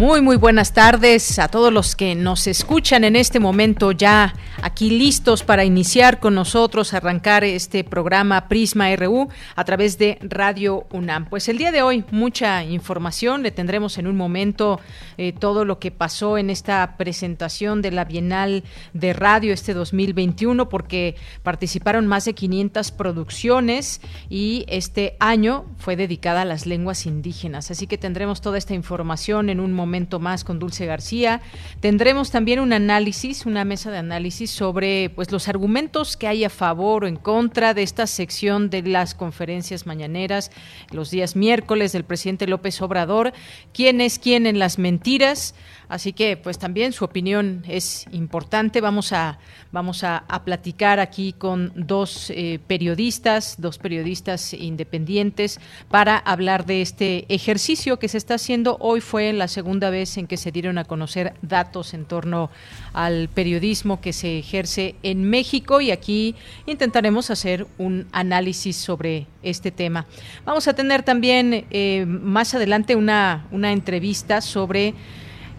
Muy, muy buenas tardes a todos los que nos escuchan en este momento ya aquí listos para iniciar con nosotros, arrancar este programa Prisma RU a través de Radio UNAM. Pues el día de hoy mucha información, le tendremos en un momento eh, todo lo que pasó en esta presentación de la Bienal de Radio este 2021 porque participaron más de 500 producciones y este año fue dedicada a las lenguas indígenas. Así que tendremos toda esta información en un momento momento más con Dulce García. Tendremos también un análisis, una mesa de análisis sobre pues los argumentos que hay a favor o en contra de esta sección de las conferencias mañaneras los días miércoles del presidente López Obrador, quién es quién en las mentiras. Así que, pues también su opinión es importante. Vamos a, vamos a, platicar aquí con dos eh, periodistas, dos periodistas independientes, para hablar de este ejercicio que se está haciendo. Hoy fue la segunda vez en que se dieron a conocer datos en torno al periodismo que se ejerce en México y aquí intentaremos hacer un análisis sobre este tema. Vamos a tener también eh, más adelante una, una entrevista sobre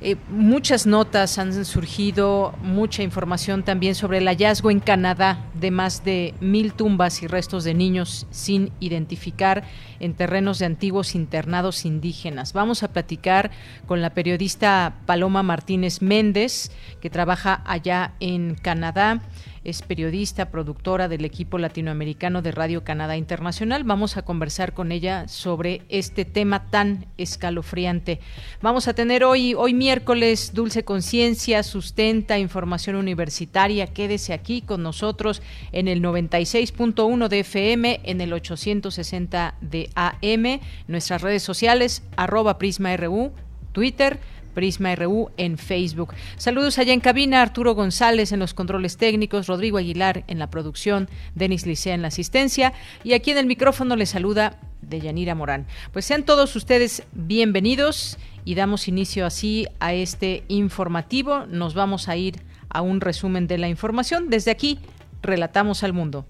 eh, muchas notas han surgido, mucha información también sobre el hallazgo en Canadá de más de mil tumbas y restos de niños sin identificar en terrenos de antiguos internados indígenas. Vamos a platicar con la periodista Paloma Martínez Méndez, que trabaja allá en Canadá es periodista, productora del equipo latinoamericano de Radio Canadá Internacional. Vamos a conversar con ella sobre este tema tan escalofriante. Vamos a tener hoy, hoy miércoles, Dulce Conciencia, Sustenta, Información Universitaria. Quédese aquí con nosotros en el 96.1 de FM, en el 860 de AM, nuestras redes sociales, arroba Prisma RU, Twitter, Prisma RU en Facebook. Saludos allá en cabina, Arturo González en los controles técnicos, Rodrigo Aguilar en la producción, Denis Licea en la asistencia y aquí en el micrófono les saluda Deyanira Morán. Pues sean todos ustedes bienvenidos y damos inicio así a este informativo. Nos vamos a ir a un resumen de la información. Desde aquí, relatamos al mundo.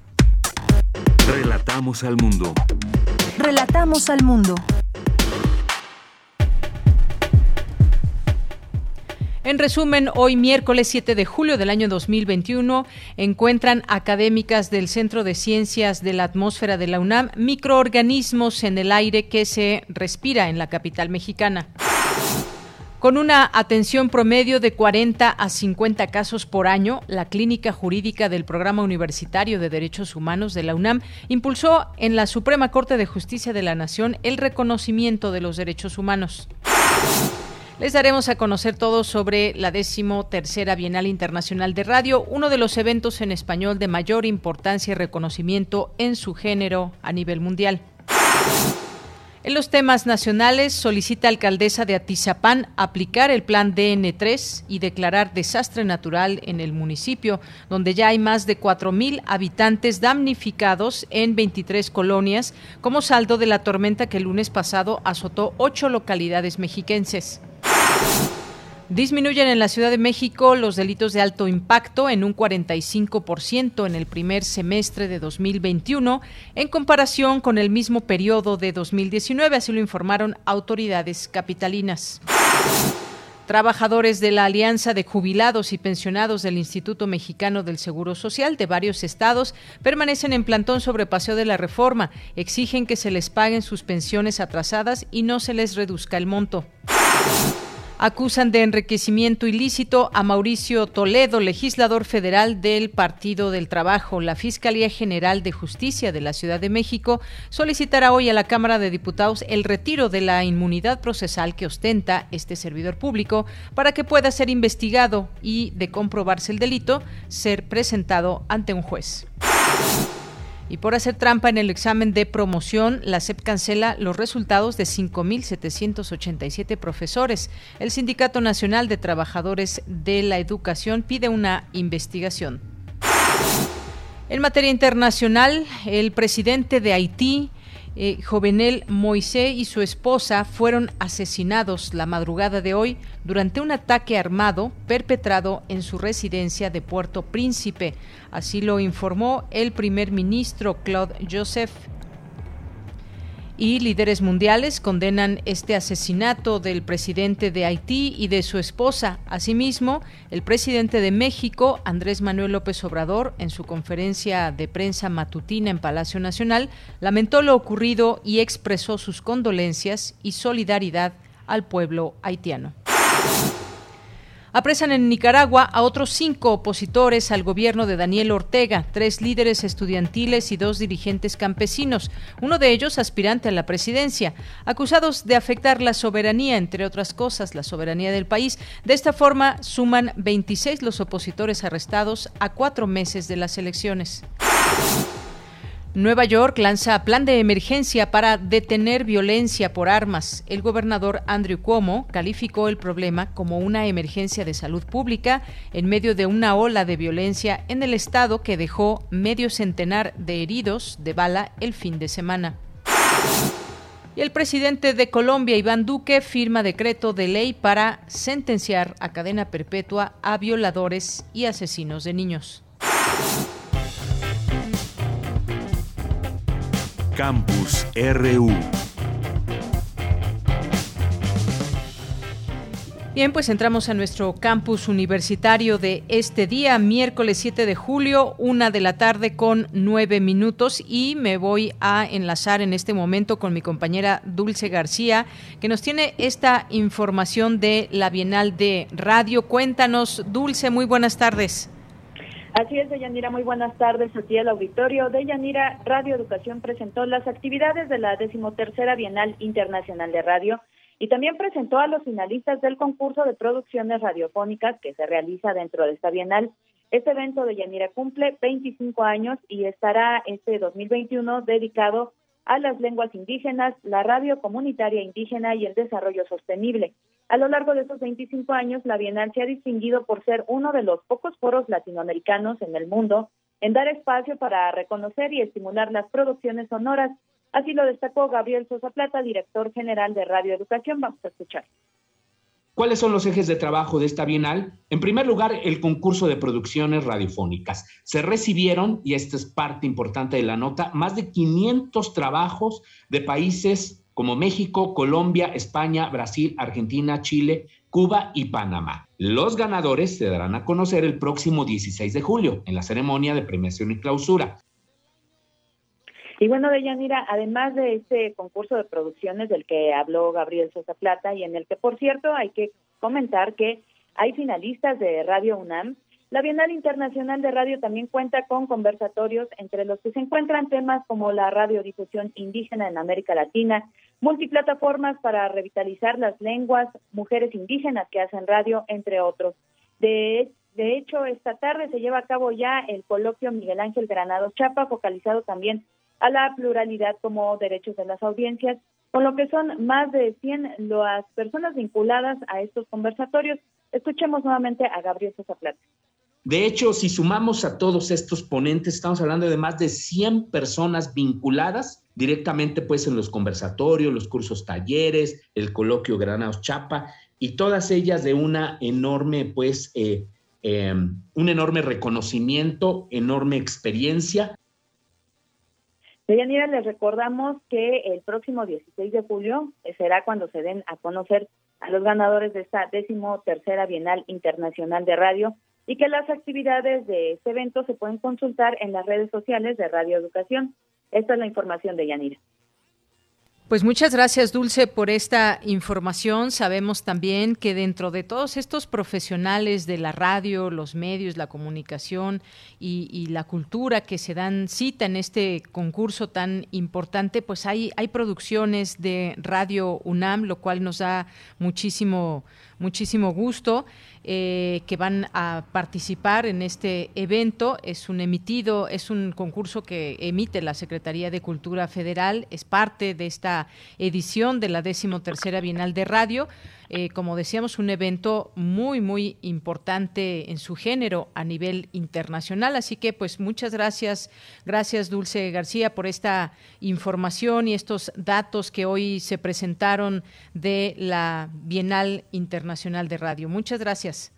Relatamos al mundo. Relatamos al mundo. En resumen, hoy miércoles 7 de julio del año 2021 encuentran académicas del Centro de Ciencias de la Atmósfera de la UNAM microorganismos en el aire que se respira en la capital mexicana. Con una atención promedio de 40 a 50 casos por año, la Clínica Jurídica del Programa Universitario de Derechos Humanos de la UNAM impulsó en la Suprema Corte de Justicia de la Nación el reconocimiento de los derechos humanos. Les daremos a conocer todo sobre la décimo tercera Bienal Internacional de Radio, uno de los eventos en español de mayor importancia y reconocimiento en su género a nivel mundial. En los temas nacionales, solicita alcaldesa de Atizapán aplicar el plan DN3 y declarar desastre natural en el municipio, donde ya hay más de 4.000 habitantes damnificados en 23 colonias, como saldo de la tormenta que el lunes pasado azotó ocho localidades mexiquenses. Disminuyen en la Ciudad de México los delitos de alto impacto en un 45% en el primer semestre de 2021 en comparación con el mismo periodo de 2019, así lo informaron autoridades capitalinas. Trabajadores de la Alianza de Jubilados y Pensionados del Instituto Mexicano del Seguro Social de varios estados permanecen en plantón sobre paseo de la reforma. Exigen que se les paguen sus pensiones atrasadas y no se les reduzca el monto. Acusan de enriquecimiento ilícito a Mauricio Toledo, legislador federal del Partido del Trabajo. La Fiscalía General de Justicia de la Ciudad de México solicitará hoy a la Cámara de Diputados el retiro de la inmunidad procesal que ostenta este servidor público para que pueda ser investigado y, de comprobarse el delito, ser presentado ante un juez. Y por hacer trampa en el examen de promoción, la SEP cancela los resultados de 5.787 profesores. El Sindicato Nacional de Trabajadores de la Educación pide una investigación. En materia internacional, el presidente de Haití, eh, Jovenel Moisés y su esposa fueron asesinados la madrugada de hoy durante un ataque armado perpetrado en su residencia de Puerto Príncipe. Así lo informó el primer ministro Claude Joseph y líderes mundiales condenan este asesinato del presidente de Haití y de su esposa. Asimismo, el presidente de México, Andrés Manuel López Obrador, en su conferencia de prensa matutina en Palacio Nacional, lamentó lo ocurrido y expresó sus condolencias y solidaridad al pueblo haitiano. Apresan en Nicaragua a otros cinco opositores al gobierno de Daniel Ortega, tres líderes estudiantiles y dos dirigentes campesinos, uno de ellos aspirante a la presidencia, acusados de afectar la soberanía, entre otras cosas, la soberanía del país. De esta forma, suman 26 los opositores arrestados a cuatro meses de las elecciones. Nueva York lanza plan de emergencia para detener violencia por armas. El gobernador Andrew Cuomo calificó el problema como una emergencia de salud pública en medio de una ola de violencia en el estado que dejó medio centenar de heridos de bala el fin de semana. Y el presidente de Colombia, Iván Duque, firma decreto de ley para sentenciar a cadena perpetua a violadores y asesinos de niños. Campus RU. Bien, pues entramos a nuestro campus universitario de este día, miércoles 7 de julio, una de la tarde con nueve minutos y me voy a enlazar en este momento con mi compañera Dulce García, que nos tiene esta información de la Bienal de Radio. Cuéntanos, Dulce, muy buenas tardes. Así es, Deyanira, muy buenas tardes aquí al auditorio. Deyanira Radio Educación presentó las actividades de la decimotercera Bienal Internacional de Radio y también presentó a los finalistas del concurso de producciones radiofónicas que se realiza dentro de esta Bienal. Este evento de Yanira cumple 25 años y estará este 2021 dedicado a las lenguas indígenas, la radio comunitaria indígena y el desarrollo sostenible. A lo largo de esos 25 años, la Bienal se ha distinguido por ser uno de los pocos foros latinoamericanos en el mundo en dar espacio para reconocer y estimular las producciones sonoras. Así lo destacó Gabriel Sosa Plata, director general de Radio Educación. Vamos a escuchar. ¿Cuáles son los ejes de trabajo de esta bienal? En primer lugar, el concurso de producciones radiofónicas. Se recibieron, y esta es parte importante de la nota, más de 500 trabajos de países como México, Colombia, España, Brasil, Argentina, Chile, Cuba y Panamá. Los ganadores se darán a conocer el próximo 16 de julio en la ceremonia de premiación y clausura. Y bueno, Deyanira, además de este concurso de producciones del que habló Gabriel Sosa Plata y en el que, por cierto, hay que comentar que hay finalistas de Radio UNAM la Bienal Internacional de Radio también cuenta con conversatorios entre los que se encuentran temas como la radiodifusión indígena en América Latina, multiplataformas para revitalizar las lenguas, mujeres indígenas que hacen radio, entre otros. De, de hecho, esta tarde se lleva a cabo ya el coloquio Miguel Ángel Granado Chapa, focalizado también a la pluralidad como derechos de las audiencias, con lo que son más de 100 las personas vinculadas a estos conversatorios. Escuchemos nuevamente a Gabriel Sosa Plata. De hecho, si sumamos a todos estos ponentes, estamos hablando de más de 100 personas vinculadas directamente pues en los conversatorios, los cursos talleres, el coloquio Granados Chapa y todas ellas de una enorme pues eh, em, un enorme reconocimiento, enorme experiencia. Deyanira, les recordamos que el próximo 16 de julio será cuando se den a conocer a los ganadores de esta décimo tercera Bienal Internacional de Radio y que las actividades de este evento se pueden consultar en las redes sociales de Radio Educación. Esta es la información de Yanira. Pues muchas gracias, Dulce, por esta información. Sabemos también que dentro de todos estos profesionales de la radio, los medios, la comunicación y, la cultura que se dan cita en este concurso tan importante, pues hay, hay producciones de Radio UNAM, lo cual nos da muchísimo, muchísimo gusto. Eh, que van a participar en este evento. Es un emitido, es un concurso que emite la Secretaría de Cultura Federal, es parte de esta edición de la decimotercera Bienal de Radio. Eh, como decíamos, un evento muy, muy importante en su género a nivel internacional. Así que, pues, muchas gracias, gracias Dulce García por esta información y estos datos que hoy se presentaron de la Bienal Internacional de Radio. Muchas gracias.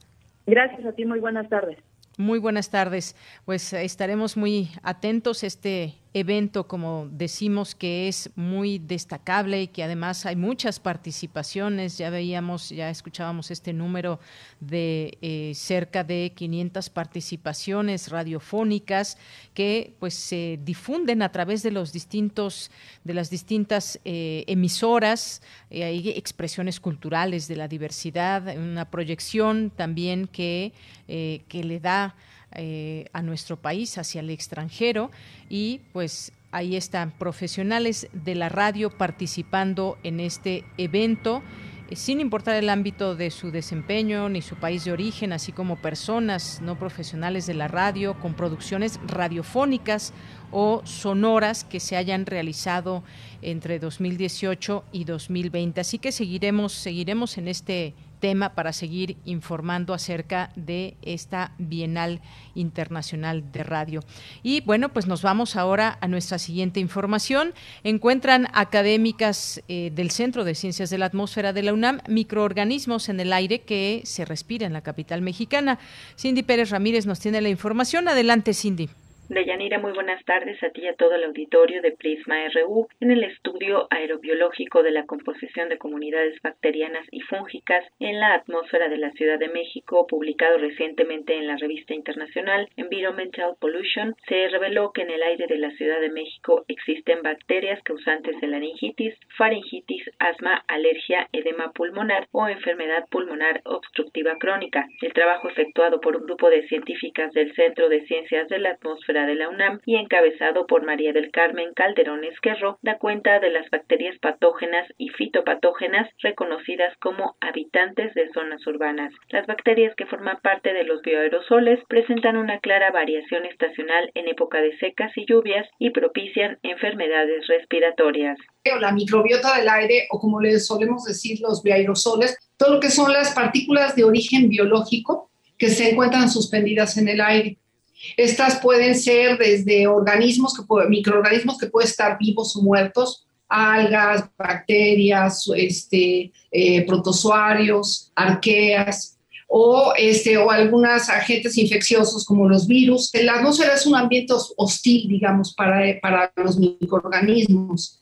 Gracias a ti, muy buenas tardes. Muy buenas tardes. Pues estaremos muy atentos. Este evento, como decimos, que es muy destacable y que además hay muchas participaciones. Ya veíamos, ya escuchábamos este número de eh, cerca de 500 participaciones radiofónicas que pues se difunden a través de los distintos, de las distintas eh, emisoras. Eh, hay expresiones culturales de la diversidad, una proyección también que, que le da eh, a nuestro país, hacia el extranjero, y pues ahí están profesionales de la radio participando en este evento eh, sin importar el ámbito de su desempeño ni su país de origen, así como personas no profesionales de la radio con producciones radiofónicas o sonoras que se hayan realizado entre 2018 y 2020. Así que seguiremos seguiremos en este tema para seguir informando acerca de esta Bienal Internacional de Radio. Y bueno, pues nos vamos ahora a nuestra siguiente información. Encuentran académicas eh, del Centro de Ciencias de la Atmósfera de la UNAM microorganismos en el aire que se respira en la capital mexicana. Cindy Pérez Ramírez nos tiene la información. Adelante, Cindy. Deyanira, muy buenas tardes a ti y a todo el auditorio de Prisma RU en el estudio aerobiológico de la composición de comunidades bacterianas y fúngicas en la atmósfera de la Ciudad de México, publicado recientemente en la revista internacional Environmental Pollution, se reveló que en el aire de la Ciudad de México existen bacterias causantes de laringitis, faringitis, asma, alergia, edema pulmonar o enfermedad pulmonar obstructiva crónica. El trabajo efectuado por un grupo de científicas del Centro de Ciencias de la Atmósfera de la UNAM y encabezado por María del Carmen Calderón Esquerro, da cuenta de las bacterias patógenas y fitopatógenas reconocidas como habitantes de zonas urbanas. Las bacterias que forman parte de los bioaerosoles presentan una clara variación estacional en época de secas y lluvias y propician enfermedades respiratorias. La microbiota del aire, o como les solemos decir los bioaerosoles, todo lo que son las partículas de origen biológico que se encuentran suspendidas en el aire. Estas pueden ser desde organismos, que microorganismos que pueden estar vivos o muertos, algas, bacterias, este, eh, protozoarios, arqueas, o, este, o algunos agentes infecciosos como los virus. La atmósfera es un ambiente hostil, digamos, para, para los microorganismos.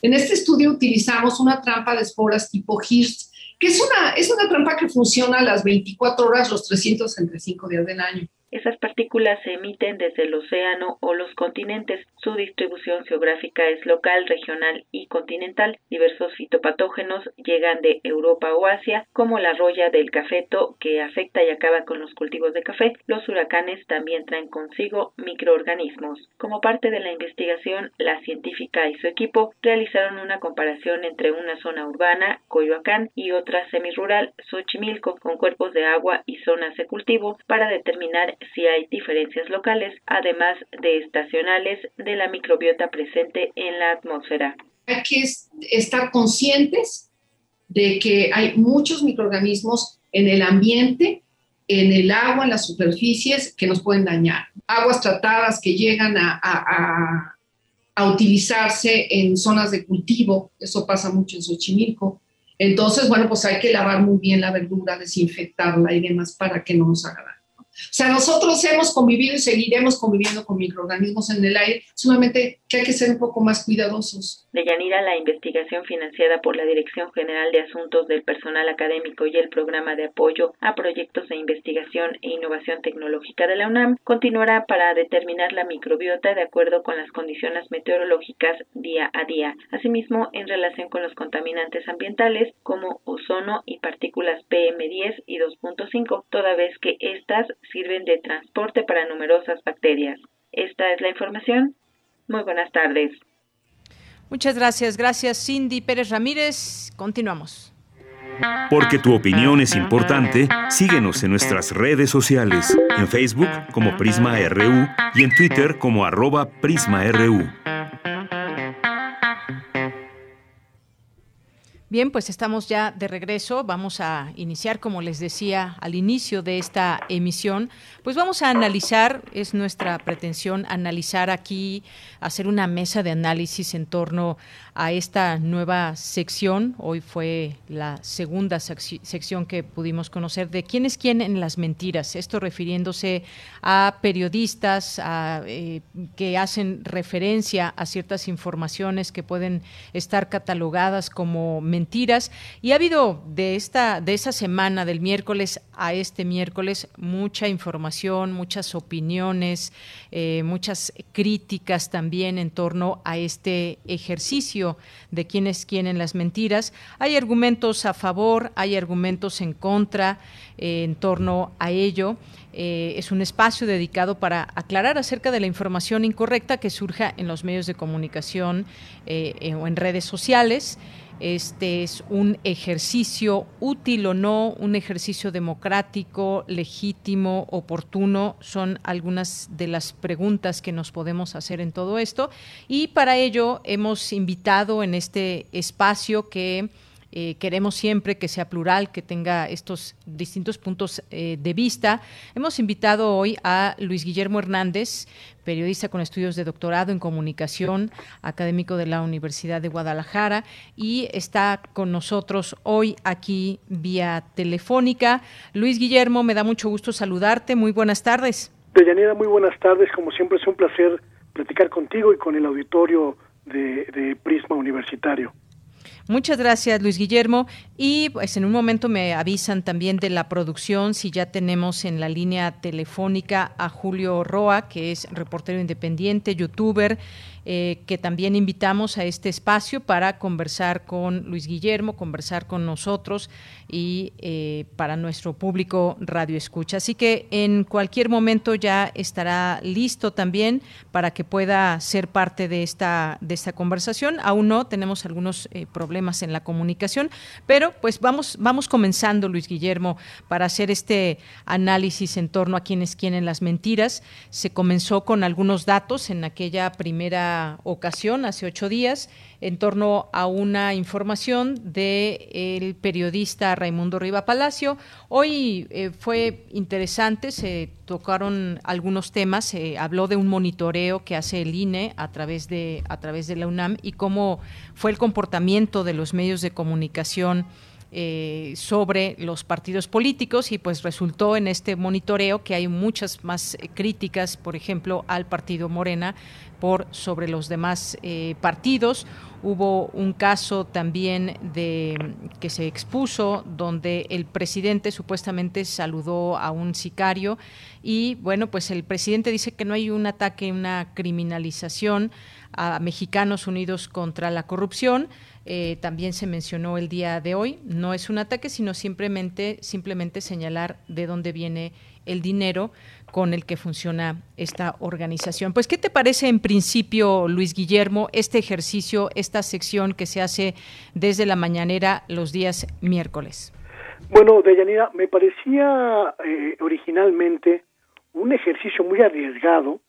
En este estudio utilizamos una trampa de esporas tipo Hirst, que es una, es una trampa que funciona las 24 horas, los 365 días del año. Esas partículas se emiten desde el océano o los continentes. Su distribución geográfica es local, regional y continental. Diversos fitopatógenos llegan de Europa o Asia, como la roya del cafeto que afecta y acaba con los cultivos de café. Los huracanes también traen consigo microorganismos. Como parte de la investigación, la científica y su equipo realizaron una comparación entre una zona urbana, Coyoacán, y otra semirural, Xochimilco, con cuerpos de agua y zonas de cultivo para determinar si hay diferencias locales, además de estacionales, de la microbiota presente en la atmósfera. Hay que estar conscientes de que hay muchos microorganismos en el ambiente, en el agua, en las superficies que nos pueden dañar. Aguas tratadas que llegan a, a, a utilizarse en zonas de cultivo, eso pasa mucho en Xochimilco. Entonces, bueno, pues hay que lavar muy bien la verdura, desinfectarla y demás para que no nos haga daño. O sea, nosotros hemos convivido y seguiremos conviviendo con microorganismos en el aire, solamente que hay que ser un poco más cuidadosos. De Yanira, la investigación financiada por la Dirección General de Asuntos del Personal Académico y el Programa de Apoyo a Proyectos de Investigación e Innovación Tecnológica de la UNAM continuará para determinar la microbiota de acuerdo con las condiciones meteorológicas día a día. Asimismo, en relación con los contaminantes ambientales como ozono y partículas PM10 y 2.5, toda vez que estas sirven de transporte para numerosas bacterias. Esta es la información. Muy buenas tardes. Muchas gracias. Gracias, Cindy Pérez Ramírez. Continuamos. Porque tu opinión es importante, síguenos en nuestras redes sociales, en Facebook como Prisma RU y en Twitter como arroba PrismaRU. Bien, pues estamos ya de regreso. Vamos a iniciar, como les decía al inicio de esta emisión, pues vamos a analizar, es nuestra pretensión analizar aquí, hacer una mesa de análisis en torno a esta nueva sección. Hoy fue la segunda sección que pudimos conocer de quién es quién en las mentiras. Esto refiriéndose a periodistas eh, que hacen referencia a ciertas informaciones que pueden estar catalogadas como mentiras. Y ha habido de esta, de esa semana, del miércoles a este miércoles, mucha información, muchas opiniones, eh, muchas críticas también en torno a este ejercicio de quién es quién en las mentiras. Hay argumentos a favor, hay argumentos en contra eh, en torno a ello. Eh, es un espacio dedicado para aclarar acerca de la información incorrecta que surja en los medios de comunicación o en redes sociales. Este es un ejercicio útil o no, un ejercicio democrático, legítimo, oportuno, son algunas de las preguntas que nos podemos hacer en todo esto. Y para ello hemos invitado en este espacio que eh, queremos siempre que sea plural, que tenga estos distintos puntos eh, de vista. Hemos invitado hoy a Luis Guillermo Hernández, periodista con estudios de doctorado en comunicación, académico de la Universidad de Guadalajara, y está con nosotros hoy aquí vía telefónica. Luis Guillermo, me da mucho gusto saludarte. Muy buenas tardes. Deyanira, muy buenas tardes. Como siempre es un placer platicar contigo y con el auditorio de Prisma Universitario. Muchas gracias, Luis Guillermo. Y pues en un momento me avisan también de la producción, si ya tenemos en la línea telefónica a Julio Roa, que es reportero independiente, youtuber, eh, que también invitamos a este espacio para conversar con Luis Guillermo, conversar con nosotros y eh, para nuestro público Radio Escucha. Así que en cualquier momento ya estará listo también para que pueda ser parte de esta, de esta conversación. Aún no, tenemos algunos eh, problemas en la comunicación, pero pues vamos, vamos comenzando, Luis Guillermo, para hacer este análisis en torno a quiénes quieren las mentiras. Se comenzó con algunos datos en aquella primera ocasión, hace ocho días, en torno a una información del el periodista Raimundo Riva Palacio. Hoy eh, fue interesante, se tocaron algunos temas, se habló de un monitoreo que hace el INE a través de, a través de la UNAM y cómo fue el comportamiento de los medios de comunicación eh, sobre los partidos políticos y pues resultó en este monitoreo que hay muchas más críticas, por ejemplo, al partido Morena por sobre los demás eh, partidos. Hubo un caso también de que se expuso donde el presidente supuestamente saludó a un sicario y bueno, pues el presidente dice que no hay un ataque, una criminalización a Mexicanos Unidos contra la Corrupción. Eh, también se mencionó el día de hoy. No es un ataque, sino simplemente, simplemente señalar de dónde viene el dinero con el que funciona esta organización. Pues, ¿qué te parece en principio, Luis Guillermo, este ejercicio, esta sección que se hace desde la mañanera los días miércoles? Bueno, Deyanira, me parecía eh, originalmente un ejercicio muy arriesgado,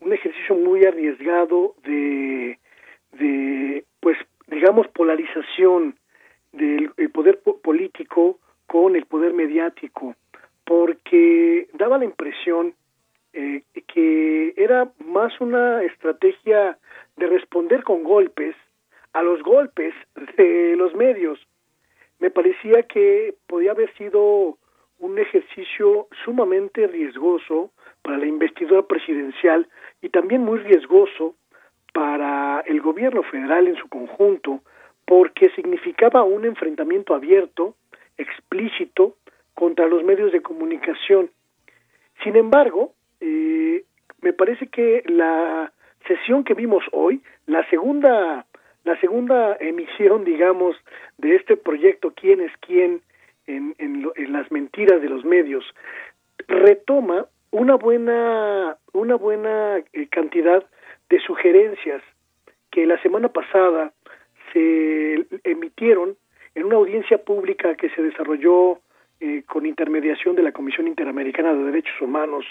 un ejercicio muy arriesgado de, de pues, digamos, polarización del poder político con el poder mediático, porque daba la impresión eh, que era más una estrategia de responder con golpes a los golpes de los medios. Me parecía que podía haber sido un ejercicio sumamente riesgoso para la investidura presidencial y también muy riesgoso para el gobierno federal en su conjunto, porque significaba un enfrentamiento abierto, explícito, contra los medios de comunicación. Sin embargo, eh, me parece que la sesión que vimos hoy, la segunda, la segunda emisión, digamos, de este proyecto ¿Quién es quién? en, en, en las mentiras de los medios, retoma una buena, una buena eh, cantidad de sugerencias que la semana pasada se emitieron en una audiencia pública que se desarrolló eh, con intermediación de la Comisión Interamericana de Derechos Humanos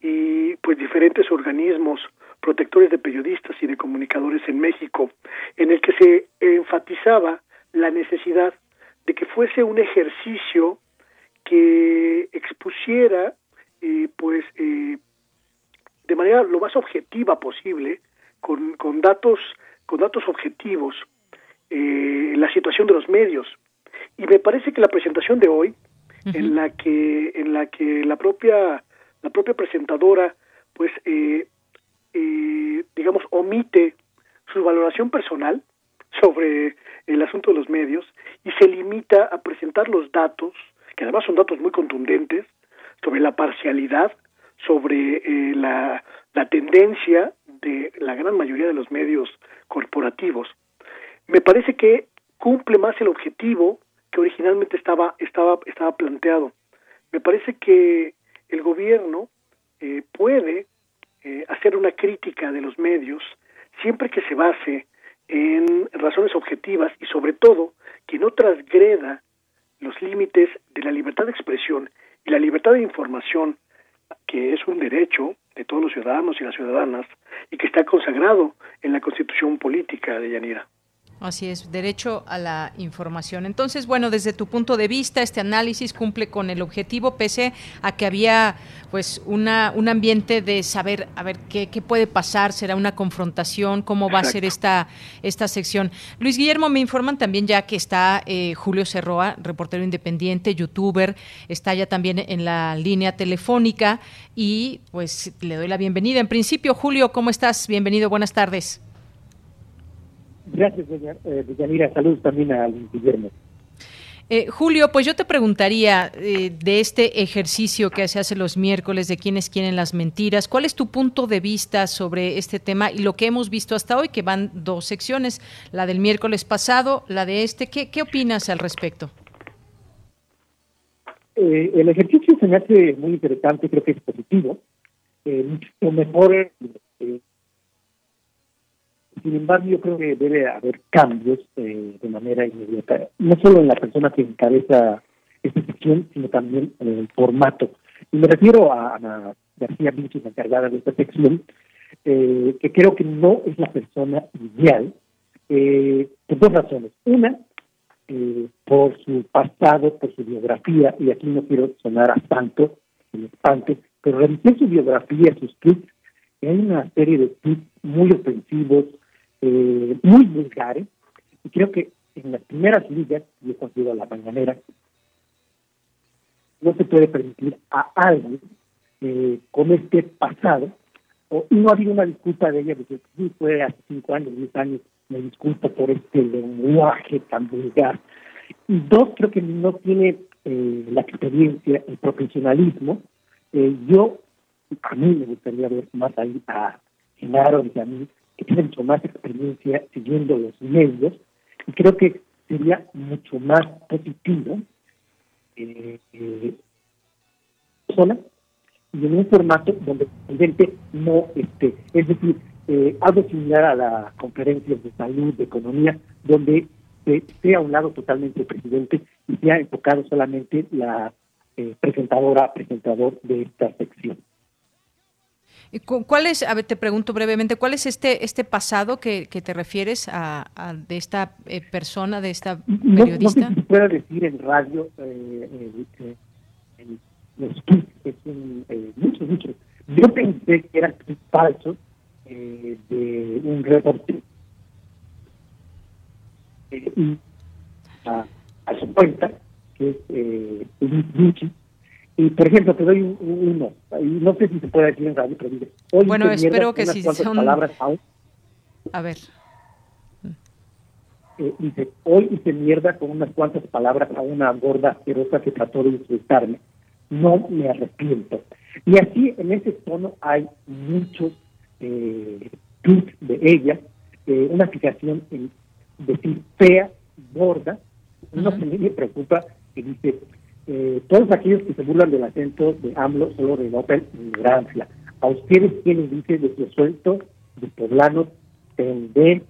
y pues diferentes organismos protectores de periodistas y de comunicadores en México, en el que se enfatizaba la necesidad de que fuese un ejercicio que expusiera eh, pues eh, de manera lo más objetiva posible con, con datos con datos objetivos eh, la situación de los medios. Y me parece que la presentación de hoy en la que en la que la propia la propia presentadora pues eh, eh, digamos omite su valoración personal sobre el asunto de los medios y se limita a presentar los datos que además son datos muy contundentes sobre la parcialidad sobre eh, la, la tendencia de la gran mayoría de los medios corporativos me parece que cumple más el objetivo que originalmente estaba, estaba, estaba planteado. Me parece que el gobierno eh, puede eh, hacer una crítica de los medios siempre que se base en razones objetivas y sobre todo que no transgreda los límites de la libertad de expresión y la libertad de información, que es un derecho de todos los ciudadanos y las ciudadanas y que está consagrado en la constitución política de Yanira. Así es, derecho a la información. Entonces, bueno, desde tu punto de vista, este análisis cumple con el objetivo, pese a que había pues una, un ambiente de saber, a ver, qué, qué puede pasar, será una confrontación, cómo va a ser esta, esta sección. Luis Guillermo, me informan también ya que está eh, Julio Cerroa, reportero independiente, youtuber, está ya también en la línea telefónica y pues le doy la bienvenida. En principio, Julio, ¿cómo estás? Bienvenido, buenas tardes. Gracias, doña, eh, Saludos también a Guillermo. Eh, Julio, pues yo te preguntaría eh, de este ejercicio que se hace los miércoles de quienes quieren las mentiras, ¿cuál es tu punto de vista sobre este tema y lo que hemos visto hasta hoy, que van dos secciones, la del miércoles pasado, la de este? ¿Qué, qué opinas al respecto? Eh, el ejercicio se me hace muy interesante, creo que es positivo. lo mejor sin embargo, yo creo que debe haber cambios eh, de manera inmediata, no solo en la persona que encabeza esta sección, sino también en el formato. Y me refiero a García Vinci, la encargada de esta sección, eh, que creo que no es la persona ideal, eh, por dos razones. Una, eh, por su pasado, por su biografía, y aquí no quiero sonar a tanto, el espante, pero revisé su biografía, sus tweets, hay una serie de tweets muy ofensivos, eh, muy vulgares, y creo que en las primeras ligas, y he considerado la mañanera, no se puede permitir a alguien eh, con este pasado, o, y no ha habido una disculpa de ella, porque sí, fue hace cinco años, diez años, me disculpo por este lenguaje tan vulgar. Y dos, creo que no tiene eh, la experiencia, el profesionalismo. Eh, yo, a mí me gustaría ver más ahí a Genaro y a mí, que tiene mucho más experiencia siguiendo los medios, y creo que sería mucho más positivo eh, eh, y en un formato donde el presidente no esté. Es decir, eh, algo similar a las conferencias de salud, de economía, donde esté a un lado totalmente el presidente y sea enfocado solamente la eh, presentadora, presentador de esta sección. ¿Cuál es, a ver, te pregunto brevemente, cuál es este este pasado que, que te refieres a, de esta eh, persona, de esta periodista? No, sé si puedo decir en radio, eh, eh, en los es un, muchos, muchos. Yo pensé que era falso de un reporte y a, su cuenta, que es eh, Y por ejemplo, te doy uno, y no sé si se puede decir en radio, pero dice, hoy bueno, espero que si son... palabras a... ver. Eh, dice, hoy hice mierda con unas cuantas palabras a una gorda asquerosa que trató de insultarme. No me arrepiento. Y así, en ese tono, hay muchos eh, tweets de ella, eh, una fijación en decir fea, gorda, no se me preocupa que dice, eh, todos aquellos que se burlan del acento de AMLO solo denotan ignorancia. A ustedes quienes dicen de su suelto de poblanos, tender,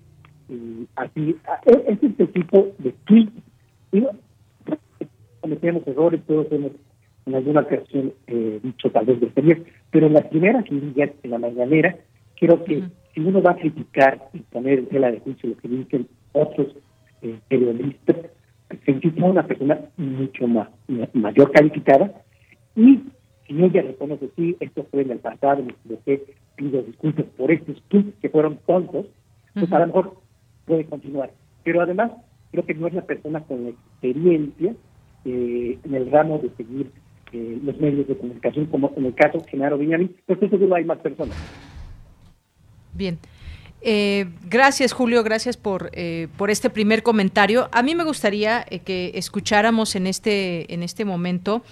y así, e, es este tipo de tweets. Cometemos errores, todos hemos en alguna ocasión eh, dicho tal vez de pero en las primeras líneas, en la mañanera, creo que si uno va a criticar y poner en tela de juicio lo que dicen otros eh, periodistas, se a una persona mucho más mayor calificada y si ella reconoce, sí, esto fue en el pasado, me pido disculpas por estos tweets que fueron tontos, pues a lo mejor puede continuar. Pero además, creo que no es la persona con la experiencia eh, en el ramo de seguir eh, los medios de comunicación, como en el caso de Genaro Viñani, pues seguro hay más personas. Bien. Eh, gracias, Julio, gracias por, eh, por este primer comentario. A mí me gustaría eh, que escucháramos en este, en este momento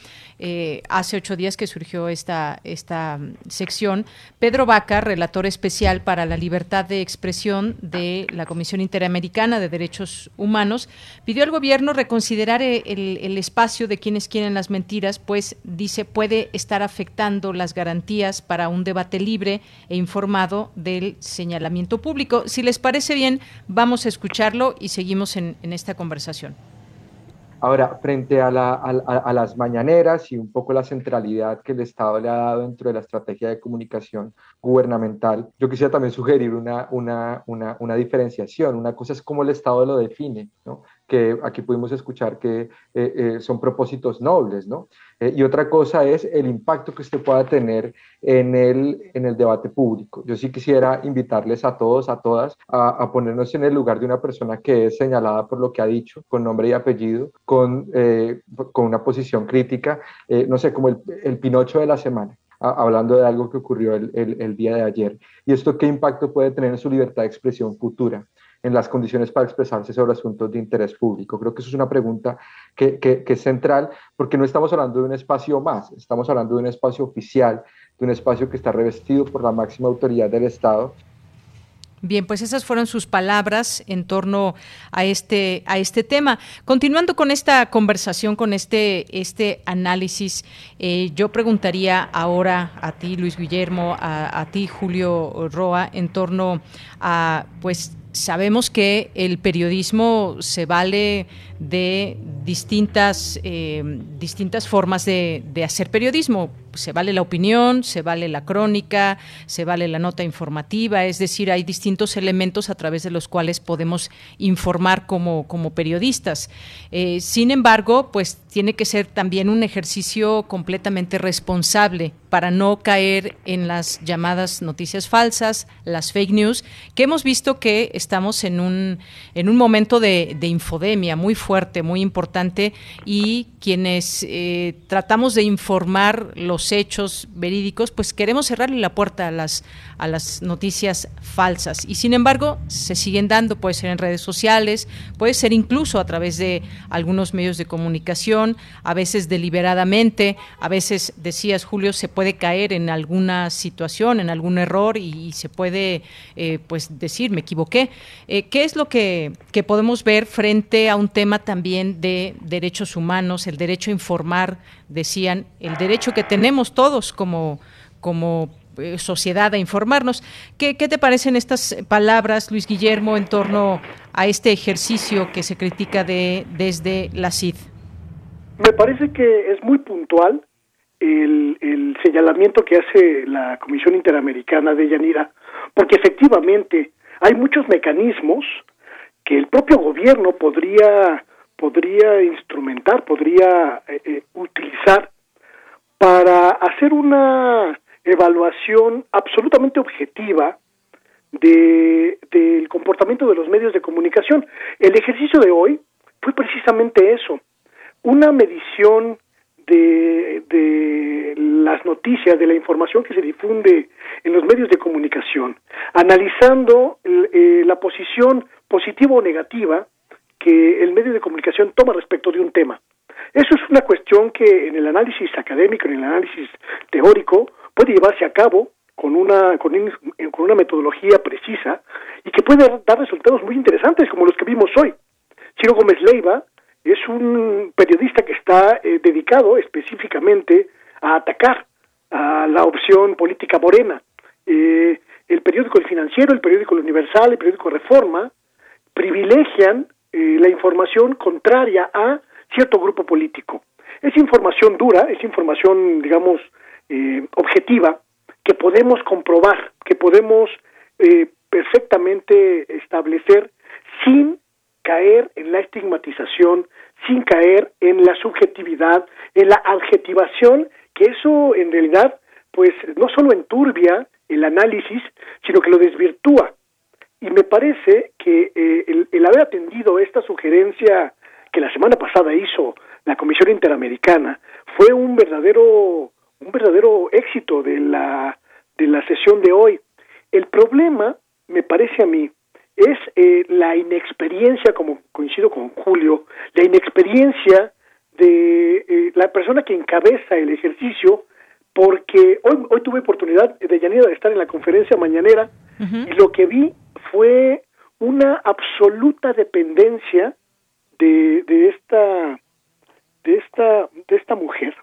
eh, hace ocho días que surgió esta, esta mm, sección. Pedro Vaca, relator especial para la libertad de expresión de la Comisión Interamericana de Derechos Humanos, pidió al gobierno reconsiderar eh, el, espacio de quienes quieren las mentiras, pues dice puede estar afectando las garantías para un debate libre e informado del señalamiento público. Si les parece bien, vamos a escucharlo y seguimos en esta conversación. Ahora, frente a, las mañaneras y un poco la centralidad que el Estado le ha dado dentro de la estrategia de comunicación gubernamental, yo quisiera también sugerir una, una diferenciación. Una cosa es cómo el Estado lo define, ¿no? Que aquí pudimos escuchar que eh, eh, son propósitos nobles, ¿no? Eh, y otra cosa es el impacto que usted pueda tener en el, en el debate público. Yo sí quisiera invitarles a todos, a todas, a, ponernos en el lugar de una persona que es señalada por lo que ha dicho, con nombre y apellido, con, con una posición crítica, no sé, como el, el Pinocho de la semana hablando de algo que ocurrió el, el, el, día de ayer. ¿Y esto qué impacto puede tener en su libertad de expresión futura? En las condiciones para expresarse sobre asuntos de interés público. Creo que eso es una pregunta que, es central porque no estamos hablando de un espacio más, estamos hablando de un espacio oficial, de un espacio que está revestido por la máxima autoridad del Estado Bien, pues esas fueron sus palabras en torno a este, a este tema. Continuando con esta conversación, con este, este análisis, eh, yo preguntaría ahora a ti, Luis Guillermo, a, a ti, Julio Roa, en torno a pues sabemos que el periodismo se vale de distintas, eh, distintas formas de, de, hacer periodismo. Se vale la opinión, se vale la crónica, se vale la nota informativa, es decir, hay distintos elementos a través de los cuales podemos informar como, como periodistas. Eh, sin embargo, pues tiene que ser también un ejercicio completamente responsable para no caer en las llamadas noticias falsas, las fake news, que hemos visto que estamos en un, en un momento de, de infodemia muy fuerte fuerte, muy importante y quienes eh, tratamos de informar los hechos verídicos, pues queremos cerrarle la puerta a las, a las noticias falsas. Y sin embargo, se siguen dando, puede ser en redes sociales, puede ser incluso a través de algunos medios de comunicación, a veces deliberadamente, a veces, decías Julio, se puede caer en alguna situación, en algún error y, se puede eh, pues decir, me equivoqué. Eh, ¿Qué es lo que, que podemos ver frente a un tema también de derechos humanos, el derecho a informar, decían, el derecho que tenemos todos como, como eh, sociedad a informarnos. ¿Qué, ¿Qué, te parecen estas palabras, Luis Guillermo, en torno a este ejercicio que se critica de, desde la CID? Me parece que es muy puntual el, el señalamiento que hace la Comisión Interamericana de Yanira, porque efectivamente hay muchos mecanismos que el propio gobierno podría podría instrumentar, podría eh, eh, utilizar para hacer una evaluación absolutamente objetiva de, del comportamiento de los medios de comunicación. El ejercicio de hoy fue precisamente eso, una medición de, de las noticias, de la información que se difunde en los medios de comunicación, analizando eh, la posición positiva o negativa que el medio de comunicación toma respecto de un tema. Eso es una cuestión que en el análisis académico, en el análisis teórico, puede llevarse a cabo con una, con, con una metodología precisa y que puede dar resultados muy interesantes como los que vimos hoy. Ciro Gómez Leiva es un periodista que está eh, dedicado específicamente a atacar a la opción política morena. Eh, el periódico El Financiero, el periódico El Universal, el periódico Reforma privilegian eh, la información contraria a cierto grupo político. Es información dura, es información, digamos, objetiva, que podemos comprobar, que podemos perfectamente establecer sin caer en la estigmatización, sin caer en la subjetividad, en la adjetivación, que eso en realidad pues no solo enturbia el análisis, sino que lo desvirtúa. Y me parece que eh, el, el, haber atendido esta sugerencia que la semana pasada hizo la Comisión Interamericana fue un verdadero un verdadero éxito de la de la sesión de hoy. El problema, me parece a mí, es eh, la inexperiencia, como coincido con Julio, la inexperiencia de eh, la persona que encabeza el ejercicio, porque hoy, hoy tuve oportunidad de Yanira de estar en la conferencia mañanera y lo que vi fue una absoluta dependencia de, de esta de esta de esta mujer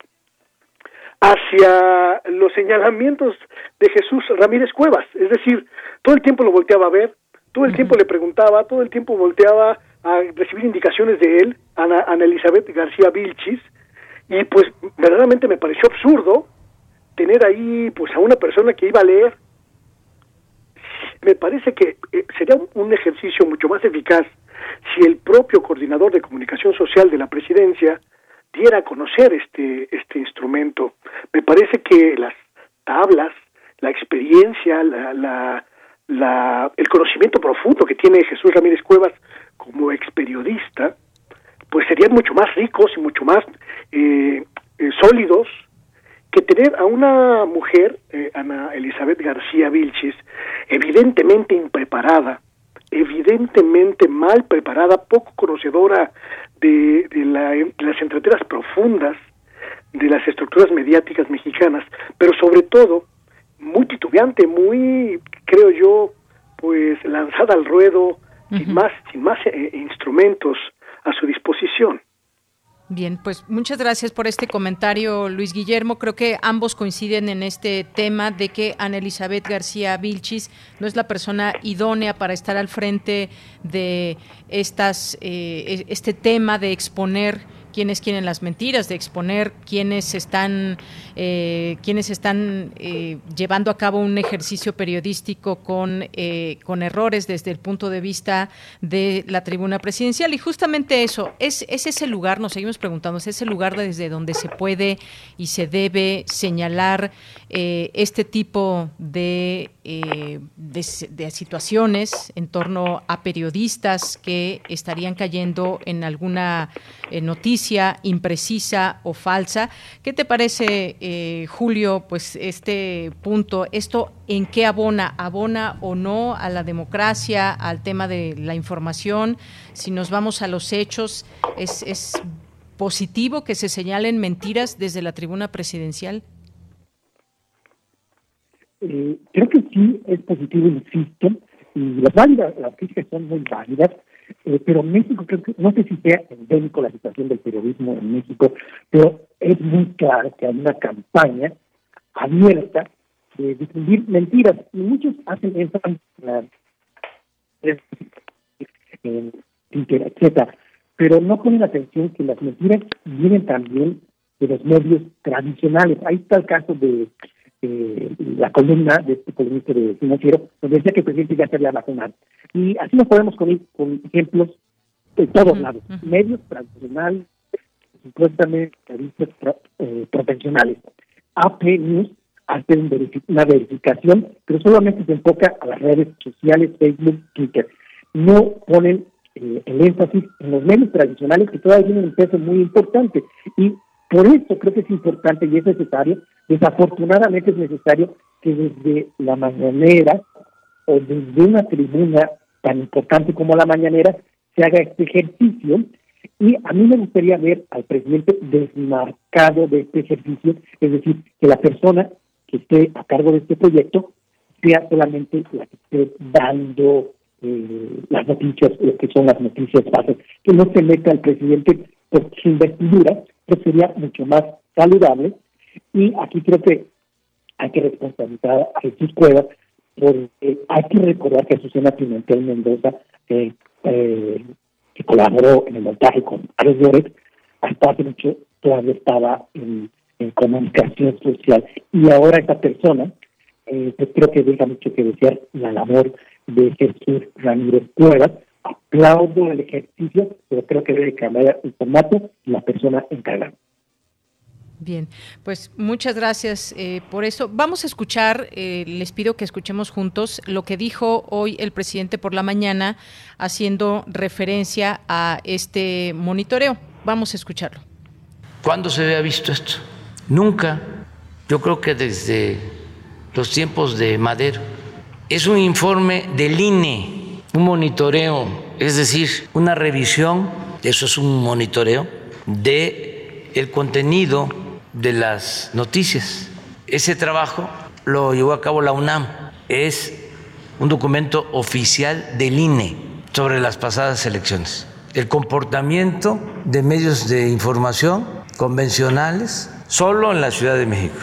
hacia los señalamientos de Jesús Ramírez Cuevas, es decir, todo el tiempo lo volteaba a ver, todo el tiempo le preguntaba, todo el tiempo volteaba a recibir indicaciones de él, Ana, Ana Elizabeth García Vilchis, y pues verdaderamente me pareció absurdo tener ahí pues a una persona que iba a leer. Me parece que eh, sería un ejercicio mucho más eficaz si el propio coordinador de comunicación social de la presidencia diera a conocer este, este instrumento. Me parece que las tablas, la experiencia, la, la, la, el conocimiento profundo que tiene Jesús Ramírez Cuevas como ex periodista, pues serían mucho más ricos y mucho más eh, eh, sólidos que tener a una mujer, eh, Ana Elizabeth García Vilches, evidentemente impreparada, evidentemente mal preparada, poco conocedora de, de, la, de las entreteras profundas de las estructuras mediáticas mexicanas, pero sobre todo muy titubeante, muy, creo yo, pues lanzada al ruedo, sin más, sin más eh, instrumentos a su disposición. Bien, pues muchas gracias por este comentario, Luis Guillermo. Creo que ambos coinciden en este tema de que Ana Elizabeth García Vilchis no es la persona idónea para estar al frente de estas, eh, e-, este tema de exponer quienes quieren las mentiras, de exponer quienes están, eh, quienes están eh, llevando a cabo un ejercicio periodístico con, eh, con errores desde el punto de vista de la tribuna presidencial. Y justamente eso, es, es ese lugar, nos seguimos preguntando, es ese lugar desde donde se puede y se debe señalar este tipo de, de situaciones en torno a periodistas que estarían cayendo en alguna noticia imprecisa o falsa. ¿Qué te parece, eh, Julio, pues este punto? ¿Esto en qué abona? ¿Abona o no a la democracia, al tema de la información? Si nos vamos a los hechos, ¿es, es positivo que se señalen mentiras desde la tribuna presidencial? Eh, creo que sí es positivo, insisto, y las válidas, las críticas son muy válidas, eh, pero México, creo que, no sé si sea endémico la situación del periodismo en México, pero es muy claro que hay una campaña abierta de difundir mentiras y muchos hacen énfasis en Twitter, etcétera, pero no ponen atención que las mentiras vienen también de los medios tradicionales. Ahí está el caso de eh, la columna de este columnista de financiero, donde decía que el presidente ya se había vacunado. Y así nos podemos con, con ejemplos de todos lados, medios tradicionales, supuestamente revistas eh, profesionales. AP News hace una verificación, pero solamente se enfoca a las redes sociales, Facebook, Twitter. No ponen eh, el énfasis en los medios tradicionales que todavía tienen un peso muy importante. Y Por eso creo que es importante y es necesario, desafortunadamente es necesario que desde la mañanera o desde una tribuna tan importante como la mañanera se haga este ejercicio y a mí me gustaría ver al presidente desmarcado de este ejercicio, es decir, que la persona que esté a cargo de este proyecto sea solamente la que esté dando eh, las noticias, lo que son las noticias bases, que no se meta el presidente por su investidura, que sería mucho más saludable. Y aquí creo que hay que responsabilizar a Jesús Cuevas, porque hay que recordar que Susana Pimentel Mendoza, eh, que colaboró en el montaje con Alex Lloret, hasta hace mucho todavía estaba en, comunicación social. Y ahora esta persona, eh, creo que deja mucho que desear la labor de Jesús Ramírez Cuevas. Aplaudo el ejercicio, pero creo que debe cambiar el formato y la persona encargada. Bien, pues muchas gracias eh, por eso. Vamos a escuchar, eh, les pido que escuchemos juntos lo que dijo hoy el presidente por la mañana haciendo referencia a este monitoreo. Vamos a escucharlo. ¿Cuándo se había visto esto? Nunca. Yo creo que desde los tiempos de Madero. Es un informe del INE, un monitoreo, es decir, una revisión, eso es un monitoreo de el contenido de las noticias. Ese trabajo lo llevó a cabo la UNAM. Es un documento oficial del INE sobre las pasadas elecciones. El comportamiento de medios de información convencionales solo en la Ciudad de México.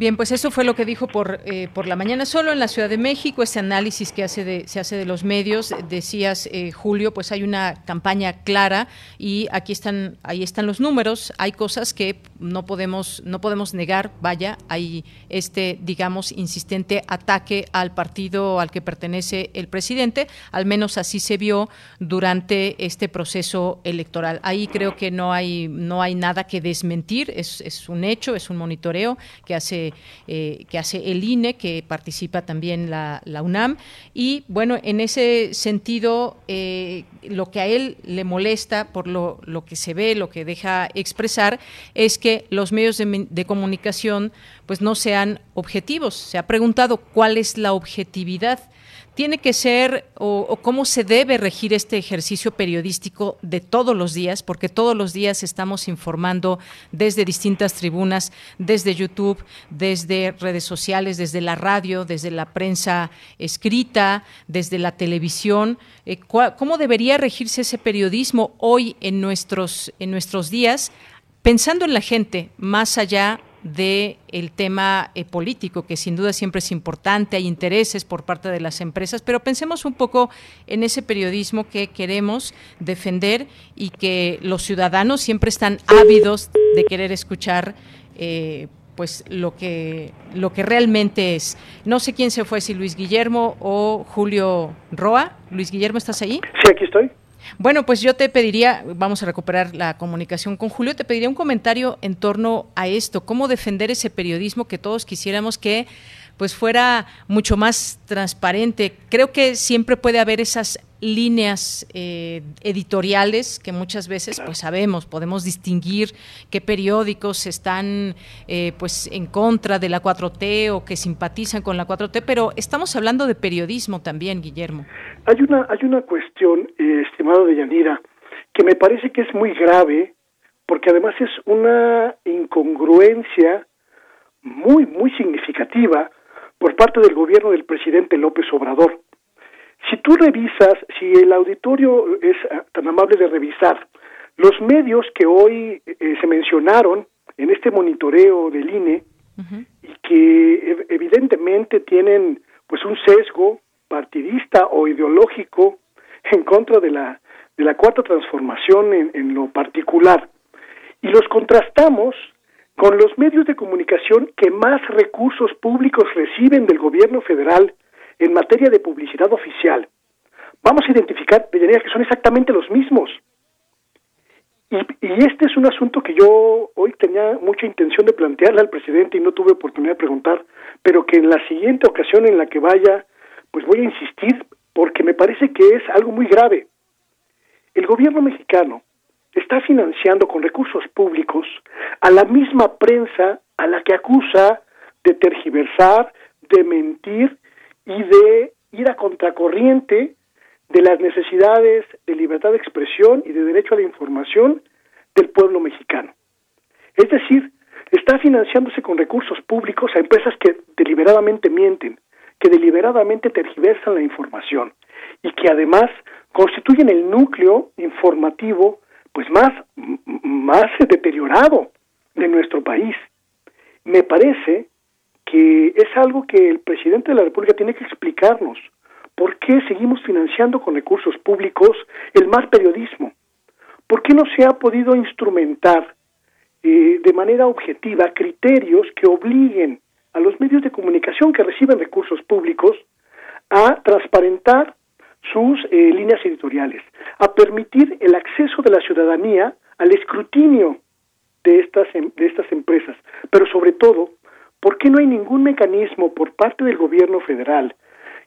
Bien, pues eso fue lo que dijo por, eh, por la mañana. Solo en la Ciudad de México, este análisis que hace de, se hace de los medios, decías, eh, Julio, pues hay una campaña clara y aquí están, ahí están los números. Hay cosas que no podemos, no podemos negar, vaya, hay este, digamos, insistente ataque al partido al que pertenece el presidente, al menos así se vio durante este proceso electoral. Ahí creo que no hay, no hay nada que desmentir, es, es un hecho, es un monitoreo que hace eh, que hace el INE, que participa también la, UNAM. Y bueno, en ese sentido, eh, lo que a él le molesta por lo, lo, que se ve, lo que deja expresar, es que los medios de, de comunicación pues no sean objetivos. Se ha preguntado cuál es la objetividad tiene que ser o, cómo se debe regir este ejercicio periodístico de todos los días, porque todos los días estamos informando desde distintas tribunas, desde YouTube, desde redes sociales, desde la radio, desde la prensa escrita, desde la televisión. Eh, ¿Cómo debería regirse ese periodismo hoy en nuestros, en nuestros días? Pensando en la gente, más allá de el tema eh, político, que sin duda siempre es importante, hay intereses por parte de las empresas, pero pensemos un poco en ese periodismo que queremos defender y que los ciudadanos siempre están ávidos de querer escuchar. Eh, pues lo que lo que realmente es. No sé quién se fue, si Luis Guillermo o Julio Roa. Luis Guillermo, ¿estás ahí? Sí, aquí estoy. Bueno, pues yo te pediría, vamos a recuperar la comunicación con Julio, te pediría un comentario en torno a esto, cómo defender ese periodismo que todos quisiéramos que pues fuera mucho más transparente. Creo que siempre puede haber esas líneas eh, editoriales que muchas veces pues sabemos podemos distinguir qué periódicos están eh, pues en contra de la 4T o que simpatizan con la 4T pero estamos hablando de periodismo también Guillermo. Hay una hay una cuestión eh, estimado de Yanira que me parece que es muy grave porque además es una incongruencia muy muy significativa por parte del gobierno del presidente López Obrador si tú revisas, si el auditorio es ah, tan amable de revisar los medios que hoy eh, se mencionaron en este monitoreo del INE y que evidentemente tienen pues un sesgo partidista o ideológico en contra de la de la cuarta transformación en, en lo particular. Y los contrastamos con los medios de comunicación que más recursos públicos reciben del gobierno federal en materia de publicidad oficial, vamos a identificar, que son exactamente los mismos. Y, este es un asunto que yo hoy tenía mucha intención de plantearle al presidente y no tuve oportunidad de preguntar, pero que en la siguiente ocasión en la que vaya, pues voy a insistir porque me parece que es algo muy grave. El gobierno mexicano está financiando con recursos públicos a la misma prensa a la que acusa de tergiversar, de mentir y de ir a contracorriente de las necesidades de libertad de expresión y de derecho a la información del pueblo mexicano. Es decir, está financiándose con recursos públicos a empresas que deliberadamente mienten, que deliberadamente tergiversan la información y que además constituyen el núcleo informativo pues más, más deteriorado de nuestro país. Me parece que es algo que el presidente de la República tiene que explicarnos. ¿Por qué seguimos financiando con recursos públicos el más periodismo? ¿Por qué no se ha podido instrumentar eh, de manera objetiva criterios que obliguen a los medios de comunicación que reciben recursos públicos a transparentar sus eh, líneas editoriales, a permitir el acceso de la ciudadanía al escrutinio de estas, em, de estas empresas, pero sobre todo, ¿por qué no hay ningún mecanismo por parte del gobierno federal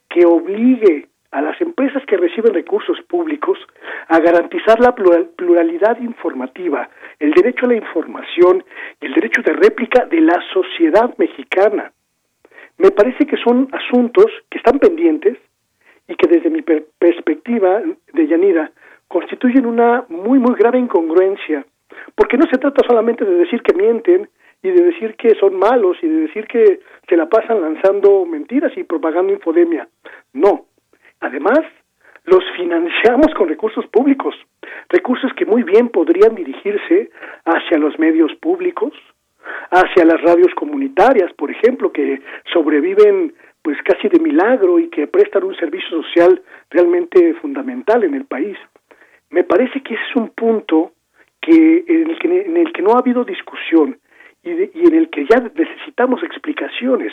que obligue a las empresas que reciben recursos públicos a garantizar la pluralidad informativa, el derecho a la información y el derecho de réplica de la sociedad mexicana. Me parece que son asuntos que están pendientes y que desde mi perspectiva de Yanira constituyen una muy muy grave incongruencia, porque no se trata solamente de decir que mienten y de decir que son malos y de decir que se la pasan lanzando mentiras y propagando infodemia. No, Además, los financiamos con recursos públicos, recursos que muy bien podrían dirigirse hacia los medios públicos, hacia las radios comunitarias, por ejemplo, que sobreviven pues casi de milagro y que prestan un servicio social realmente fundamental en el país. Me parece que ese es un punto que en el que, en el que no ha habido discusión y, en el que ya necesitamos explicaciones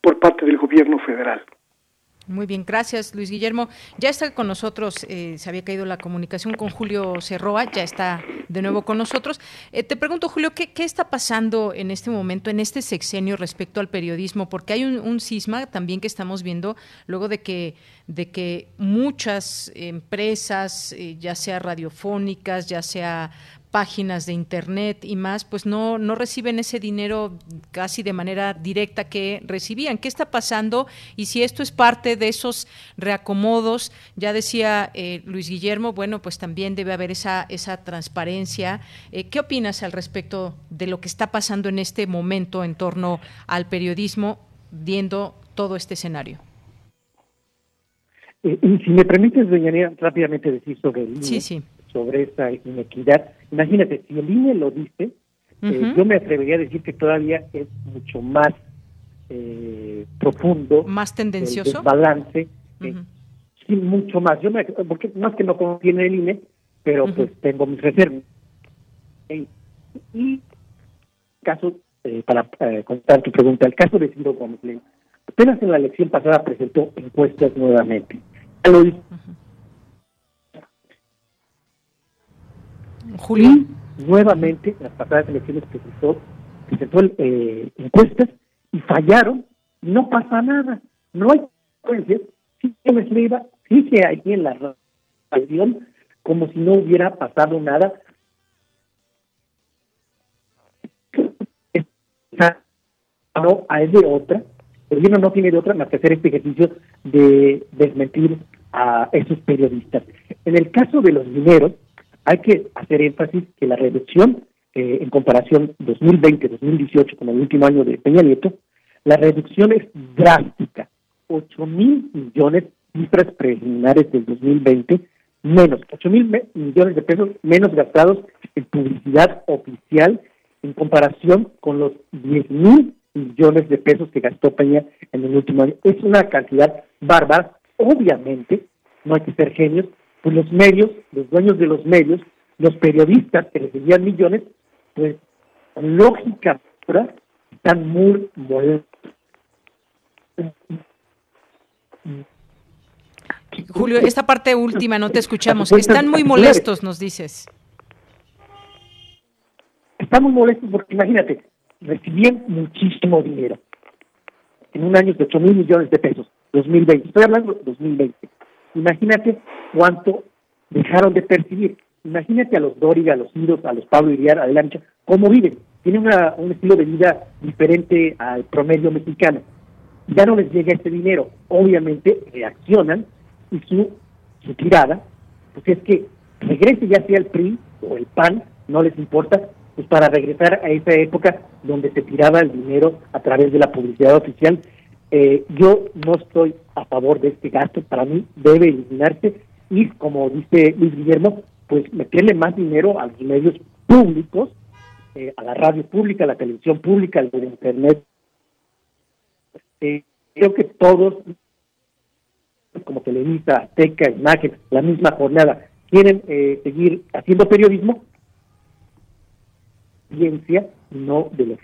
por parte del gobierno federal. Muy bien, gracias Luis Guillermo. Ya está con nosotros, eh, se había caído la comunicación con Julio Cerroa, ya está de nuevo con nosotros. Eh, te pregunto, Julio, ¿qué, está pasando en este momento, en este sexenio respecto al periodismo? Porque hay un, un cisma también que estamos viendo luego de que, de que muchas empresas, eh, ya sea radiofónicas, ya sea páginas de internet y más, pues no, no reciben ese dinero casi de manera directa que recibían. ¿Qué está pasando? Y si esto es parte de esos reacomodos, ya decía eh, Luis Guillermo, bueno, pues también debe haber esa, esa transparencia. Eh, ¿Qué opinas al respecto de lo que está pasando en este momento en torno al periodismo, viendo todo este escenario? Eh, si me permites, doña rápidamente decir sobre el sí, sí sobre esta inequidad. Imagínate, si el INE lo dice, eh, yo me atrevería a decir que todavía es mucho más eh, profundo. Más tendencioso. El balance. Sí, mucho más. Yo me, porque más que no contiene el INE, pero pues tengo mis reservas. Y, caso, eh, para contar tu pregunta, el caso de Ciro Gómez apenas en la elección pasada presentó encuestas nuevamente. Lo Julio. nuevamente, en las pasadas elecciones presentó, presentó eh, encuestas y fallaron. No pasa nada. No hay consecuencias. Sí se me iba, sí se ahí en la región como si no hubiera pasado nada. No, hay de otra. El gobierno no tiene de otra más que hacer este ejercicio de desmentir a esos periodistas. En el caso de los dineros, hay que hacer énfasis que la reducción eh, en comparación 2020-2018 con el último año de Peña Nieto, la reducción es drástica. 8 mil millones, cifras preliminares del 2020, menos, 8 mil millones de pesos menos gastados en publicidad oficial en comparación con los 10 mil millones de pesos que gastó Peña en el último año. Es una cantidad bárbara. Obviamente, no hay que ser genios, pues los medios, los dueños de los medios, los periodistas que recibían millones, pues lógica están muy molestos. Julio, esta parte última no te escuchamos. Están muy molestos, nos dices. Están muy molestos porque imagínate, recibían muchísimo dinero. En un año de 8 mil millones de pesos, 2020. Estoy hablando de 2020. Imagínate cuánto dejaron de percibir. imagínate a los Dóriga, a los Iros, a los Pablo Iriar, a Lancha, cómo viven. Tienen una, un estilo de vida diferente al promedio mexicano. Ya no les llega ese dinero. Obviamente reaccionan y su, su tirada, pues es que regrese ya sea el PRI o el PAN, no les importa, pues para regresar a esa época donde se tiraba el dinero a través de la publicidad oficial. Eh, yo no estoy a favor de este gasto, para mí debe eliminarse y como dice Luis Guillermo, pues meterle más dinero a los medios públicos, eh, a la radio pública, a la televisión pública, al internet. Eh, creo que todos, como Televisa, Azteca, Imagen, la misma jornada, quieren seguir haciendo periodismo, ciencia, no de los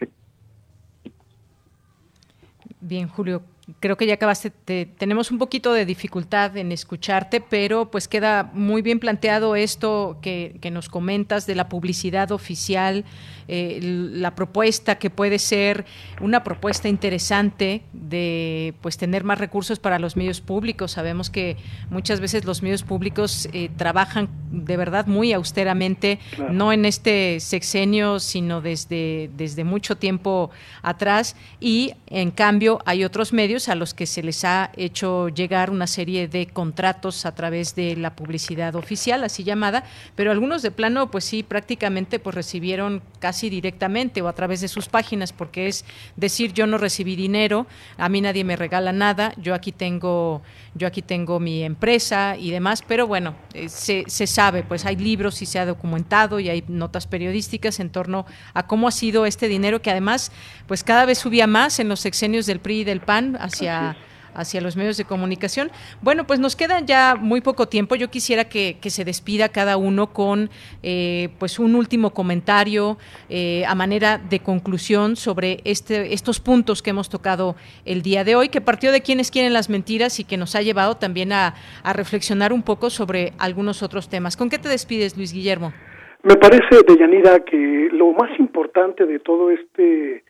Bien, Julio, creo que ya acabaste, tenemos un poquito de dificultad en escucharte, pero pues queda muy bien planteado esto que, nos comentas de la publicidad oficial, eh, la propuesta que puede ser una propuesta interesante de pues tener más recursos para los medios públicos. Sabemos que muchas veces los medios públicos eh, trabajan de verdad muy austeramente, no en este sexenio, sino desde, desde mucho tiempo atrás, y en cambio hay otros medios a los que se les ha hecho llegar una serie de contratos a través de la publicidad oficial, así llamada, pero algunos de plano, pues sí, prácticamente pues recibieron casi directamente o a través de sus páginas, porque es decir, yo no recibí dinero, a mí nadie me regala nada, yo aquí tengo, yo aquí tengo mi empresa y demás, pero bueno, eh, se, sabe, pues hay libros y se ha documentado y hay notas periodísticas en torno a cómo ha sido este dinero que además, pues cada vez subía más en los sexenios del PRI y del PAN, hacia hacia los medios de comunicación. Bueno, pues nos queda ya muy poco tiempo. Yo quisiera que, se despida cada uno con eh, pues un último comentario eh, a manera de conclusión sobre este, estos puntos que hemos tocado el día de hoy, que partió de quienes quieren las mentiras y que nos ha llevado también a, a reflexionar un poco sobre algunos otros temas. ¿Con qué te despides, Luis Guillermo? Me parece, Deyanira, que lo más importante de todo este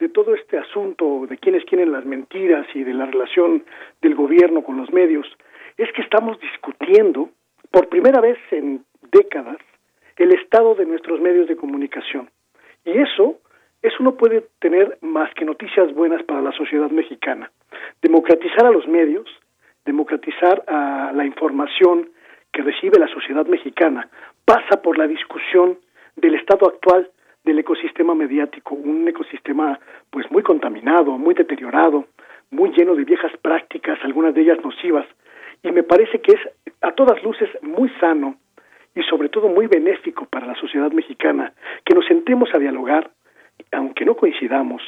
de todo este asunto de quiénes quieren las mentiras y de la relación del gobierno con los medios es que estamos discutiendo por primera vez en décadas el estado de nuestros medios de comunicación. Y eso, eso no puede tener más que noticias buenas para la sociedad mexicana. Democratizar a los medios, democratizar a la información que recibe la sociedad mexicana, pasa por la discusión del estado actual del ecosistema mediático, un ecosistema pues muy contaminado, muy deteriorado, muy lleno de viejas prácticas, algunas de ellas nocivas, y me parece que es a todas luces muy sano y sobre todo muy benéfico para la sociedad mexicana que nos sentemos a dialogar, aunque no coincidamos,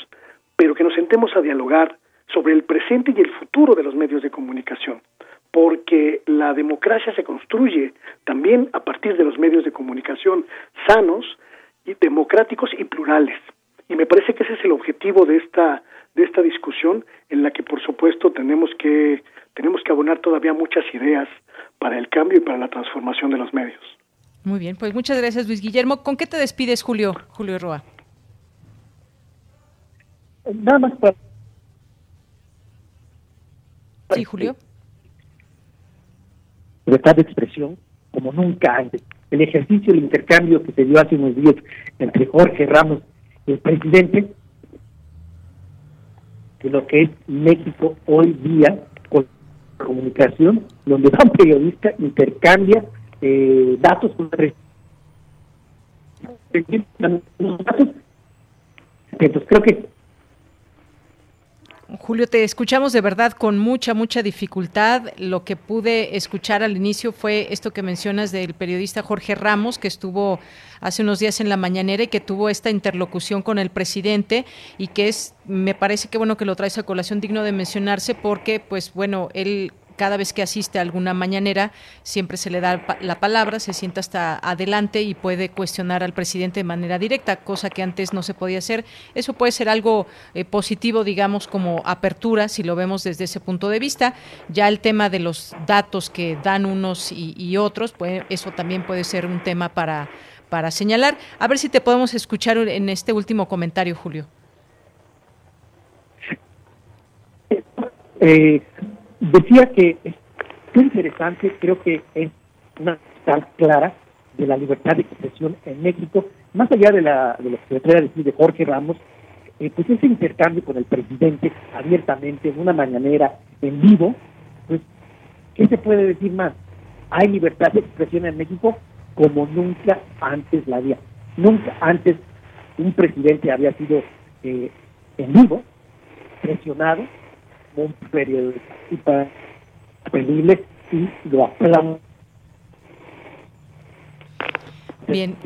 pero que nos sentemos a dialogar sobre el presente y el futuro de los medios de comunicación, porque la democracia se construye también a partir de los medios de comunicación sanos y democráticos y plurales. Y me parece que ese es el objetivo de esta de esta discusión en la que por supuesto tenemos que tenemos que abonar todavía muchas ideas para el cambio y para la transformación de los medios. Muy bien, pues muchas gracias Luis Guillermo. ¿Con qué te despides, Julio? Julio Roa. Nada más para... Sí, Julio. Libertad de expresión como nunca antes el ejercicio, el intercambio que se dio hace unos días entre Jorge Ramos y el presidente, de lo que es México hoy día con comunicación, donde un periodista intercambia eh, datos con datos. Entonces creo que Julio, te escuchamos de verdad con mucha, mucha dificultad. Lo que pude escuchar al inicio fue esto que mencionas del periodista Jorge Ramos, que estuvo hace unos días en la mañanera y que tuvo esta interlocución con el presidente y que es, me parece que bueno que lo traes a colación digno de mencionarse porque, pues bueno, él cada vez que asiste a alguna mañanera siempre se le da la palabra, se sienta hasta adelante y puede cuestionar al presidente de manera directa, cosa que antes no se podía hacer. Eso puede ser algo eh, positivo, digamos, como apertura, si lo vemos desde ese punto de vista. Ya el tema de los datos que dan unos y, otros, pues eso también puede ser un tema para, para señalar. A ver si te podemos escuchar en este último comentario, Julio. Eh, Decía que es interesante, creo que es una tan clara de la libertad de expresión en México, más allá de, la, de lo que se trae a decir de Jorge Ramos, eh, pues ese intercambio con el presidente abiertamente, en una mañanera, en vivo, pues, ¿qué se puede decir más? Hay libertad de expresión en México como nunca antes la había. Nunca antes un presidente había sido eh, en vivo, presionado, un periodista penible y lo aplaudo. Bien.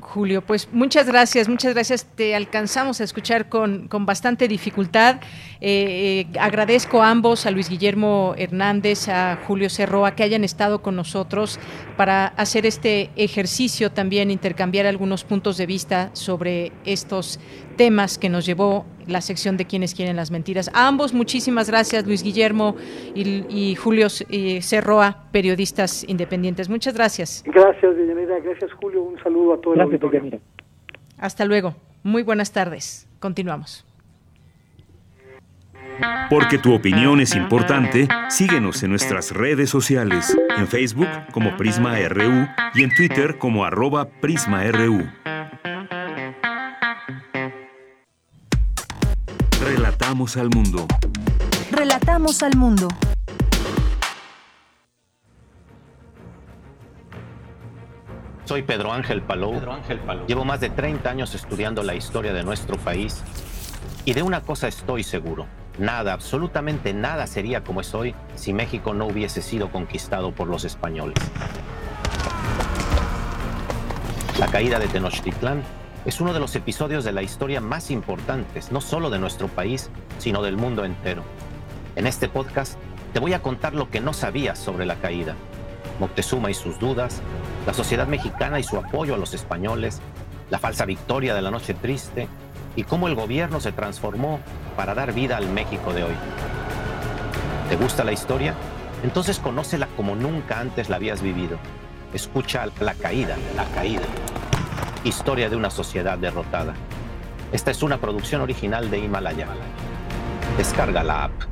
Julio, pues muchas gracias, muchas gracias. Te alcanzamos a escuchar con, con bastante dificultad. Eh, eh, agradezco a ambos, a Luis Guillermo Hernández, a Julio Cerroa, que hayan estado con nosotros para hacer este ejercicio también, intercambiar algunos puntos de vista sobre estos temas que nos llevó la sección de quienes quieren las mentiras. A ambos, muchísimas gracias, Luis Guillermo y, Julio Cerroa, periodistas independientes. Muchas gracias. Gracias, Deyanira. Gracias, Julio. Un saludo a todos. Gracias, Hasta luego. Muy buenas tardes. Continuamos. Porque tu opinión es importante, síguenos en nuestras redes sociales, en Facebook como Prisma RU y en Twitter como arroba PrismaRU. Relatamos al mundo. Relatamos al mundo. Soy Pedro Ángel Palou. Llevo más de 30 años estudiando la historia de nuestro país y de una cosa estoy seguro. Nada, absolutamente nada sería como es hoy si México no hubiese sido conquistado por los españoles. La caída de Tenochtitlán es uno de los episodios de la historia más importantes, no solo de nuestro país, sino del mundo entero. En este podcast te voy a contar lo que no sabías sobre la caída, Moctezuma y sus dudas, la sociedad mexicana y su apoyo a los españoles, la falsa victoria de la Noche Triste y cómo el gobierno se transformó para dar vida al México de hoy. ¿Te gusta la historia? Entonces conócela como nunca antes la habías vivido. Escucha La Caída, La Caída. Historia de una sociedad derrotada. Esta es una producción original de Himalaya. Descarga la app.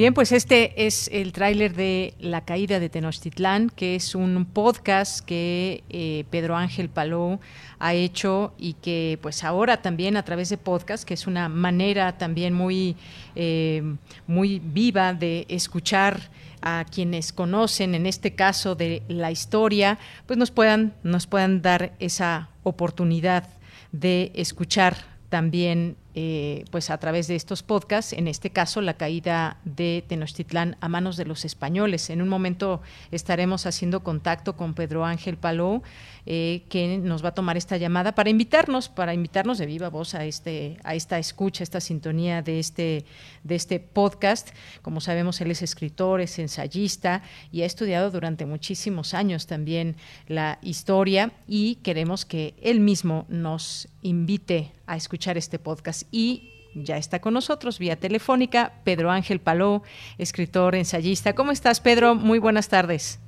Bien, pues este es el tráiler de La caída de Tenochtitlán, que es un podcast que eh, Pedro Ángel Paló ha hecho y que pues ahora también a través de podcast, que es una manera también muy, eh, muy viva de escuchar a quienes conocen, en este caso de la historia, pues nos puedan, nos puedan dar esa oportunidad de escuchar también eh, pues a través de estos podcasts, en este caso la caída de Tenochtitlán a manos de los españoles. En un momento estaremos haciendo contacto con Pedro Ángel Paló, eh, que nos va a tomar esta llamada para invitarnos, para invitarnos de viva voz a este, a esta escucha, esta sintonía de este, de este podcast. Como sabemos, él es escritor, es ensayista y ha estudiado durante muchísimos años también la historia y queremos que él mismo nos invite a escuchar este podcast y ya está con nosotros vía telefónica Pedro Ángel Paló, escritor, ensayista. ¿Cómo estás, Pedro? Muy buenas tardes.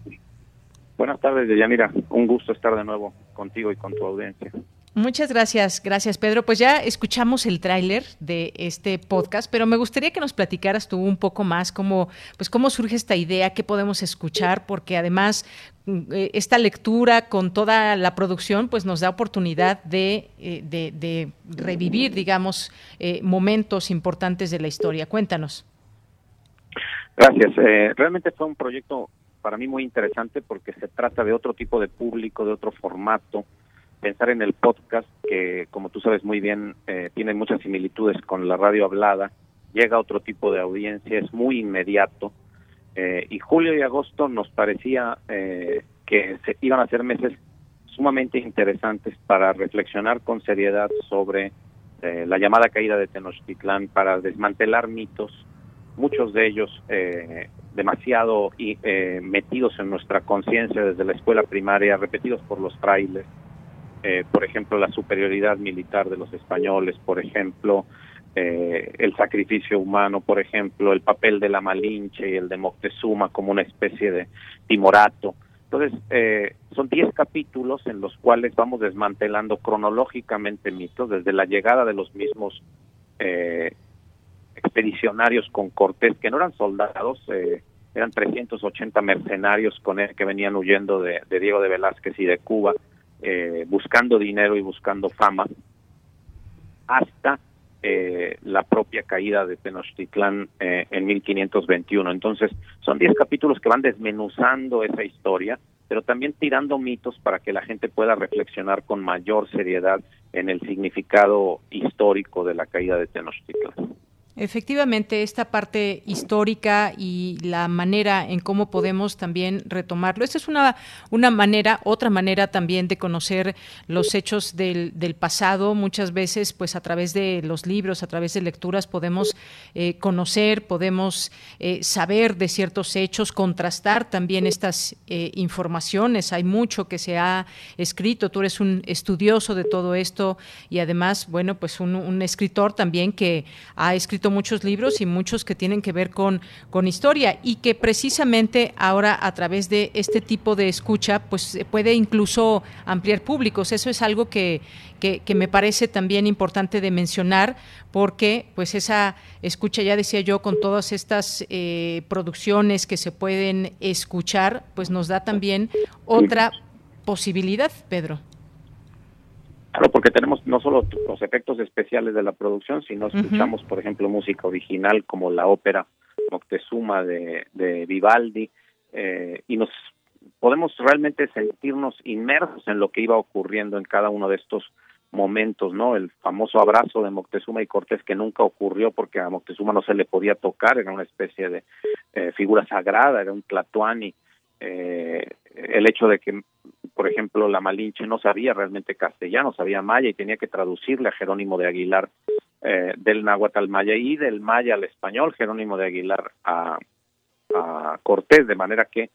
Buenas tardes, Deyanira. Un gusto estar de nuevo contigo y con tu audiencia. Muchas gracias, gracias Pedro. Pues ya escuchamos el tráiler de este podcast, pero me gustaría que nos platicaras tú un poco más cómo, pues cómo surge esta idea, qué podemos escuchar, porque además mm, eh, esta lectura con toda la producción, pues nos da oportunidad de, eh, revivir, digamos, eh, momentos importantes de la historia. Cuéntanos. Gracias. realmente fue un proyecto para mí muy interesante porque se trata de otro tipo de público, de otro formato pensar en el podcast, que como tú sabes muy bien, eh, tiene muchas similitudes con la radio hablada, llega a otro tipo de audiencia, es muy inmediato. Eh, y julio y agosto nos parecía eh, que se iban a ser meses sumamente interesantes para reflexionar con seriedad sobre la llamada caída de Tenochtitlán, para desmantelar mitos, muchos de ellos demasiado y, metidos en nuestra conciencia desde la escuela primaria, repetidos por los frailes, eh, por ejemplo, la superioridad militar de los españoles, por ejemplo, eh, el sacrificio humano, por ejemplo, el papel de la Malinche y el de Moctezuma como una especie de timorato. Entonces, eh, son 10 capítulos en los cuales vamos desmantelando cronológicamente mitos, desde la llegada de los mismos expedicionarios con Cortés, que no eran soldados, eran 380 mercenarios con él que venían huyendo de, Diego de Velázquez y de Cuba, eh, buscando dinero y buscando fama, hasta eh, la propia caída de Tenochtitlán eh, en 1521. Entonces, son 10 capítulos que van desmenuzando esa historia, pero también tirando mitos para que la gente pueda reflexionar con mayor seriedad en el significado histórico de la caída de Tenochtitlán. Efectivamente, esta parte histórica y la manera en cómo podemos también retomarlo. Esta es una, una manera, otra manera también de conocer los hechos del, del pasado. Muchas veces, pues a través de los libros, a través de lecturas, podemos eh, conocer, podemos eh, saber de ciertos hechos, contrastar también estas eh, informaciones. Hay mucho que se ha escrito. Tú eres un estudioso de todo esto y además, bueno, pues un, un escritor también que ha escrito muchos libros y muchos que tienen que ver con, con historia y que precisamente ahora a través de este tipo de escucha pues se puede incluso ampliar públicos. Eso es algo que, que, me parece también importante de mencionar porque pues esa escucha, ya decía yo, con todas estas eh, producciones que se pueden escuchar, pues nos da también otra posibilidad, Pedro. Claro, porque tenemos no solo los efectos especiales de la producción, sino escuchamos, por ejemplo, música original como la ópera Moctezuma de, de Vivaldi, eh, y nos podemos realmente sentirnos inmersos en lo que iba ocurriendo en cada uno de estos momentos, ¿no? El famoso abrazo de Moctezuma y Cortés que nunca ocurrió porque a Moctezuma no se le podía tocar, era una especie de eh, figura sagrada, era un tlatoani. Eh, el hecho de que por ejemplo, la Malinche no sabía realmente castellano, sabía maya y tenía que traducirle a Jerónimo de Aguilar eh, del náhuatl al maya y del maya al español, Jerónimo de Aguilar a, Cortés, de manera que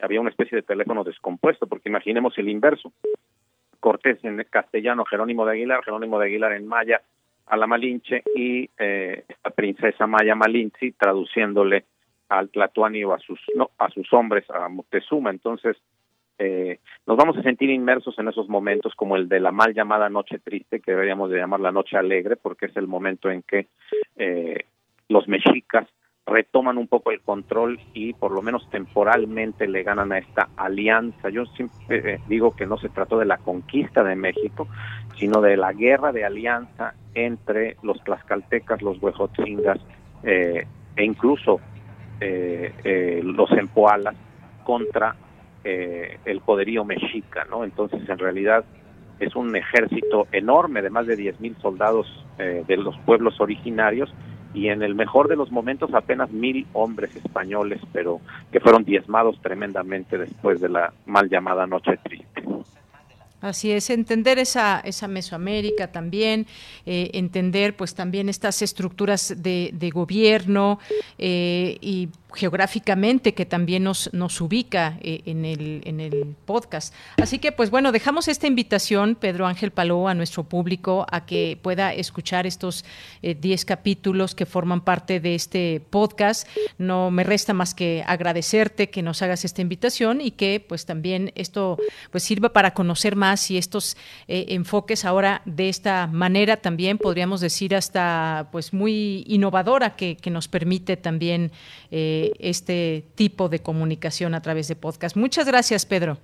había una especie de teléfono descompuesto, porque imaginemos el inverso. Cortés en castellano, Jerónimo de Aguilar, Jerónimo de Aguilar en maya a la Malinche y eh, esta princesa maya Malinche traduciéndole al Tlatuani o a sus no, a sus hombres a Moctezuma. Entonces, eh, nos vamos a sentir inmersos en esos momentos como el de la mal llamada noche triste, que deberíamos de llamar la noche alegre, porque es el momento en que eh, los mexicas retoman un poco el control y por lo menos temporalmente le ganan a esta alianza. Yo siempre eh, digo que no se trató de la conquista de México, sino de la guerra de alianza entre los tlaxcaltecas, los huejotzingas e incluso los empoalas contra eh, el poderío mexica, ¿no? Entonces, en realidad, es un ejército enorme de más de 10.000 soldados eh, de los pueblos originarios y en el mejor de los momentos apenas mil hombres españoles, pero que fueron diezmados tremendamente después de la mal llamada Noche Triste. Así es, entender esa, esa Mesoamérica también, eh, entender pues también estas estructuras de, de gobierno y geográficamente que también nos, nos ubica eh, en, el, en el podcast. Así que, pues bueno, dejamos esta invitación, Pedro Ángel Paló, a nuestro público a que pueda escuchar estos 10 eh, capítulos que forman parte de este podcast. No me resta más que agradecerte que nos hagas esta invitación y que pues también esto pues sirva para conocer más y estos eh, enfoques ahora de esta manera también podríamos decir hasta pues muy innovadora que, que nos permite también este tipo de comunicación a través de podcast. Muchas gracias, Pedro.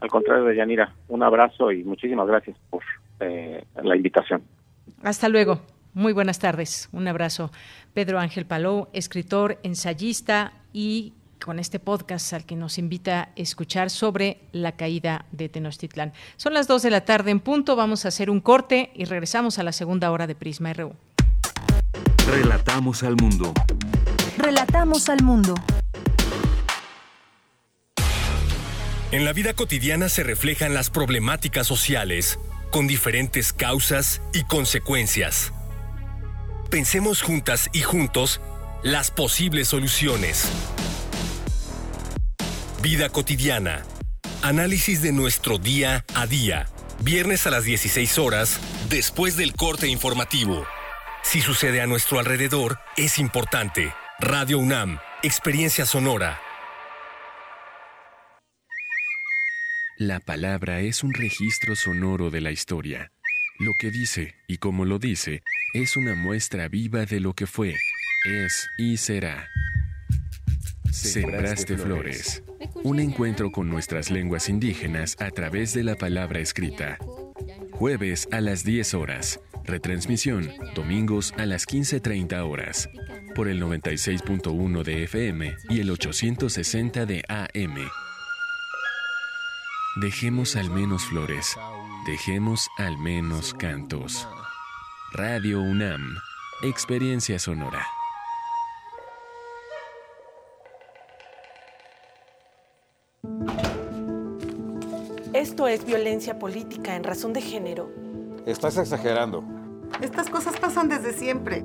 Al contrario de Yanira, un abrazo y muchísimas gracias por eh, la invitación. Hasta luego. Muy buenas tardes. Un abrazo. Pedro Ángel Palou, escritor, ensayista y con este podcast al que nos invita a escuchar sobre la caída de Tenochtitlán. Son las 2 de la tarde en punto, vamos a hacer un corte y regresamos a la segunda hora de Prisma RU. Relatamos al mundo. Relatamos al mundo. En la vida cotidiana se reflejan las problemáticas sociales, con diferentes causas y consecuencias. Pensemos juntas y juntos las posibles soluciones. Vida cotidiana. Análisis de nuestro día a día. Viernes a las 16 horas, después del corte informativo. Si sucede a nuestro alrededor, es importante. Radio UNAM, Experiencia Sonora. La palabra es un registro sonoro de la historia. Lo que dice y como lo dice es una muestra viva de lo que fue, es y será. Sembraste Flores. Un encuentro con nuestras lenguas indígenas a través de la palabra escrita. Jueves a las 10 horas. Retransmisión, domingos a las 15.30 horas. Por el 96.1 de FM y el 860 de AM. Dejemos al menos flores. Dejemos al menos cantos. Radio UNAM. Experiencia sonora. Esto es violencia política en razón de género. Estás exagerando. Estas cosas pasan desde siempre.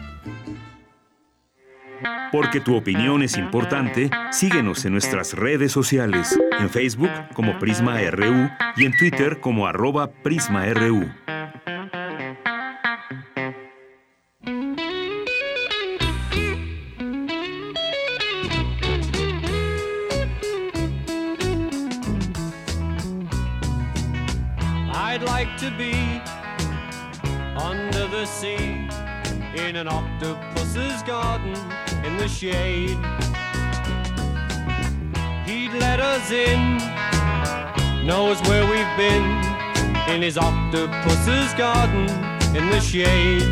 Porque tu opinión es importante, síguenos en nuestras redes sociales, en Facebook como Prisma RU y en Twitter como arroba PrismaRU. I'd like to be under the sea in an octopus's garden in the shade. He'd let us in, knows where we've been in his octopus's garden in the shade.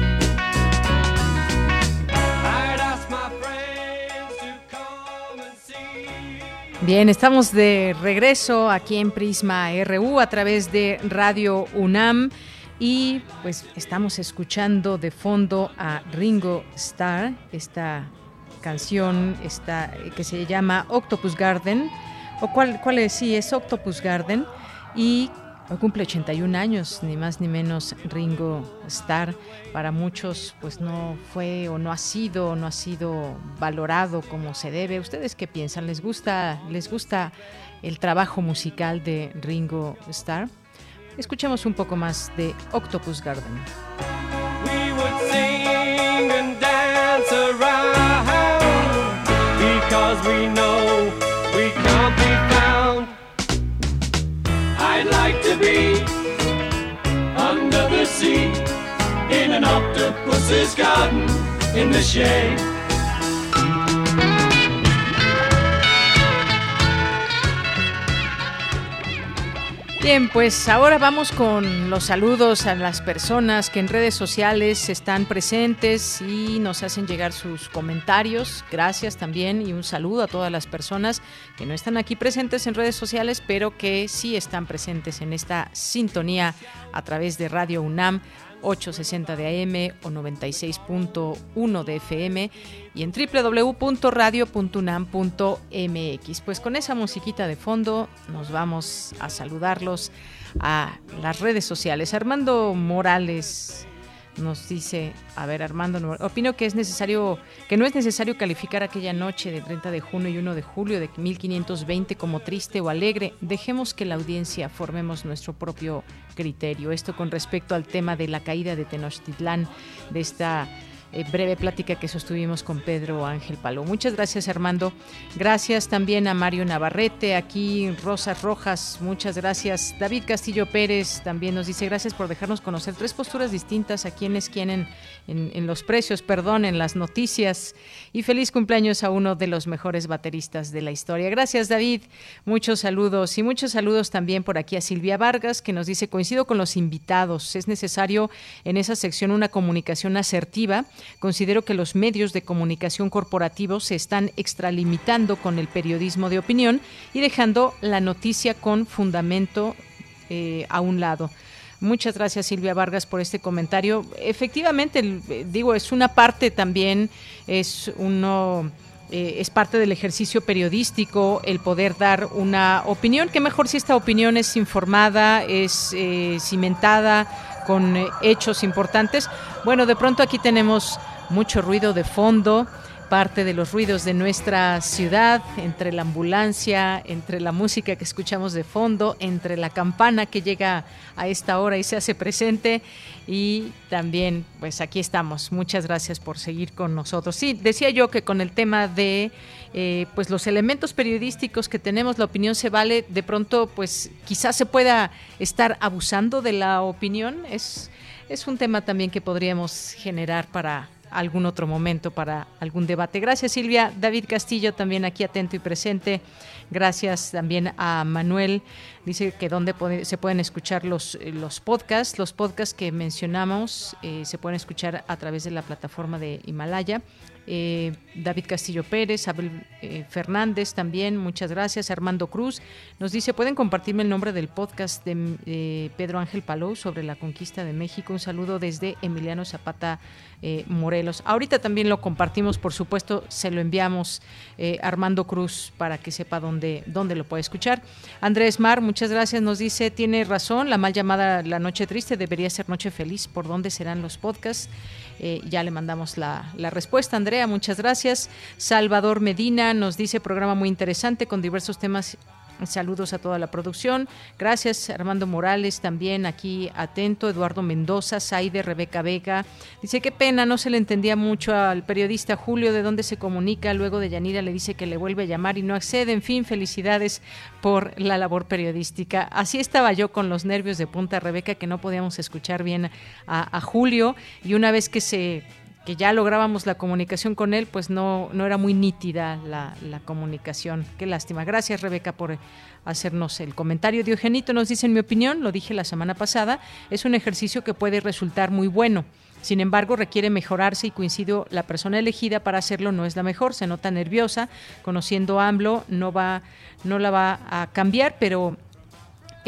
Bien, estamos de regreso aquí en Prisma RU a través de Radio UNAM y pues estamos escuchando de fondo a Ringo Starr, esta canción esta, que se llama Octopus Garden, o cuál, cuál es, sí, es Octopus Garden y cumple 81 años, ni más ni menos Ringo Starr. Para muchos, pues no fue o no ha sido, no ha sido valorado como se debe. ¿Ustedes qué piensan? ¿Les gusta, les gusta el trabajo musical de Ringo Starr? Escuchemos un poco más de Octopus Garden. We would sing and dance around because we know we can't be found. I'd like to be under the sea in an octopus's garden in the shade. Bien, pues ahora vamos con los saludos a las personas que en redes sociales están presentes y nos hacen llegar sus comentarios. Gracias también y un saludo a todas las personas que no están aquí presentes en redes sociales, pero que sí están presentes en esta sintonía a través de Radio UNAM 860 de AM o 96.1 de FM y en www.radio.unam.mx. Pues con esa musiquita de fondo nos vamos a saludarlos a las redes sociales. Armando Morales nos dice, a ver, Armando, opino que es necesario, que no es necesario calificar aquella noche de 30 de junio y 1 de julio de 1520 como triste o alegre. Dejemos que la audiencia formemos nuestro propio criterio. Esto con respecto al tema de la caída de Tenochtitlán, de esta eh, breve plática que sostuvimos con Pedro Ángel Palo. Muchas gracias Armando. Gracias también a Mario Navarrete, aquí Rosas Rojas, muchas gracias. David Castillo Pérez también nos dice gracias por dejarnos conocer tres posturas distintas a quienes quieren en, los precios, perdón, en las noticias. Y feliz cumpleaños a uno de los mejores bateristas de la historia. Gracias, David. Muchos saludos y muchos saludos también por aquí a Silvia Vargas, que nos dice, coincido con los invitados, es necesario en esa sección una comunicación asertiva. Considero que los medios de comunicación corporativos se están extralimitando con el periodismo de opinión y dejando la noticia con fundamento eh, a un lado. Muchas gracias Silvia Vargas por este comentario. Efectivamente, eh, digo, es una parte también, es uno... Eh, es parte del ejercicio periodístico el poder dar una opinión, que mejor si esta opinión es informada, es eh, cimentada con hechos importantes. Bueno, de pronto aquí tenemos mucho ruido de fondo parte de los ruidos de nuestra ciudad, entre la ambulancia, entre la música que escuchamos de fondo, entre la campana que llega a esta hora y se hace presente. Y también, pues aquí estamos. Muchas gracias por seguir con nosotros. Sí, decía yo que con el tema de eh, pues los elementos periodísticos que tenemos, la opinión se vale, de pronto, pues quizás se pueda estar abusando de la opinión. Es, es un tema también que podríamos generar para algún otro momento para algún debate. Gracias Silvia. David Castillo también aquí atento y presente. Gracias también a Manuel. Dice que donde se pueden escuchar los, eh, los podcasts. Los podcasts que mencionamos eh, se pueden escuchar a través de la plataforma de Himalaya. Eh, David Castillo Pérez, Abel eh, Fernández también, muchas gracias. Armando Cruz nos dice, ¿pueden compartirme el nombre del podcast de eh, Pedro Ángel Palou sobre la conquista de México? Un saludo desde Emiliano Zapata Morelos. Ahorita también lo compartimos, por supuesto, se lo enviamos Armando Cruz para que sepa dónde, dónde lo puede escuchar. Andrés Mar, muchas gracias, nos dice, tiene razón, la mal llamada La Noche Triste debería ser Noche Feliz. ¿Por dónde serán los podcasts? Eh, ya le mandamos la, la, respuesta, Andrea, muchas gracias. Salvador Medina nos dice programa muy interesante con diversos temas Saludos a toda la producción. Gracias, Armando Morales, también aquí atento. Eduardo Mendoza, Saide, Rebeca Vega. Dice, qué pena, no se le entendía mucho al periodista Julio de dónde se comunica. Luego de Yanira le dice que le vuelve a llamar y no accede. En fin, felicidades por la labor periodística. Así estaba yo con los nervios de punta, Rebeca, que no podíamos escuchar bien a Julio. Y una vez que se que ya lográbamos la comunicación con él, pues no, no era muy nítida la, comunicación. Qué lástima. Gracias, Rebeca, por hacernos el comentario. Diogenito nos dice, en mi opinión, lo dije la semana pasada, es un ejercicio que puede resultar muy bueno. Sin embargo, requiere mejorarse y coincido, la persona elegida para hacerlo no es la mejor, se nota nerviosa, conociendo a AMLO no va no la va a cambiar, pero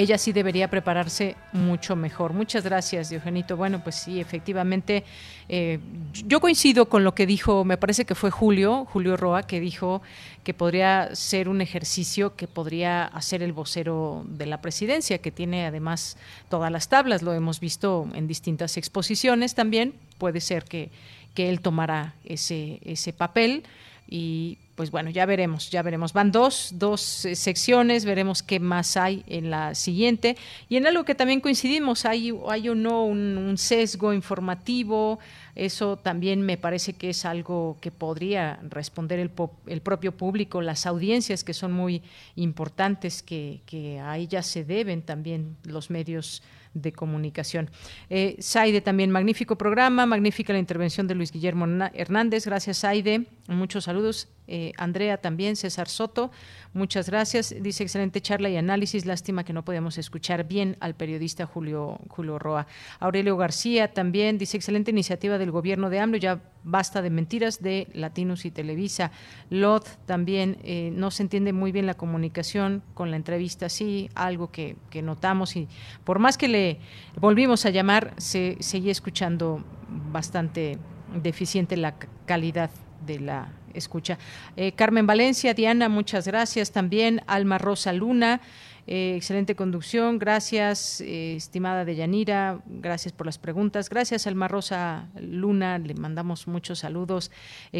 ella sí debería prepararse mucho mejor. Muchas gracias, Diogenito. Bueno, pues sí, efectivamente, eh, yo coincido con lo que dijo, me parece que fue Julio, Julio Roa, que dijo que podría ser un ejercicio que podría hacer el vocero de la presidencia, que tiene además todas las tablas, lo hemos visto en distintas exposiciones también, puede ser que, que él tomara ese, ese papel y pues bueno, ya veremos, ya veremos. Van dos, dos eh, secciones, veremos qué más hay en la siguiente. Y en algo que también coincidimos, hay, hay o no un, sesgo informativo, eso también me parece que es algo que podría responder el, el propio público, las audiencias que son muy importantes, que, que a ellas se deben también los medios de comunicación. Eh, Saide también, magnífico programa, magnífica la intervención de Luis Guillermo Hernández. Gracias, Saide. Muchos saludos. Eh, Andrea también, César Soto, muchas gracias. Dice excelente charla y análisis. Lástima que no podíamos escuchar bien al periodista Julio, Julio Roa. Aurelio García también dice excelente iniciativa del gobierno de AMLO. Ya basta de mentiras de Latinos y Televisa. Lot también eh, no se entiende muy bien la comunicación con la entrevista. Sí, algo que, que notamos y por más que le volvimos a llamar, se seguía escuchando bastante deficiente la calidad de la escucha. Eh, Carmen Valencia, Diana, muchas gracias también. Alma Rosa Luna, Eh, excelente conducción, gracias, eh, estimada Deyanira, gracias por las preguntas. Gracias, Alma Rosa Luna, le mandamos muchos saludos.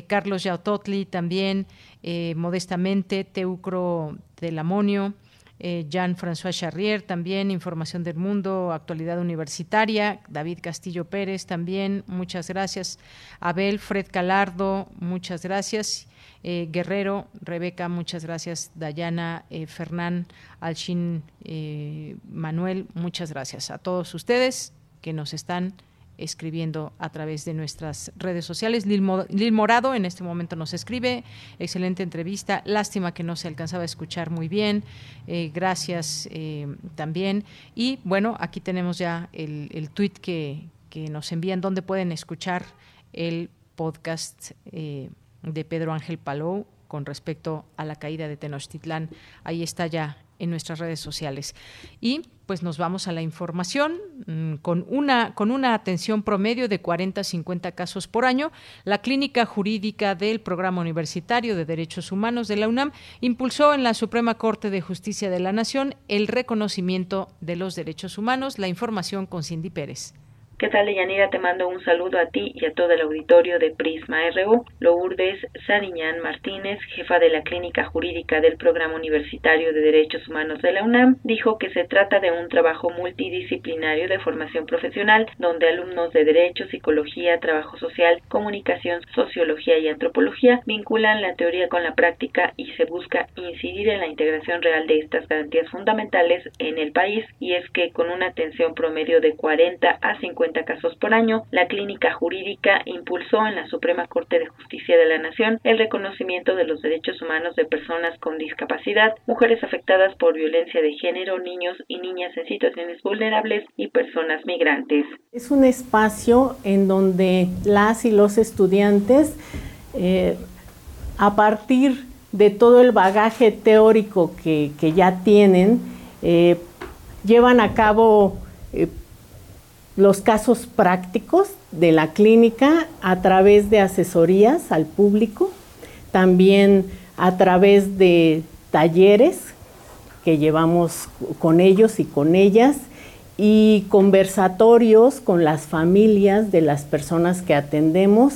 Carlos Yautotli también, modestamente, Teucro del Amonio. Jean-François Charrier también, Información del Mundo, Actualidad Universitaria, David Castillo Pérez también, muchas gracias. Abel, Fred Calardo, muchas gracias. Eh, Guerrero, Rebeca, muchas gracias. Dayana, eh, Fernán, Alchin, eh, Manuel, muchas gracias a todos ustedes que nos están escribiendo a través de nuestras redes sociales. Lil, Morado en este momento nos escribe, excelente entrevista, lástima que no se alcanzaba a escuchar muy bien, gracias también. Y bueno, aquí tenemos ya el, el tweet que, que nos envían donde pueden escuchar el podcast de Pedro Ángel Palou con respecto a la caída de Tenochtitlán. Ahí está ya en nuestras redes sociales. Y pues nos vamos a la información mm, con una con una atención promedio de 40 a 50 casos por año. La Clínica Jurídica del Programa Universitario de Derechos Humanos de la UNAM impulsó en la Suprema Corte de Justicia de la Nación el reconocimiento de los derechos humanos. La información con Cindy Pérez. ¿Qué tal, Yanira? Te mando un saludo a ti y a todo el auditorio de Prisma RU. Lourdes Sariñán Martínez, jefa de la Clínica Jurídica del Programa Universitario de Derechos Humanos de la UNAM, dijo que se trata de un trabajo multidisciplinario de formación profesional donde alumnos de Derecho, Psicología, Trabajo Social, Comunicación, Sociología y Antropología vinculan la teoría con la práctica y se busca incidir en la integración real de estas garantías fundamentales en el país y es que con una atención promedio de 40 a 50 casos por año, la clínica jurídica impulsó en la Suprema Corte de Justicia de la Nación el reconocimiento de los derechos humanos de personas con discapacidad, mujeres afectadas por violencia de género, niños y niñas en situaciones vulnerables y personas migrantes. Es un espacio en donde las y los estudiantes, eh, a partir de todo el bagaje teórico que, ya tienen, eh, llevan a cabo eh, los casos prácticos de la clínica a través de asesorías al público, también a través de talleres que llevamos con ellos y con ellas y conversatorios con las familias de las personas que atendemos.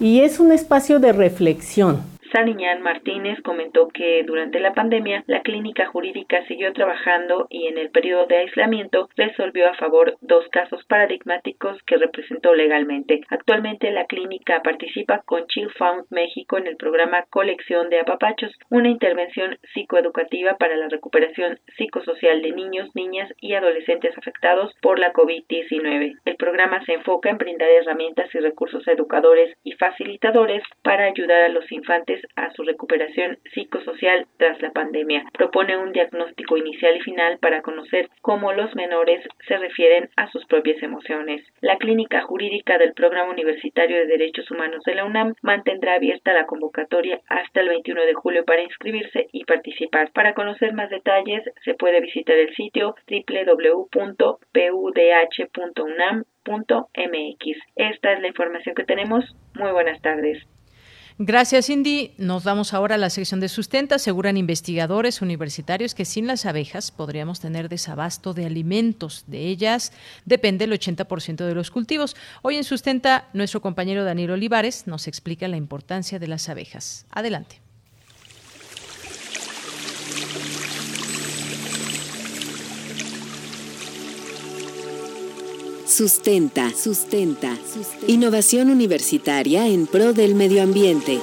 Y es un espacio de reflexión Sariñán Martínez comentó que durante la pandemia la clínica jurídica siguió trabajando y en el periodo de aislamiento resolvió a favor dos casos paradigmáticos que representó legalmente. Actualmente la clínica participa con Chill Found México en el programa Colección de Apapachos, una intervención psicoeducativa para la recuperación psicosocial de niños, niñas y adolescentes afectados por la COVID-19. El programa se enfoca en brindar herramientas y recursos educadores y facilitadores para ayudar a los infantes a su recuperación psicosocial tras la pandemia. Propone un diagnóstico inicial y final para conocer cómo los menores se refieren a sus propias emociones. La clínica jurídica del Programa Universitario de Derechos Humanos de la UNAM mantendrá abierta la convocatoria hasta el 21 de julio para inscribirse y participar. Para conocer más detalles se puede visitar el sitio www.pudh.unam.mx. Esta es la información que tenemos. Muy buenas tardes. Gracias, Cindy. Nos vamos ahora a la sección de sustenta. Aseguran investigadores universitarios que sin las abejas podríamos tener desabasto de alimentos. De ellas depende el 80% de los cultivos. Hoy en Sustenta, nuestro compañero Daniel Olivares nos explica la importancia de las abejas. Adelante. Sustenta, sustenta, Innovación universitaria en pro del medio ambiente.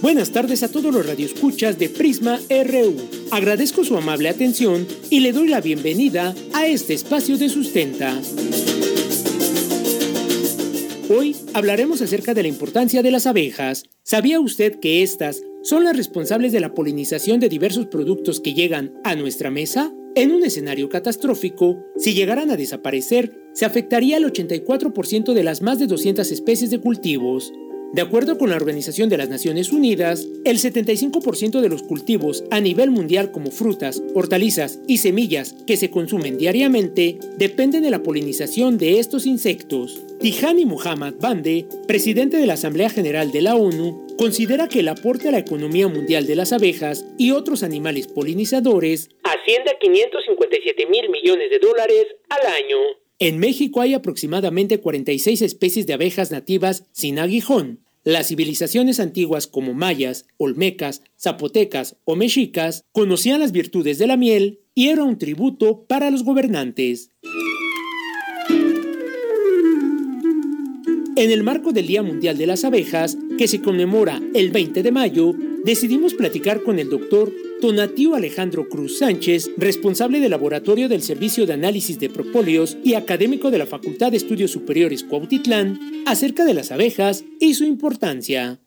Buenas tardes a todos los radioescuchas de Prisma RU. Agradezco su amable atención y le doy la bienvenida a este espacio de sustenta. Hoy hablaremos acerca de la importancia de las abejas. ¿Sabía usted que estas son las responsables de la polinización de diversos productos que llegan a nuestra mesa? En un escenario catastrófico, si llegaran a desaparecer, se afectaría al 84% de las más de 200 especies de cultivos. De acuerdo con la Organización de las Naciones Unidas, el 75% de los cultivos a nivel mundial como frutas, hortalizas y semillas que se consumen diariamente dependen de la polinización de estos insectos. Tihani Muhammad Bande, presidente de la Asamblea General de la ONU, considera que el aporte a la economía mundial de las abejas y otros animales polinizadores asciende a 557 mil millones de dólares al año. En México hay aproximadamente 46 especies de abejas nativas sin aguijón. Las civilizaciones antiguas como mayas, olmecas, zapotecas o mexicas conocían las virtudes de la miel y era un tributo para los gobernantes. En el marco del Día Mundial de las Abejas, que se conmemora el 20 de mayo, decidimos platicar con el doctor Tonatiu Alejandro Cruz Sánchez, responsable del Laboratorio del Servicio de Análisis de Propóleos y académico de la Facultad de Estudios Superiores Cuautitlán, acerca de las abejas y su importancia.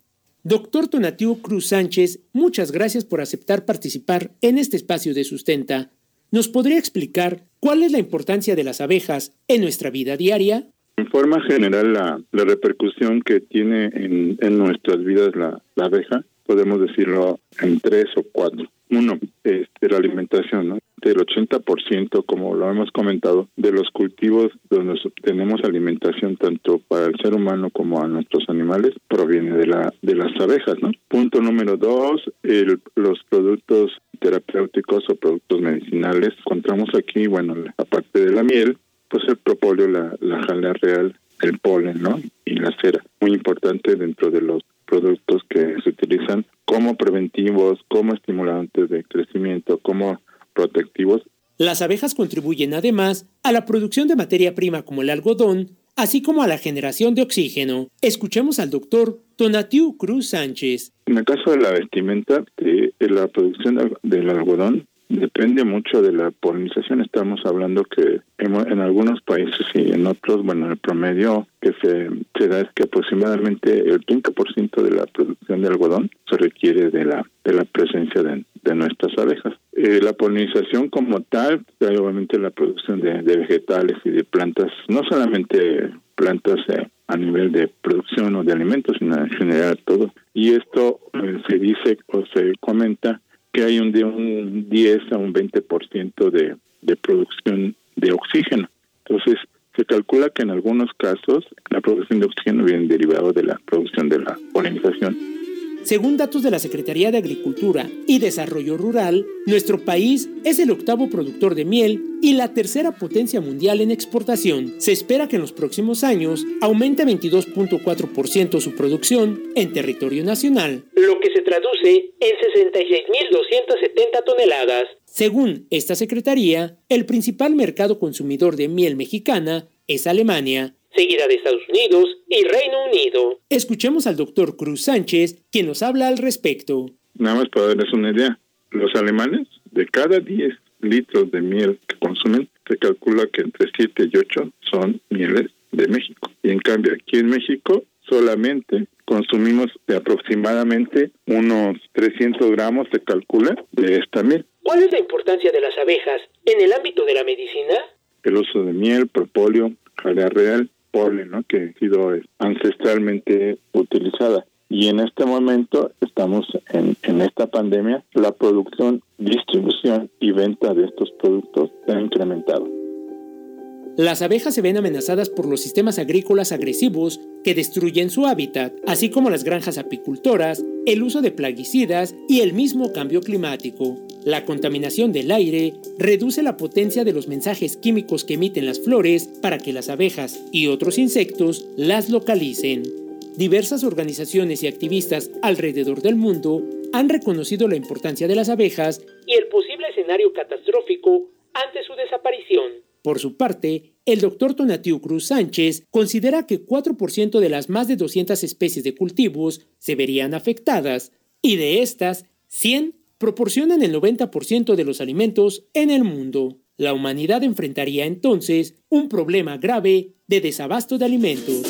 Doctor Tonatiu Cruz Sánchez, muchas gracias por aceptar participar en este espacio de sustenta. ¿Nos podría explicar cuál es la importancia de las abejas en nuestra vida diaria? En forma general, la, repercusión que tiene en, nuestras vidas la abeja, podemos decirlo en tres o cuatro. Uno, este, la alimentación, ¿no? Del 80%, como lo hemos comentado, de los cultivos donde tenemos alimentación tanto para el ser humano como a nuestros animales proviene de la de las abejas, ¿no? Punto número dos, el, los productos terapéuticos o productos medicinales. Encontramos aquí, bueno, aparte de la miel, pues el propóleo, la, la jalea real, el polen, ¿no? Y la cera. Muy importante dentro de los productos que se utilizan como preventivos, como estimulantes de crecimiento, como protectivos. Las abejas contribuyen además a la producción de materia prima como el algodón, así como a la generación de oxígeno. Escuchemos al doctor Tonatiu Cruz Sánchez. En el caso de la vestimenta, de la producción del algodón Depende mucho de la polinización. Estamos hablando que en, algunos países y en otros, bueno, el promedio que se, se da es que aproximadamente el 30% de la producción de algodón se requiere de la, de la presencia de, nuestras abejas. Eh, la polinización como tal, obviamente la producción de, vegetales y de plantas, no solamente plantas eh, a nivel de producción o de alimentos, sino en general todo. Y esto eh, se dice o se comenta que hay un, de un 10 a un 20% de, de producción de oxígeno. Entonces, se calcula que en algunos casos la producción de oxígeno viene derivado de la producción de la polinización. Según datos de la Secretaría de Agricultura y Desarrollo Rural, nuestro país es el octavo productor de miel y la tercera potencia mundial en exportación. Se espera que en los próximos años aumente 22.4% su producción en territorio nacional, lo que se traduce en 66.270 toneladas. Según esta Secretaría, el principal mercado consumidor de miel mexicana es Alemania, seguida de Estados Unidos y Reino Unido. Escuchemos al doctor Cruz Sánchez, quien nos habla al respecto. Nada más para darles una idea, los alemanes, de cada 10 litros de miel que consumen, se calcula que entre 7 y 8 son mieles de México. Y en cambio, aquí en México solamente consumimos de aproximadamente unos 300 gramos, se calcula, de esta miel. ¿Cuál es la importancia de las abejas en el ámbito de la medicina? El uso de miel, propóleo, jalea real ¿no? que ha sido ancestralmente utilizada. Y en este momento estamos en, en esta pandemia, la producción, distribución y venta de estos productos se ha incrementado. Las abejas se ven amenazadas por los sistemas agrícolas agresivos que destruyen su hábitat, así como las granjas apicultoras, el uso de plaguicidas y el mismo cambio climático. La contaminación del aire reduce la potencia de los mensajes químicos que emiten las flores para que las abejas y otros insectos las localicen. Diversas organizaciones y activistas alrededor del mundo han reconocido la importancia de las abejas y el posible escenario catastrófico ante su desaparición. Por su parte, el doctor Tonatiu Cruz Sánchez considera que 4% de las más de 200 especies de cultivos se verían afectadas, y de estas, 100 proporcionan el 90% de los alimentos en el mundo. La humanidad enfrentaría entonces un problema grave de desabasto de alimentos.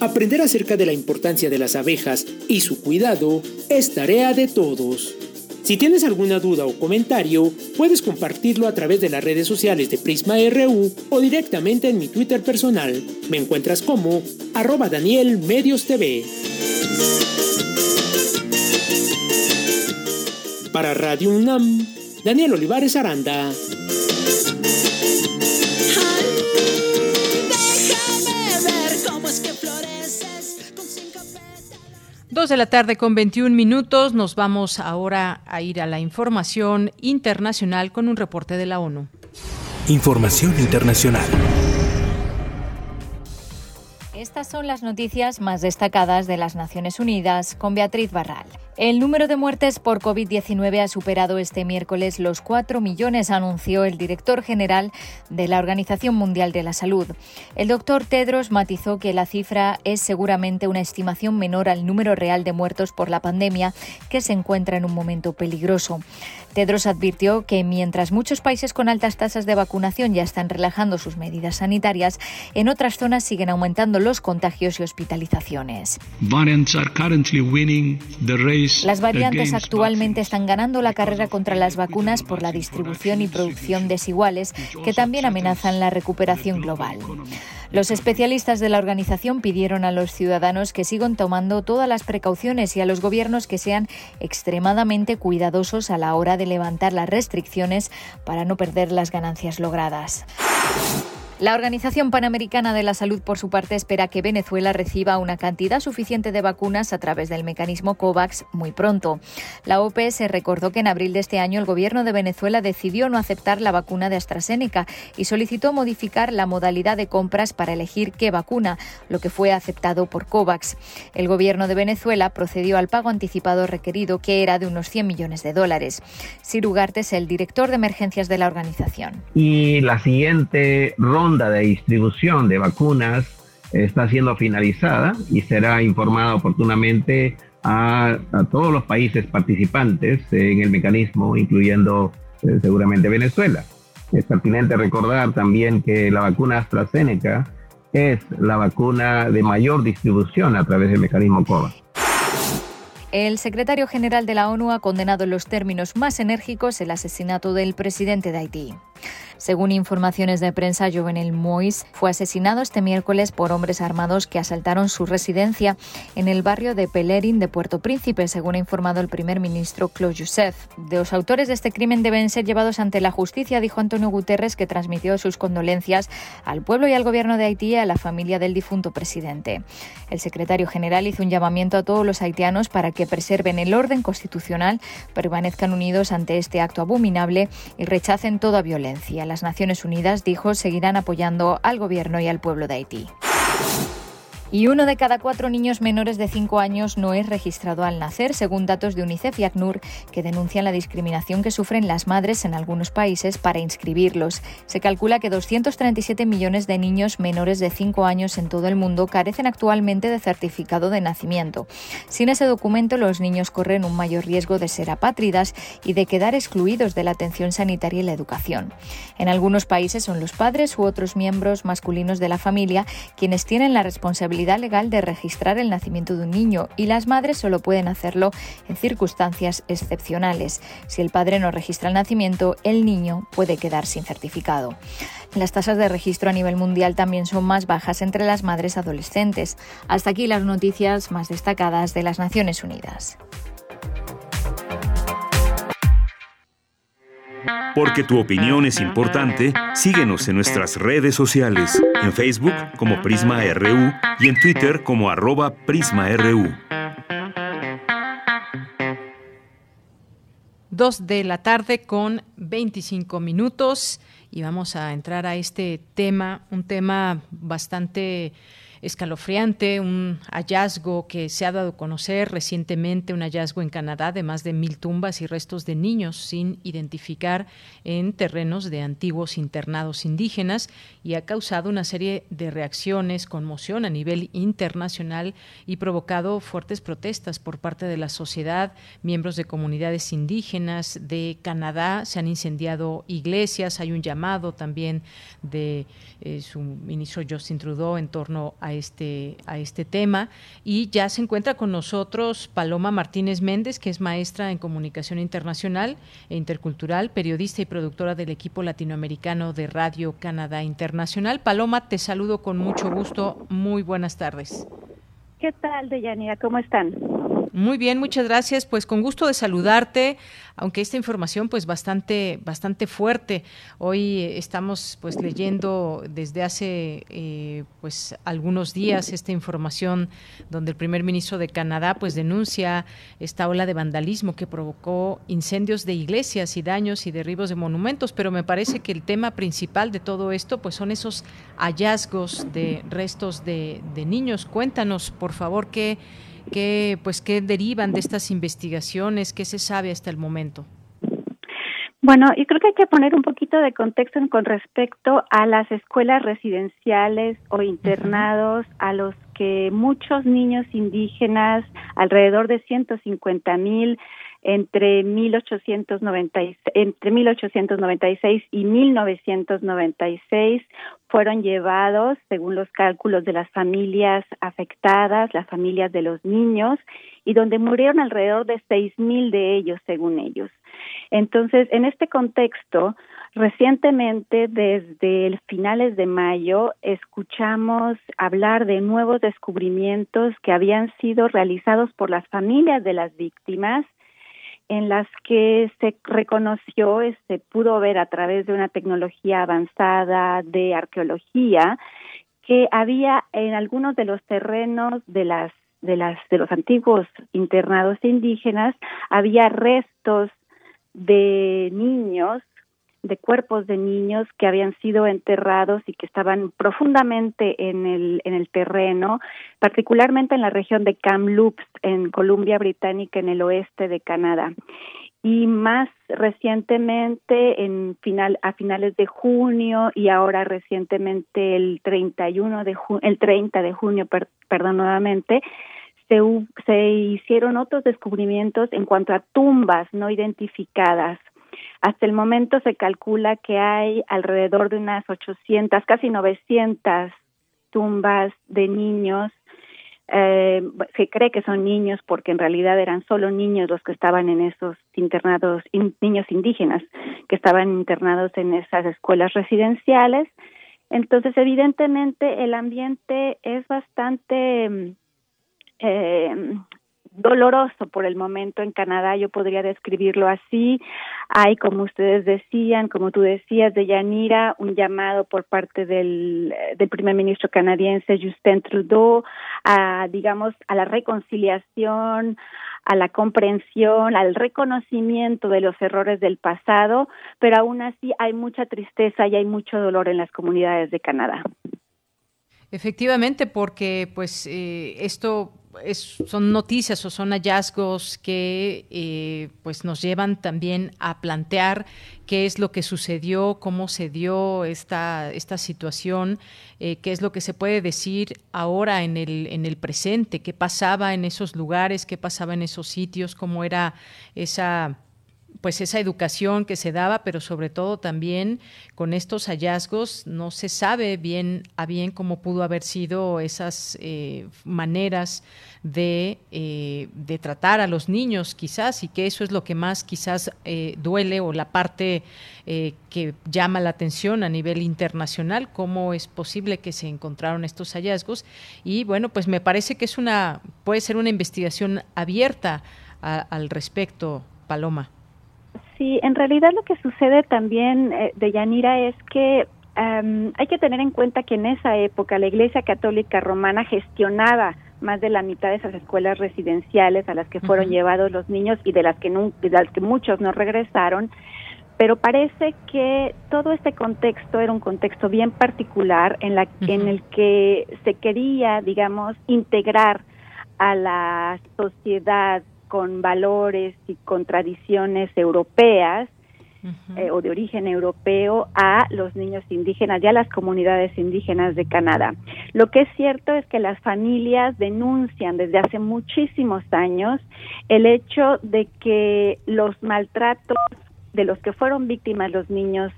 Aprender acerca de la importancia de las abejas y su cuidado es tarea de todos. Si tienes alguna duda o comentario, puedes compartirlo a través de las redes sociales de Prisma RU o directamente en mi Twitter personal. Me encuentras como arroba Daniel Medios TV. Para Radio UNAM, Daniel Olivares Aranda. Dos de la tarde con 21 minutos. Nos vamos ahora a ir a la información internacional con un reporte de la ONU. Información internacional. Estas son las noticias más destacadas de las Naciones Unidas con Beatriz Barral. El número de muertes por COVID-19 ha superado este miércoles los 4 millones, anunció el director general de la Organización Mundial de la Salud. El doctor Tedros matizó que la cifra es seguramente una estimación menor al número real de muertos por la pandemia, que se encuentra en un momento peligroso. Tedros advirtió que mientras muchos países con altas tasas de vacunación ya están relajando sus medidas sanitarias, en otras zonas siguen aumentando los contagios y hospitalizaciones. Las variantes actualmente están ganando la carrera contra las vacunas por la distribución y producción desiguales que también amenazan la recuperación global. Los especialistas de la organización pidieron a los ciudadanos que sigan tomando todas las precauciones y a los gobiernos que sean extremadamente cuidadosos a la hora de levantar las restricciones para no perder las ganancias logradas. La Organización Panamericana de la Salud, por su parte, espera que Venezuela reciba una cantidad suficiente de vacunas a través del mecanismo COVAX muy pronto. La OPS recordó que en abril de este año el gobierno de Venezuela decidió no aceptar la vacuna de AstraZeneca y solicitó modificar la modalidad de compras para elegir qué vacuna, lo que fue aceptado por COVAX. El gobierno de Venezuela procedió al pago anticipado requerido, que era de unos 100 millones de dólares. Ugarte es el director de emergencias de la organización. Y la siguiente ronda de distribución de vacunas está siendo finalizada y será informada oportunamente a, todos los países participantes en el mecanismo, incluyendo eh, seguramente Venezuela. Es pertinente recordar también que la vacuna AstraZeneca es la vacuna de mayor distribución a través del mecanismo COVAX. El secretario general de la ONU ha condenado en los términos más enérgicos el asesinato del presidente de Haití. Según informaciones de prensa, Jovenel Mois fue asesinado este miércoles por hombres armados que asaltaron su residencia en el barrio de Pelerin de Puerto Príncipe, según ha informado el primer ministro Claude Youssef. Los autores de este crimen deben ser llevados ante la justicia, dijo Antonio Guterres, que transmitió sus condolencias al pueblo y al gobierno de Haití y a la familia del difunto presidente. El secretario general hizo un llamamiento a todos los haitianos para que preserven el orden constitucional, permanezcan unidos ante este acto abominable y rechacen toda violencia las Naciones Unidas dijo seguirán apoyando al gobierno y al pueblo de Haití. Y uno de cada cuatro niños menores de 5 años no es registrado al nacer, según datos de UNICEF y ACNUR, que denuncian la discriminación que sufren las madres en algunos países para inscribirlos. Se calcula que 237 millones de niños menores de 5 años en todo el mundo carecen actualmente de certificado de nacimiento. Sin ese documento, los niños corren un mayor riesgo de ser apátridas y de quedar excluidos de la atención sanitaria y la educación. En algunos países son los padres u otros miembros masculinos de la familia quienes tienen la responsabilidad legal de registrar el nacimiento de un niño y las madres solo pueden hacerlo en circunstancias excepcionales. Si el padre no registra el nacimiento, el niño puede quedar sin certificado. Las tasas de registro a nivel mundial también son más bajas entre las madres adolescentes. Hasta aquí las noticias más destacadas de las Naciones Unidas. Porque tu opinión es importante, síguenos en nuestras redes sociales, en Facebook como Prisma RU y en Twitter como arroba PrismaRU. Dos de la tarde con 25 minutos y vamos a entrar a este tema, un tema bastante escalofriante, un hallazgo que se ha dado a conocer recientemente, un hallazgo en Canadá de más de mil tumbas y restos de niños sin identificar en terrenos de antiguos internados indígenas y ha causado una serie de reacciones, conmoción a nivel internacional y provocado fuertes protestas por parte de la sociedad, miembros de comunidades indígenas de Canadá, se han incendiado iglesias, hay un llamado también de eh, su ministro Justin Trudeau en torno a a este, a este tema. Y ya se encuentra con nosotros Paloma Martínez Méndez, que es maestra en comunicación internacional e intercultural, periodista y productora del equipo latinoamericano de Radio Canadá Internacional. Paloma, te saludo con mucho gusto. Muy buenas tardes. ¿Qué tal, Deyanira? ¿Cómo están? Muy bien, muchas gracias. Pues con gusto de saludarte, aunque esta información pues bastante bastante fuerte. Hoy estamos pues leyendo desde hace eh, pues algunos días esta información donde el primer ministro de Canadá pues denuncia esta ola de vandalismo que provocó incendios de iglesias y daños y derribos de monumentos. Pero me parece que el tema principal de todo esto pues son esos hallazgos de restos de, de niños. Cuéntanos por favor qué ¿Qué, pues, qué derivan de estas investigaciones? ¿Qué se sabe hasta el momento? Bueno, yo creo que hay que poner un poquito de contexto con respecto a las escuelas residenciales o internados a los que muchos niños indígenas, alrededor de 150 mil, entre 1890, entre 1896 y 1996 fueron llevados, según los cálculos de las familias afectadas, las familias de los niños, y donde murieron alrededor de seis mil de ellos, según ellos. Entonces, en este contexto, recientemente, desde finales de mayo, escuchamos hablar de nuevos descubrimientos que habían sido realizados por las familias de las víctimas en las que se reconoció, se este, pudo ver a través de una tecnología avanzada de arqueología, que había en algunos de los terrenos de las de las de los antiguos internados indígenas había restos de niños de cuerpos de niños que habían sido enterrados y que estaban profundamente en el, en el terreno, particularmente en la región de Kamloops, en Columbia Británica, en el oeste de Canadá. Y más recientemente, en final, a finales de junio y ahora recientemente el 31 de el 30 de junio, perdón, nuevamente, se, se hicieron otros descubrimientos en cuanto a tumbas no identificadas hasta el momento se calcula que hay alrededor de unas 800, casi 900 tumbas de niños. Eh, se cree que son niños porque en realidad eran solo niños los que estaban en esos internados, niños indígenas que estaban internados en esas escuelas residenciales. Entonces, evidentemente, el ambiente es bastante eh, doloroso por el momento en Canadá, yo podría describirlo así. Hay, como ustedes decían, como tú decías, de Yanira, un llamado por parte del, del primer ministro canadiense Justin Trudeau a, digamos, a la reconciliación, a la comprensión, al reconocimiento de los errores del pasado, pero aún así hay mucha tristeza y hay mucho dolor en las comunidades de Canadá. Efectivamente, porque pues eh, esto son noticias o son hallazgos que eh, pues nos llevan también a plantear qué es lo que sucedió, cómo se dio esta, esta situación, eh, qué es lo que se puede decir ahora en el, en el presente, qué pasaba en esos lugares, qué pasaba en esos sitios, cómo era esa pues esa educación que se daba, pero sobre todo también con estos hallazgos no se sabe bien a bien cómo pudo haber sido esas eh, maneras de, eh, de, tratar a los niños quizás y que eso es lo que más quizás eh, duele o la parte que llama la atención a nivel internacional, cómo es posible que se encontraron estos hallazgos y bueno, pues me parece que es una, puede ser una investigación abierta al respecto, Paloma. Sí, en realidad lo que sucede también eh, de Yanira es que em, hay que tener en cuenta que en esa época la Iglesia Católica Romana gestionaba más de la mitad de esas escuelas residenciales a las que fueron llevados los niños y de las que de las que muchos no regresaron pero parece que todo este contexto era un contexto bien particular en la en el que se quería digamos integrar a la sociedad con valores y con tradiciones europeas eh, o de origen europeo a los niños indígenas y a las comunidades indígenas de Canadá. Lo que es cierto es que las familias denuncian desde hace muchísimos años el hecho de que los maltratos de los que fueron víctimas los niños,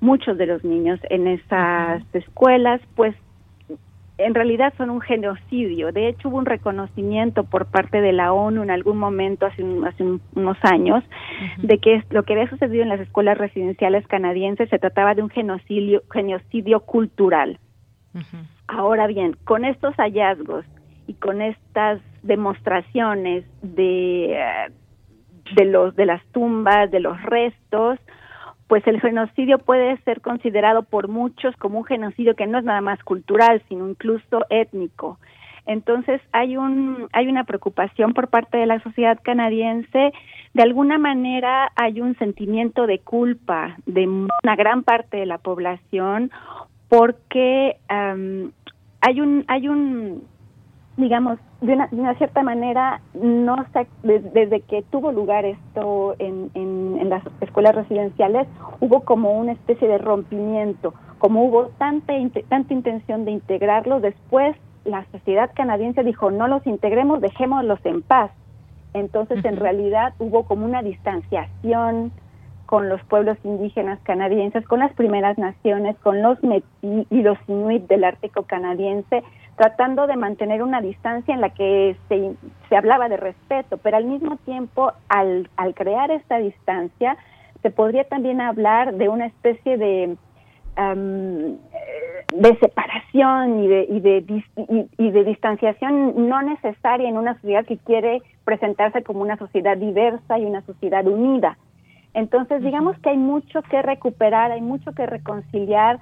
muchos de los niños en esas escuelas, pues en realidad son un genocidio. De hecho, hubo un reconocimiento por parte de la ONU en algún momento, hace, hace unos años, de que lo que había sucedido en las escuelas residenciales canadienses se trataba de un genocidio, genocidio cultural. Ahora bien, con estos hallazgos y con estas demostraciones de, eh, de, los, de las tumbas, de los restos, pues el genocidio puede ser considerado por muchos como un genocidio que no es nada más cultural, sino incluso étnico. Entonces hay un hay una preocupación por parte de la sociedad canadiense, de alguna manera hay un sentimiento de culpa de una gran parte de la población porque hay un hay un digamos, de una, cierta manera, no desde, que tuvo lugar esto en, en, las escuelas residenciales, hubo como una especie de rompimiento, como hubo tanta, tanta intención de integrarlos, después la sociedad canadiense dijo, no los integremos, dejémoslos en paz. Entonces, en realidad, hubo como una distanciación con los pueblos indígenas canadienses, con las primeras naciones, con los Métis y los Inuit del Ártico canadiense, tratando de mantener una distancia en la que se, se hablaba de respeto, pero al mismo tiempo, al, al crear esta distancia, se podría también hablar de una especie de, de separación y de, y, de, y, de distanciación no necesaria en una sociedad que quiere presentarse como una sociedad diversa y una sociedad unida. Entonces, digamos que hay mucho que recuperar, hay mucho que reconciliar,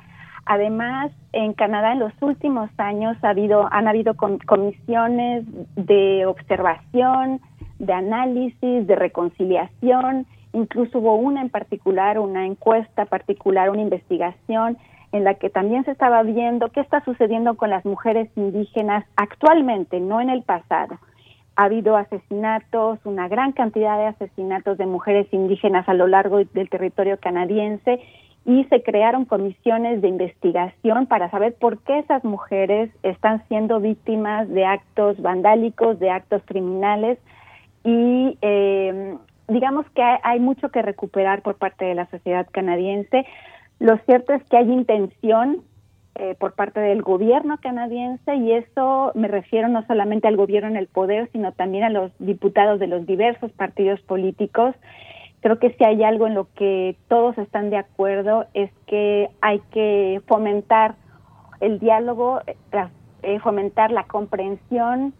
Además, en Canadá en los últimos años ha habido, han habido comisiones de observación, de análisis, de reconciliación, incluso hubo una en particular, una encuesta particular, una investigación en la que también se estaba viendo qué está sucediendo con las mujeres indígenas actualmente, no en el pasado. Ha habido asesinatos, una gran cantidad de asesinatos de mujeres indígenas a lo largo del territorio canadiense y se crearon comisiones de investigación para saber por qué esas mujeres están siendo víctimas de actos vandálicos, de actos criminales y eh, digamos que hay, mucho que recuperar por parte de la sociedad canadiense. Lo cierto es que hay intención eh, por parte del gobierno canadiense y eso me refiero no solamente al gobierno en el poder, sino también a los diputados de los diversos partidos políticos creo que si hay algo en lo que todos están de acuerdo es que hay que fomentar el diálogo, eh, fomentar la comprensión,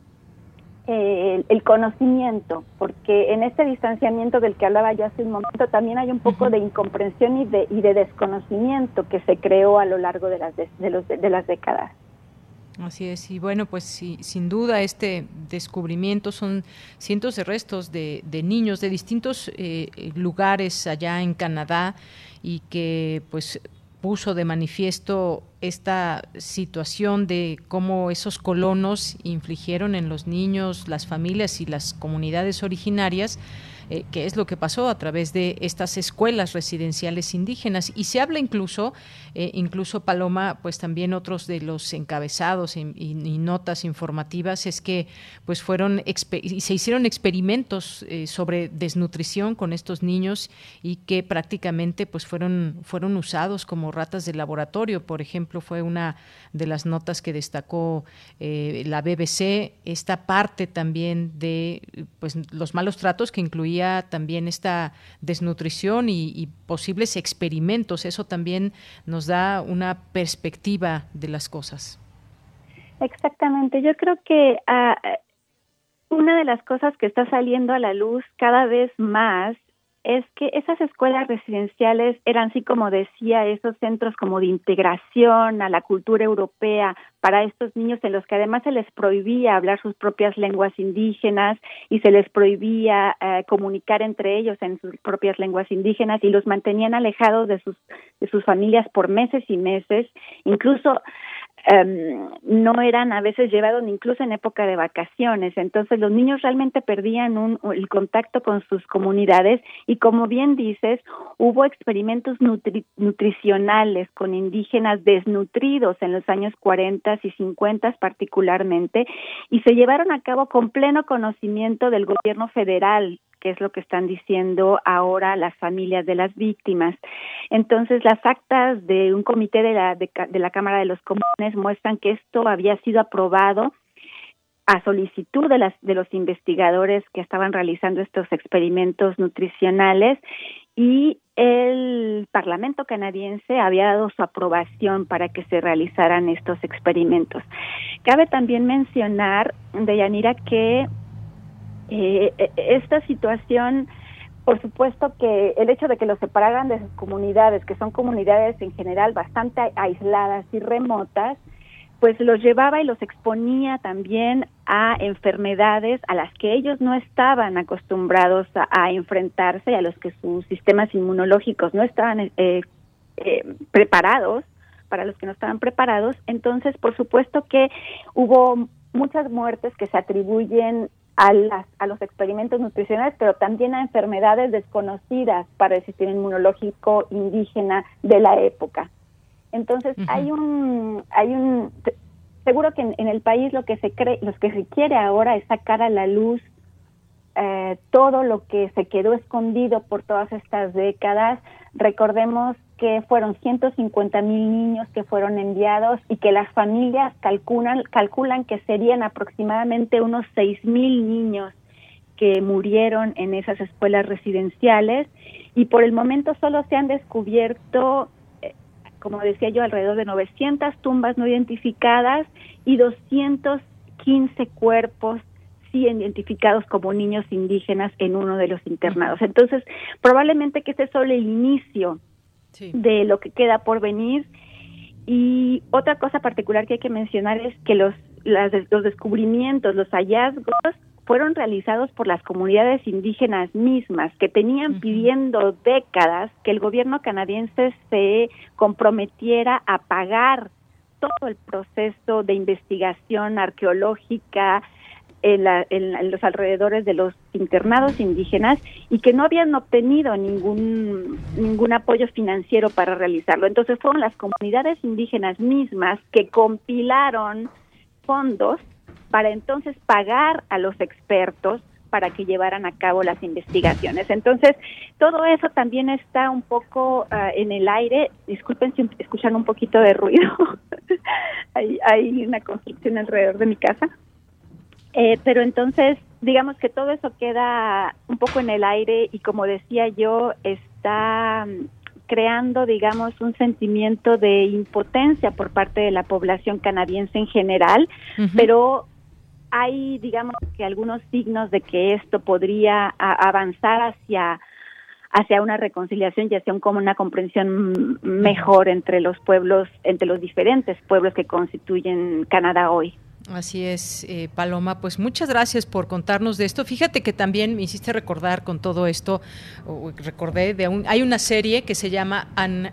eh, el, conocimiento, porque en este distanciamiento del que hablaba yo hace un momento también hay un poco de incomprensión y de, y de desconocimiento que se creó a lo largo de las, de, los, de las décadas. Así es, y bueno, pues sí, sin duda este descubrimiento son cientos de restos de, niños de distintos eh, lugares allá en Canadá y que pues puso de manifiesto esta situación de cómo esos colonos infligieron en los niños, las familias y las comunidades originarias eh, qué es lo que pasó a través de estas escuelas residenciales indígenas. Y se habla incluso, eh, incluso Paloma, pues también otros de los encabezados y, notas informativas es que pues fueron y se hicieron experimentos eh, sobre desnutrición con estos niños y que prácticamente pues fueron fueron usados como ratas de laboratorio. Por ejemplo, fue una de las notas que destacó la BBC esta parte también de pues los malos tratos que incluía también esta desnutrición y, posibles experimentos. Eso también nos da una perspectiva de las cosas. Exactamente. Yo creo que ah, una de las cosas que está saliendo a la luz cada vez más es que esas escuelas residenciales eran, así como decía, esos centros como de integración a la cultura europea para estos niños en los que además se les prohibía hablar sus propias lenguas indígenas y se les prohibía eh, comunicar entre ellos en sus propias lenguas indígenas y los mantenían alejados de sus de sus familias por meses y meses, incluso Em, no eran a veces llevados incluso en época de vacaciones. Entonces los niños realmente perdían un, el contacto con sus comunidades y como bien dices, hubo experimentos nutricionales con indígenas desnutridos en los años 40 y 50 particularmente y se llevaron a cabo con pleno conocimiento del gobierno federal que es lo que están diciendo ahora las familias de las víctimas. Entonces, las actas de un comité de la, de, la Cámara de los Comunes muestran que esto había sido aprobado a solicitud de, las, de los investigadores que estaban realizando estos experimentos nutricionales y el Parlamento canadiense había dado su aprobación para que se realizaran estos experimentos. Cabe también mencionar, Deyanira, que eh, e, esta situación, por supuesto que el hecho de que los separaran de sus comunidades, que son comunidades en general bastante aisladas y remotas, pues los llevaba y los exponía también a enfermedades a las que ellos no estaban acostumbrados a, enfrentarse y a los que sus sistemas inmunológicos no estaban eh, eh, preparados, para los que no estaban preparados. Entonces, por supuesto que hubo muchas muertes que se atribuyen a, las, a los experimentos nutricionales, pero también a enfermedades desconocidas para el sistema inmunológico indígena de la época. Entonces hay un hay un seguro que en, el país lo que se cree lo que se quiere ahora es sacar a la luz eh, todo lo que se quedó escondido por todas estas décadas. Recordemos que fueron 150 mil niños que fueron enviados y que las familias calculan, calculan que serían aproximadamente unos 6 mil niños que murieron en esas escuelas residenciales. Y por el momento solo se han descubierto como decía yo, alrededor de 900 tumbas no identificadas y 215 cuerpos identificados como niños indígenas en uno de los internados. Entonces, probablemente que este es solo el inicio de lo que queda por venir. Y otra cosa particular que hay que mencionar es que los, los descubrimientos, los hallazgos fueron realizados por las comunidades indígenas mismas que tenían pidiendo décadas que el gobierno canadiense se comprometiera a pagar todo el proceso de investigación arqueológica en, en, los alrededores de los internados indígenas y que no habían obtenido ningún ningún apoyo financiero para realizarlo. Entonces fueron las comunidades indígenas mismas que compilaron fondos para entonces pagar a los expertos para que llevaran a cabo las investigaciones. Entonces, todo eso también está un poco ah, en el aire. Disculpen si escuchan un poquito de ruido. hay, hay, una construcción alrededor de mi casa. Eh, pero entonces, digamos que todo eso queda un poco en el aire y como decía yo, está creando, digamos, un sentimiento de impotencia por parte de la población canadiense en general, pero hay, digamos, que algunos signos de que esto podría avanzar hacia hacia una reconciliación y hacia un, como una comprensión mejor entre los pueblos, entre los diferentes pueblos que constituyen Canadá hoy. Así es, eh, Paloma. Pues muchas gracias por contarnos de esto. Fíjate que también me hiciste recordar con todo esto, recordé de un, hay una serie que se llama An,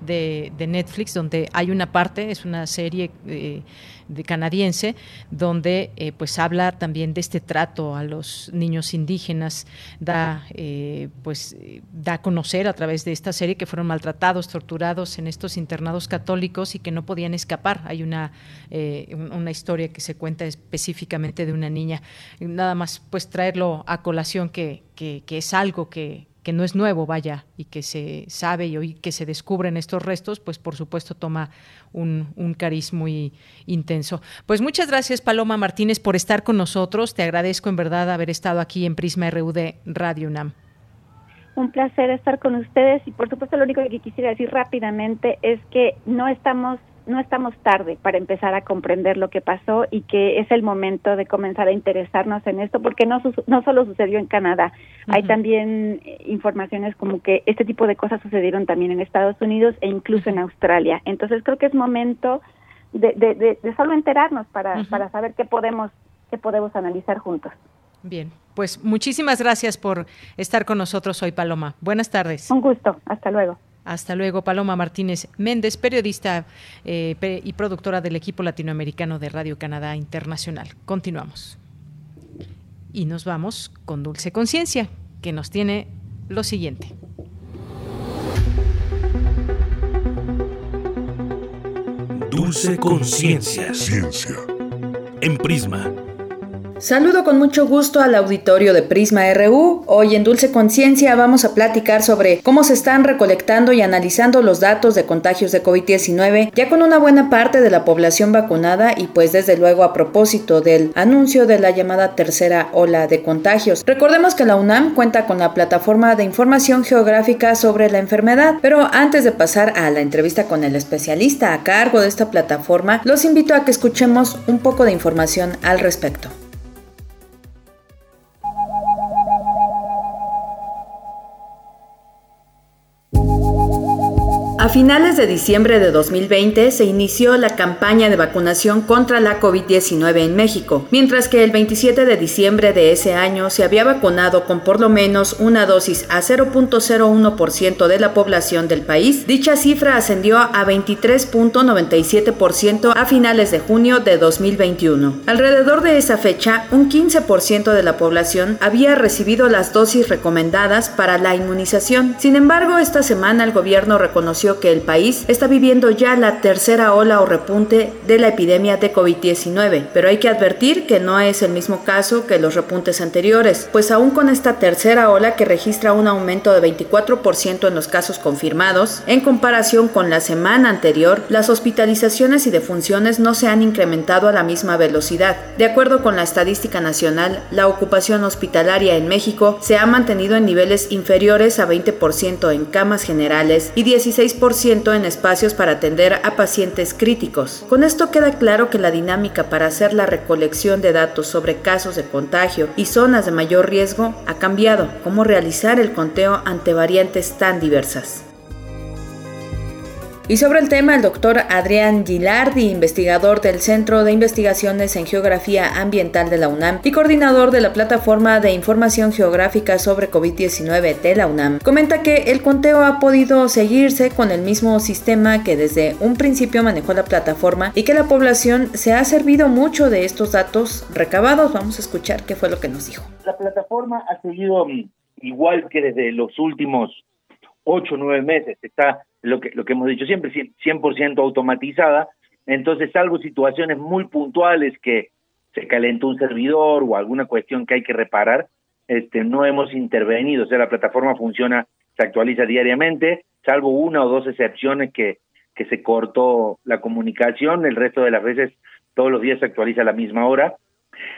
de, de, Netflix, donde hay una parte, es una serie eh, de canadiense, donde eh, pues habla también de este trato a los niños indígenas, da eh, pues da a conocer a través de esta serie que fueron maltratados, torturados en estos internados católicos y que no podían escapar. Hay una, eh, una historia que se cuenta específicamente de una niña. Nada más pues traerlo a colación que, que es algo que, que no es nuevo, vaya, y que se sabe y hoy que se descubren estos restos, pues por supuesto toma un, un cariz muy intenso. Pues muchas gracias, Paloma Martínez, por estar con nosotros. Te agradezco en verdad haber estado aquí en Prisma RU de Radio UNAM. Un placer estar con ustedes y por supuesto lo único que quisiera decir rápidamente es que no estamos no estamos tarde para empezar a comprender lo que pasó y que es el momento de comenzar a interesarnos en esto porque no no solo sucedió en Canadá, hay también eh, informaciones como que este tipo de cosas sucedieron también en Estados Unidos e incluso en Australia. Entonces creo que es momento de, de, solo enterarnos para, para saber qué podemos qué podemos analizar juntos. Bien, pues muchísimas gracias por estar con nosotros hoy, Paloma. Buenas tardes. Un gusto, hasta luego. Hasta luego, Paloma Martínez Méndez, periodista eh, y productora del equipo latinoamericano de Radio Canadá Internacional. Continuamos. Y nos vamos con Dulce Conciencia, que nos tiene lo siguiente. Dulce Conciencia. Ciencia. En Prisma Saludo con mucho gusto al auditorio de Prisma RU. Hoy en Dulce Conciencia vamos a platicar sobre cómo se están recolectando y analizando los datos de contagios de COVID-19, ya con una buena parte de la población vacunada y pues desde luego a propósito del anuncio de la llamada tercera ola de contagios. Recordemos que la UNAM cuenta con la plataforma de información geográfica sobre la enfermedad, pero antes de pasar a la entrevista con el especialista a cargo de esta plataforma, los invito a que escuchemos un poco de información al respecto. Finales de diciembre de 2020 se inició la campaña de vacunación contra la COVID-19 en México, mientras que el 27 de diciembre de ese año se había vacunado con por lo menos una dosis a 0.01% de la población del país. Dicha cifra ascendió a 23.97% a finales de junio de 2021. Alrededor de esa fecha, un 15% de la población había recibido las dosis recomendadas para la inmunización. Sin embargo, esta semana el gobierno reconoció que el país está viviendo ya la tercera ola o repunte de la epidemia de COVID-19, pero hay que advertir que no es el mismo caso que los repuntes anteriores, pues aún con esta tercera ola que registra un aumento de 24% en los casos confirmados, en comparación con la semana anterior, las hospitalizaciones y defunciones no se han incrementado a la misma velocidad. De acuerdo con la estadística nacional, la ocupación hospitalaria en México se ha mantenido en niveles inferiores a 20% en camas generales y 16% en espacios para atender a pacientes críticos. Con esto queda claro que la dinámica para hacer la recolección de datos sobre casos de contagio y zonas de mayor riesgo ha cambiado. ¿Cómo realizar el conteo ante variantes tan diversas? Y sobre el tema, el doctor Adrián Gilardi, investigador del Centro de Investigaciones en Geografía Ambiental de la UNAM y coordinador de la Plataforma de Información Geográfica sobre COVID-19 de la UNAM, comenta que el conteo ha podido seguirse con el mismo sistema que desde un principio manejó la plataforma y que la población se ha servido mucho de estos datos recabados. Vamos a escuchar qué fue lo que nos dijo. La plataforma ha seguido mm, igual que desde los últimos ocho o nueve meses. Está lo que, lo que hemos dicho siempre, 100% automatizada. Entonces, salvo situaciones muy puntuales que se calentó un servidor o alguna cuestión que hay que reparar, este, no hemos intervenido. O sea, la plataforma funciona, se actualiza diariamente, salvo una o dos excepciones que, que se cortó la comunicación, el resto de las veces todos los días se actualiza a la misma hora.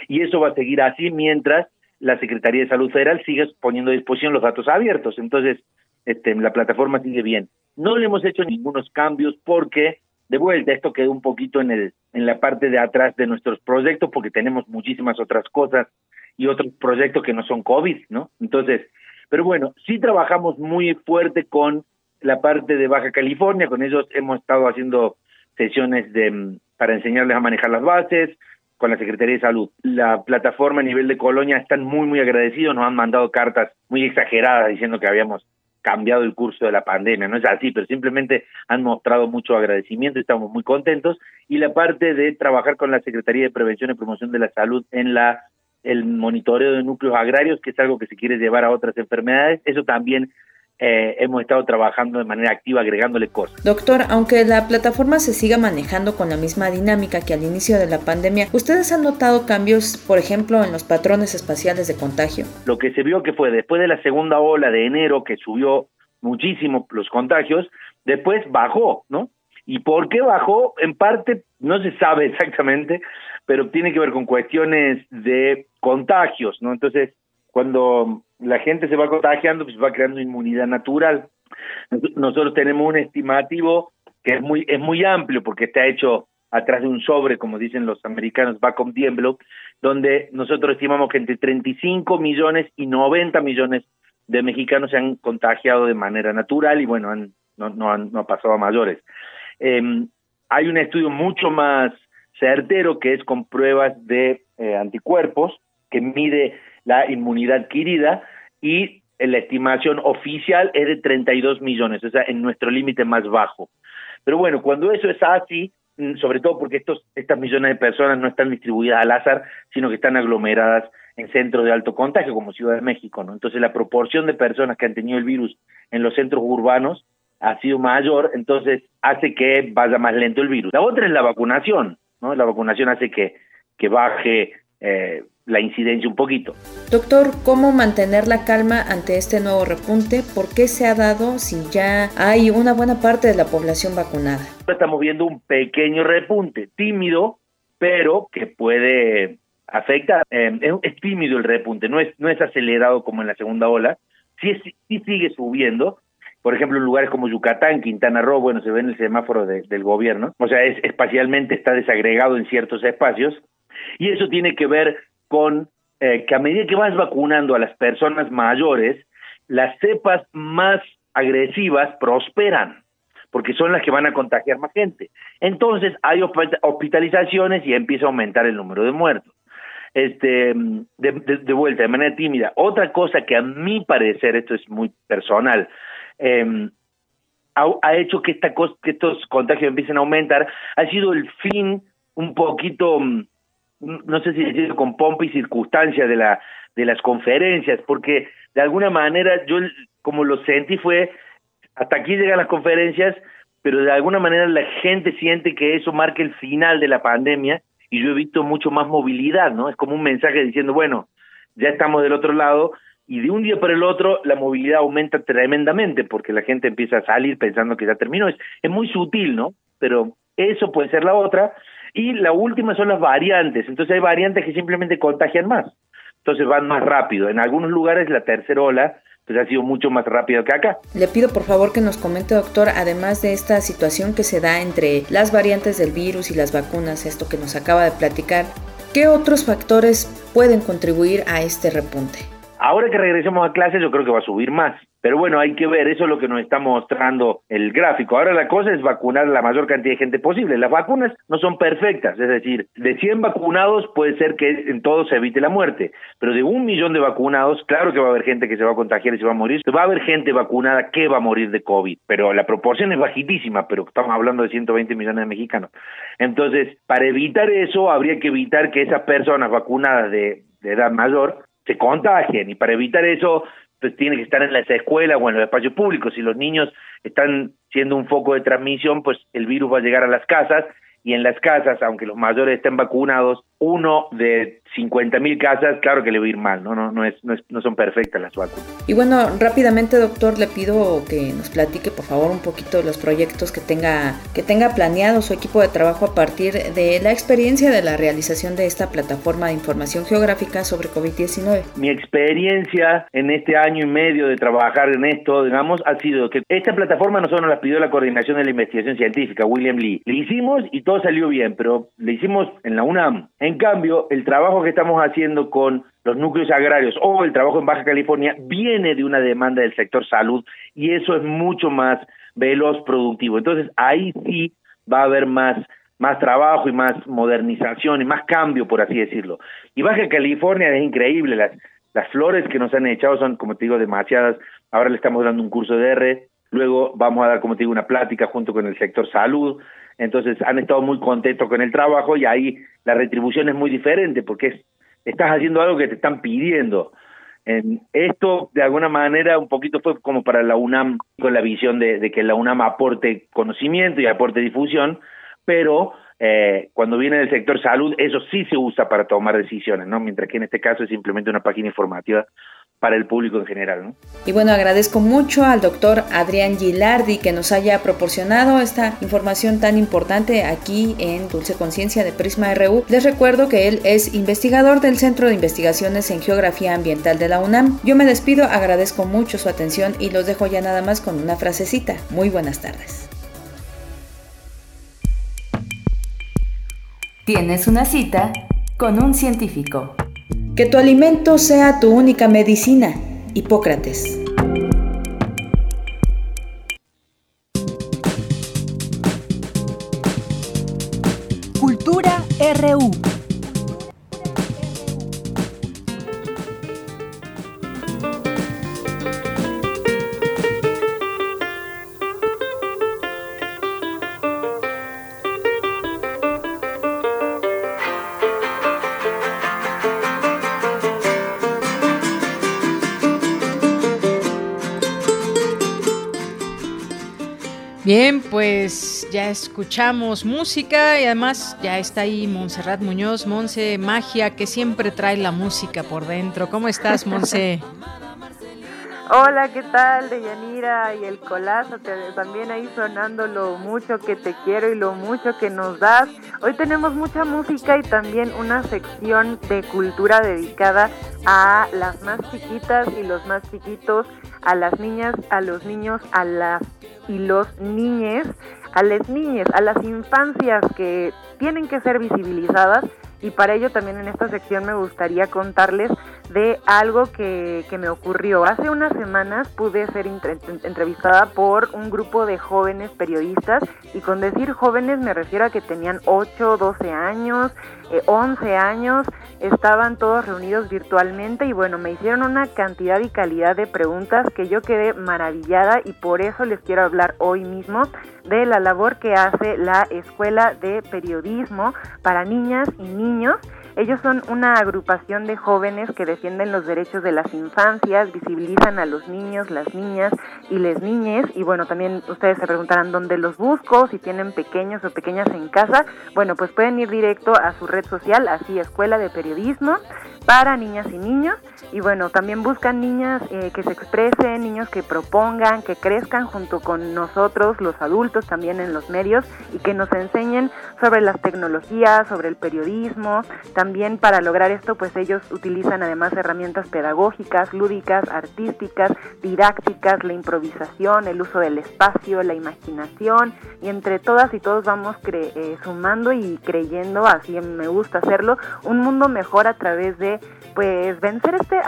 Y eso va a seguir así mientras la Secretaría de Salud Federal siga poniendo a disposición los datos abiertos. Entonces, este, la plataforma sigue bien. No le hemos hecho ningunos cambios porque, de vuelta, esto quedó un poquito en, el, en la parte de atrás de nuestros proyectos porque tenemos muchísimas otras cosas y otros proyectos que no son COVID, ¿no? Entonces, pero bueno, sí trabajamos muy fuerte con la parte de Baja California, con ellos hemos estado haciendo sesiones de mm, para enseñarles a manejar las bases, con la Secretaría de Salud. La plataforma a nivel de Colonia están muy, muy agradecidos, nos han mandado cartas muy exageradas diciendo que habíamos cambiado el curso de la pandemia, no es así, pero simplemente han mostrado mucho agradecimiento, estamos muy contentos, y la parte de trabajar con la Secretaría de Prevención y Promoción de la Salud en la el monitoreo de núcleos agrarios, que es algo que se quiere llevar a otras enfermedades, eso también eh, hemos estado trabajando de manera activa agregándole cosas. Doctor, aunque la plataforma se siga manejando con la misma dinámica que al inicio de la pandemia, ¿ustedes han notado cambios, por ejemplo, en los patrones espaciales de contagio? Lo que se vio que fue después de la segunda ola de enero que subió muchísimo los contagios, después bajó, ¿no? ¿Y por qué bajó? En parte no se sabe exactamente, pero tiene que ver con cuestiones de contagios, ¿no? Entonces, cuando la gente se va contagiando, pues va creando inmunidad natural. Nosotros tenemos un estimativo que es muy es muy amplio porque está hecho atrás de un sobre, como dicen los americanos, back of the envelope, donde nosotros estimamos que entre 35 millones y 90 millones de mexicanos se han contagiado de manera natural y bueno, han, no, no, han, no pasado a mayores. Em, hay un estudio mucho más certero que es con pruebas de eh, anticuerpos que mide la inmunidad adquirida y la estimación oficial es de 32 millones, o sea, en nuestro límite más bajo. Pero bueno, cuando eso es así, mm, sobre todo porque estos, estas millones de personas no están distribuidas al azar, sino que están aglomeradas en centros de alto contagio, como Ciudad de México, ¿no? Entonces la proporción de personas que han tenido el virus en los centros urbanos ha sido mayor, entonces hace que vaya más lento el virus. La otra es la vacunación, ¿no? La vacunación hace que, que baje eh, la incidencia un poquito. Doctor, ¿cómo mantener la calma ante este nuevo repunte? ¿Por qué se ha dado si ya hay una buena parte de la población vacunada? Estamos viendo un pequeño repunte, tímido, pero que puede afectar. Eh, es, tímido el repunte, no es, no es acelerado como en la segunda ola, sí, sí sigue subiendo, por ejemplo, en lugares como Yucatán, Quintana Roo, bueno, se ve en el semáforo del gobierno, o sea, es, espacialmente está desagregado en ciertos espacios, y eso tiene que ver con eh, que a medida que vas vacunando a las personas mayores, las cepas más agresivas prosperan, porque son las que van a contagiar más gente. Entonces hay hospitalizaciones y empieza a aumentar el número de muertos. Este, de, vuelta, de manera tímida. Otra cosa que a mi parecer, esto es muy personal, eh, ha, hecho que, esta que estos contagios empiecen a aumentar, ha sido el fin un poquito, mm, no sé si decirlo con pompa y circunstancia de, la, de las conferencias, porque de alguna manera yo como lo sentí fue, hasta aquí llegan las conferencias, pero de alguna manera la gente siente que eso marca el final de la pandemia y yo he visto mucho más movilidad, ¿no? Es como un mensaje diciendo, bueno, ya estamos del otro lado, y de un día para el otro la movilidad aumenta tremendamente porque la gente empieza a salir pensando que ya terminó. Es, es muy sutil, ¿no? Pero eso puede ser la otra. Y la última son las variantes. Entonces hay variantes que simplemente contagian más. Entonces van más rápido. En algunos lugares la tercera ola pues ha sido mucho más rápido que acá. Le pido por favor que nos comente, doctor, además de esta situación que se da entre las variantes del virus y las vacunas, esto que nos acaba de platicar, ¿qué otros factores pueden contribuir a este repunte? Ahora que regresemos a clases yo creo que va a subir más. Pero bueno, hay que ver, eso es lo que nos está mostrando el gráfico. Ahora la cosa es vacunar la mayor cantidad de gente posible. Las vacunas no son perfectas, es decir, de 100 vacunados puede ser que en todos se evite la muerte, pero de un millón de vacunados, claro que va a haber gente que se va a contagiar y se va a morir. Va a haber gente vacunada que va a morir de COVID, pero la proporción es bajitísima, pero estamos hablando de 120 millones de mexicanos. Entonces, para evitar eso, habría que evitar que esas personas vacunadas de, de edad mayor se contagien y para evitar eso tiene que estar en las escuelas o en los espacios públicos. Si los niños están siendo un foco de transmisión, pues el virus va a llegar a las casas y en las casas, aunque los mayores estén vacunados, uno de 50 mil casas, claro que le va a ir mal, ¿no? No, no, es, no, es, no son perfectas las vacunas. Y bueno, rápidamente, doctor, le pido que nos platique, por favor, un poquito de los proyectos que tenga, que tenga planeado su equipo de trabajo a partir de la experiencia de la realización de esta plataforma de información geográfica sobre COVID-19. Mi experiencia en este año y medio de trabajar en esto, digamos, ha sido que esta plataforma nosotros nos la pidió la coordinación de la investigación científica, William Lee. Le hicimos y todo salió bien, pero le hicimos en la UNAM. En cambio, el trabajo que estamos haciendo con los núcleos agrarios o el trabajo en Baja California viene de una demanda del sector salud y eso es mucho más veloz, productivo. Entonces, ahí sí va a haber más más trabajo y más modernización y más cambio, por así decirlo. Y Baja California es increíble, las, las flores que nos han echado son, como te digo, demasiadas. Ahora le estamos dando un curso de R, luego vamos a dar, como te digo, una plática junto con el sector salud, entonces han estado muy contentos con el trabajo y ahí la retribución es muy diferente porque es, estás haciendo algo que te están pidiendo. En esto, de alguna manera, un poquito fue como para la UNAM, con la visión de, que la UNAM aporte conocimiento y aporte difusión, pero eh, cuando viene del sector salud, eso sí se usa para tomar decisiones, ¿no? Mientras que en este caso es simplemente una página informativa para el público en general. ¿no? Y bueno, agradezco mucho al doctor Adrián Gilardi que nos haya proporcionado esta información tan importante aquí en Dulce Conciencia de Prisma RU. Les recuerdo que él es investigador del Centro de Investigaciones en Geografía Ambiental de la UNAM. Yo me despido, agradezco mucho su atención y los dejo ya nada más con una frasecita. Muy buenas tardes. Tienes una cita con un científico. Que tu alimento sea tu única medicina. Hipócrates. Ya escuchamos música y además ya está ahí Montserrat Muñoz, Monse Magia, que siempre trae la música por dentro. ¿Cómo estás, Monse? Hola, ¿qué tal? De Yanira y el colazo, también ahí sonando lo mucho que te quiero y lo mucho que nos das. Hoy tenemos mucha música y también una sección de cultura dedicada a las más chiquitas y los más chiquitos, a las niñas, a los niños, a las y los niñes, a las niñas, a las infancias que tienen que ser visibilizadas. Y para ello también en esta sección me gustaría contarles de algo que, que me ocurrió. Hace unas semanas pude ser entrevistada por un grupo de jóvenes periodistas y con decir jóvenes me refiero a que tenían 8, 12 años, 11 eh, años, estaban todos reunidos virtualmente y bueno, me hicieron una cantidad y calidad de preguntas que yo quedé maravillada y por eso les quiero hablar hoy mismo de la labor que hace la Escuela de Periodismo para Niñas y Niños ellos son una agrupación de jóvenes que defienden los derechos de las infancias, visibilizan a los niños, las niñas y les niñes. Y bueno, también ustedes se preguntarán dónde los busco, si tienen pequeños o pequeñas en casa. Bueno, pues pueden ir directo a su red social, así Escuela de Periodismo para niñas y niños. Y bueno, también buscan niñas eh, que se expresen, niños que propongan, que crezcan junto con nosotros, los adultos también en los medios, y que nos enseñen sobre las tecnologías, sobre el periodismo. También para lograr esto, pues ellos utilizan además herramientas pedagógicas, lúdicas, artísticas, didácticas, la improvisación, el uso del espacio, la imaginación, y entre todas y todos vamos eh, sumando y creyendo, así me gusta hacerlo, un mundo mejor a través de pues vencer este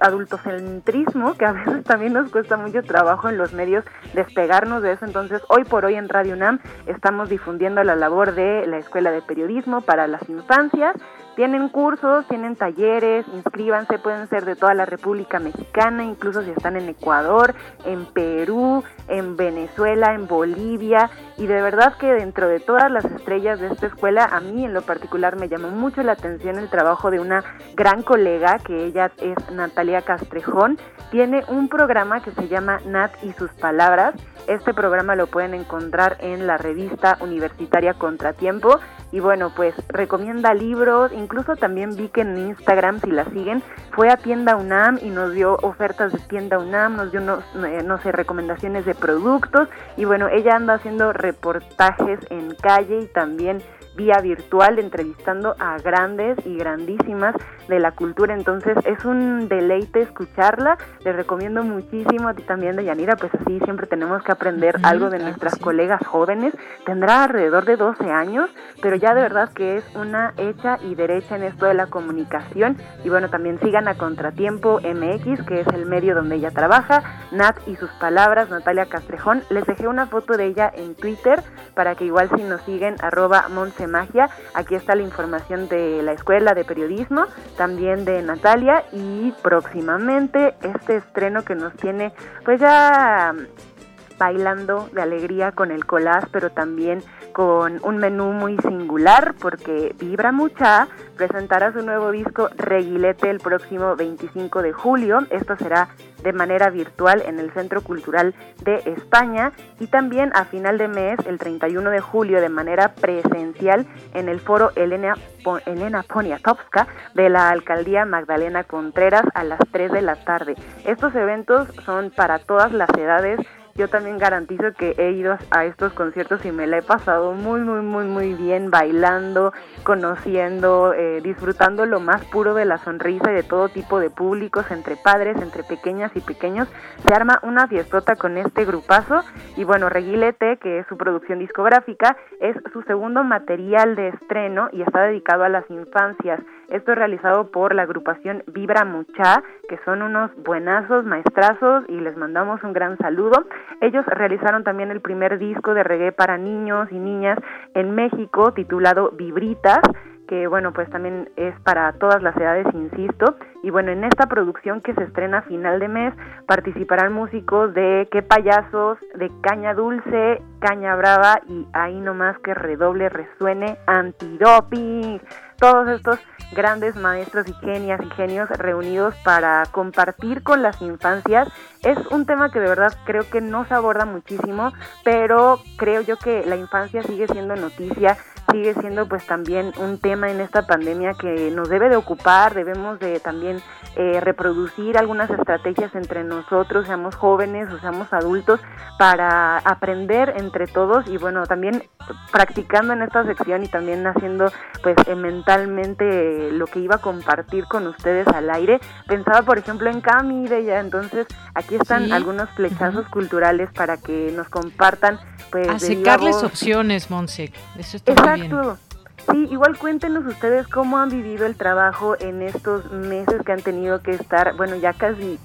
adultocentrismo que a veces también nos cuesta mucho trabajo en los medios despegarnos de eso. Entonces, hoy por hoy en Radio UNAM estamos difundiendo la labor de la Escuela de Periodismo para las Infancias tienen cursos, tienen talleres, inscríbanse, pueden ser de toda la República Mexicana, incluso si están en Ecuador, en Perú, en Venezuela, en Bolivia, y de verdad que dentro de todas las estrellas de esta escuela, a mí en lo particular me llamó mucho la atención el trabajo de una gran colega, que ella es Natalia Castrejón, tiene un programa que se llama Nat y sus palabras, este programa lo pueden encontrar en la revista universitaria Contratiempo y bueno, pues recomienda libros, incluso también vi que en Instagram, si la siguen, fue a Tienda UNAM y nos dio ofertas de Tienda UNAM, nos dio, eh, no sé, recomendaciones de productos. Y bueno, ella anda haciendo reportajes en calle y también vía virtual entrevistando a grandes y grandísimas de la cultura. Entonces es un deleite escucharla. Les recomiendo muchísimo a ti también, Deyanira, pues así siempre tenemos que aprender algo de nuestras colegas jóvenes. Tendrá alrededor de 12 años, pero ya de verdad que es una hecha y derecha en esto de la comunicación. Y bueno, también sigan a Contratiempo MX, que es el medio donde ella trabaja. Nat y sus palabras, Natalia Castrejón. Les dejé una foto de ella en Twitter para que igual si nos siguen, arroba Magia. Aquí está la información de la escuela de periodismo, también de Natalia y próximamente este estreno que nos tiene pues ya bailando de alegría con el collage, pero también con un menú muy singular porque Vibra Mucha presentará su nuevo disco Reguilete el próximo 25 de julio. Esto será de manera virtual en el Centro Cultural de España y también a final de mes, el 31 de julio, de manera presencial en el foro Elena, Elena Poniatowska de la Alcaldía Magdalena Contreras a las 3 de la tarde. Estos eventos son para todas las edades yo también garantizo que he ido a estos conciertos y me la he pasado muy, muy, muy, muy bien bailando, conociendo, eh, disfrutando lo más puro de la sonrisa y de todo tipo de públicos, entre padres, entre pequeñas y pequeños. Se arma una fiestota con este grupazo y bueno, Reguilete, que es su producción discográfica, es su segundo material de estreno y está dedicado a las infancias. Esto es realizado por la agrupación Vibra Mucha, que son unos buenazos, maestrazos y les mandamos un gran saludo. Ellos realizaron también el primer disco de reggae para niños y niñas en México titulado Vibritas que bueno, pues también es para todas las edades, insisto. Y bueno, en esta producción que se estrena a final de mes participarán músicos de Qué Payasos, de Caña Dulce, Caña Brava y ahí nomás que redoble, resuene, antidoping. Todos estos grandes maestros y genias y genios reunidos para compartir con las infancias. Es un tema que de verdad creo que no se aborda muchísimo, pero creo yo que la infancia sigue siendo noticia sigue siendo pues también un tema en esta pandemia que nos debe de ocupar, debemos de también eh, reproducir algunas estrategias entre nosotros, seamos jóvenes o seamos adultos, para aprender entre todos y bueno, también practicando en esta sección y también haciendo pues eh, mentalmente lo que iba a compartir con ustedes al aire. Pensaba por ejemplo en Cami y ya, entonces aquí están algunos flechazos culturales para que nos compartan pues... A opciones, Monse. Eso está Exacto. Sí, igual cuéntenos ustedes cómo han vivido el trabajo en estos meses que han tenido que estar, bueno, ya casi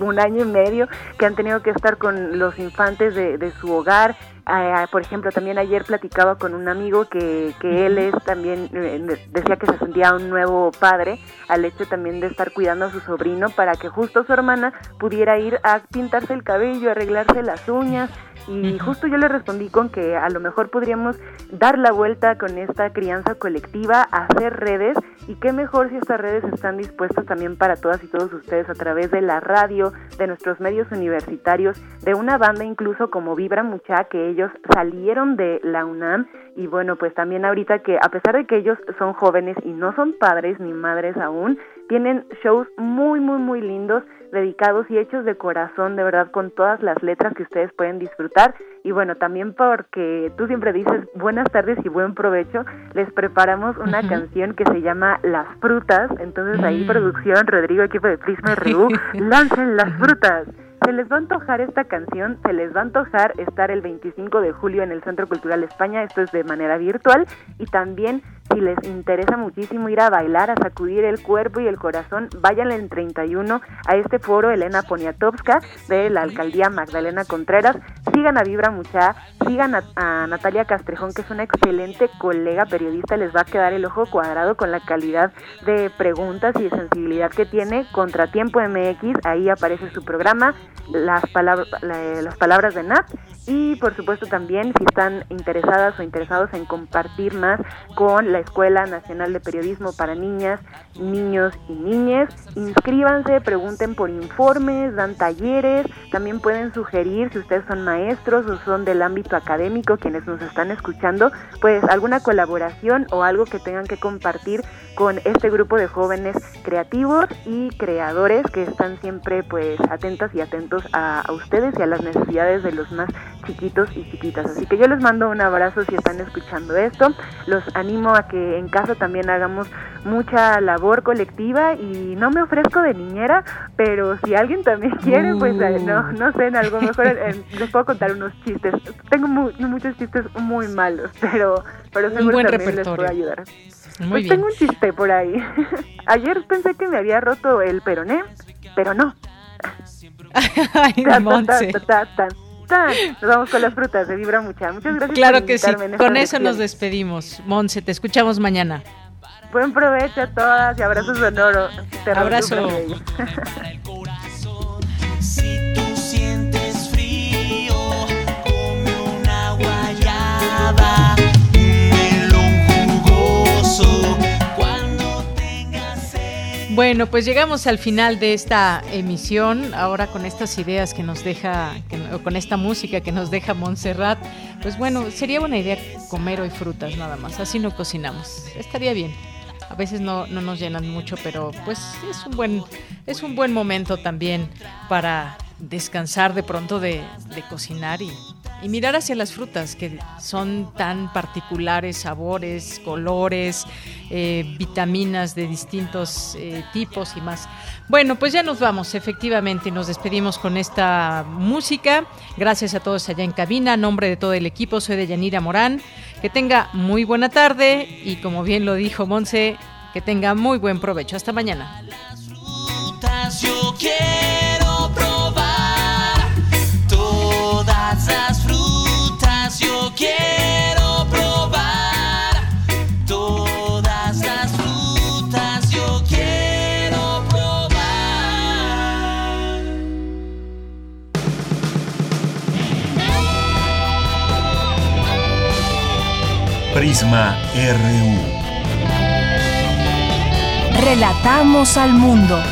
un año y medio, que han tenido que estar con los infantes de, su hogar. Ah, por ejemplo, también ayer platicaba con un amigo que, que él es también, eh, decía que se sentía un nuevo padre al hecho también de estar cuidando a su sobrino para que justo su hermana pudiera ir a pintarse el cabello, arreglarse las uñas y justo yo le respondí con que a lo mejor podríamos dar la vuelta con esta crianza colectiva, hacer redes y qué mejor si estas redes están dispuestas también para todas y todos ustedes a través de la radio, de nuestros medios universitarios, de una banda incluso como Vibra Mucha, que ellos salieron de la UNAM y bueno, pues también ahorita que a pesar de que ellos son jóvenes y no son padres ni madres aún, tienen shows muy, muy, muy lindos dedicados y hechos de corazón, de verdad, con todas las letras que ustedes pueden disfrutar. Y bueno, también porque tú siempre dices buenas tardes y buen provecho, les preparamos una canción que se llama Las Frutas. Entonces ahí mm. producción, Rodrigo, equipo de Prisma RU, lancen las frutas se les va a antojar esta canción, se les va a antojar estar el 25 de julio en el Centro Cultural España, esto es de manera virtual, y también si les interesa muchísimo ir a bailar, a sacudir el cuerpo y el corazón, vayan el 31 a este foro Elena Poniatowska de la alcaldía Magdalena Contreras. Sigan a Vibra Mucha, sigan a, Natalia Castrejón, que es una excelente colega periodista, les va a quedar el ojo cuadrado con la calidad de preguntas y de sensibilidad que tiene. Contratiempo MX, ahí aparece su programa, las, palabras las palabras de Nat y por supuesto también si están interesadas o interesados en compartir más con la Escuela Nacional de Periodismo para Niñas, Niños y Niñas, inscríbanse, pregunten por informes, dan talleres, también pueden sugerir si ustedes son maestros o son del ámbito académico quienes nos están escuchando, pues alguna colaboración o algo que tengan que compartir con este grupo de jóvenes creativos y creadores que están siempre pues atentas y atentos a, a ustedes y a las necesidades de los más chiquitos y chiquitas. Así que yo les mando un abrazo si están escuchando esto. Los animo a que en casa también hagamos mucha labor colectiva y no me ofrezco de niñera, pero si alguien también quiere, pues eh, no, uh. no sé, en algo mejor les puedo contar unos chistes. Tengo muchos chistes muy malos, pero, pero seguro también les puedo ayudar. pues tengo un chiste por ahí. Ayer pensé que me había roto el peroné, pero no. Ay, nos vamos con las frutas de Vibra Mucha. Muchas gracias. Claro que sí. Con eso nos despedimos. Monse, te escuchamos mañana. Buen provecho a todas y abrazos sonoro. Abrazo. Bueno, pues llegamos al final de esta emisión, ahora con estas ideas que nos deja, con esta música que nos deja Montserrat, pues bueno, sería buena idea comer hoy frutas nada más, así no cocinamos, estaría bien. A veces no, no nos llenan mucho, pero pues es un buen, es un buen momento también para descansar de pronto de, de cocinar y, y mirar hacia las frutas que son tan particulares, sabores, colores, eh, vitaminas de distintos eh, tipos y más. Bueno, pues ya nos vamos, efectivamente, nos despedimos con esta música. Gracias a todos allá en cabina, a nombre de todo el equipo, soy de Yanira Morán. Que tenga muy buena tarde y como bien lo dijo Monse, que tenga muy buen provecho. Hasta mañana. RU. Relatamos al mundo.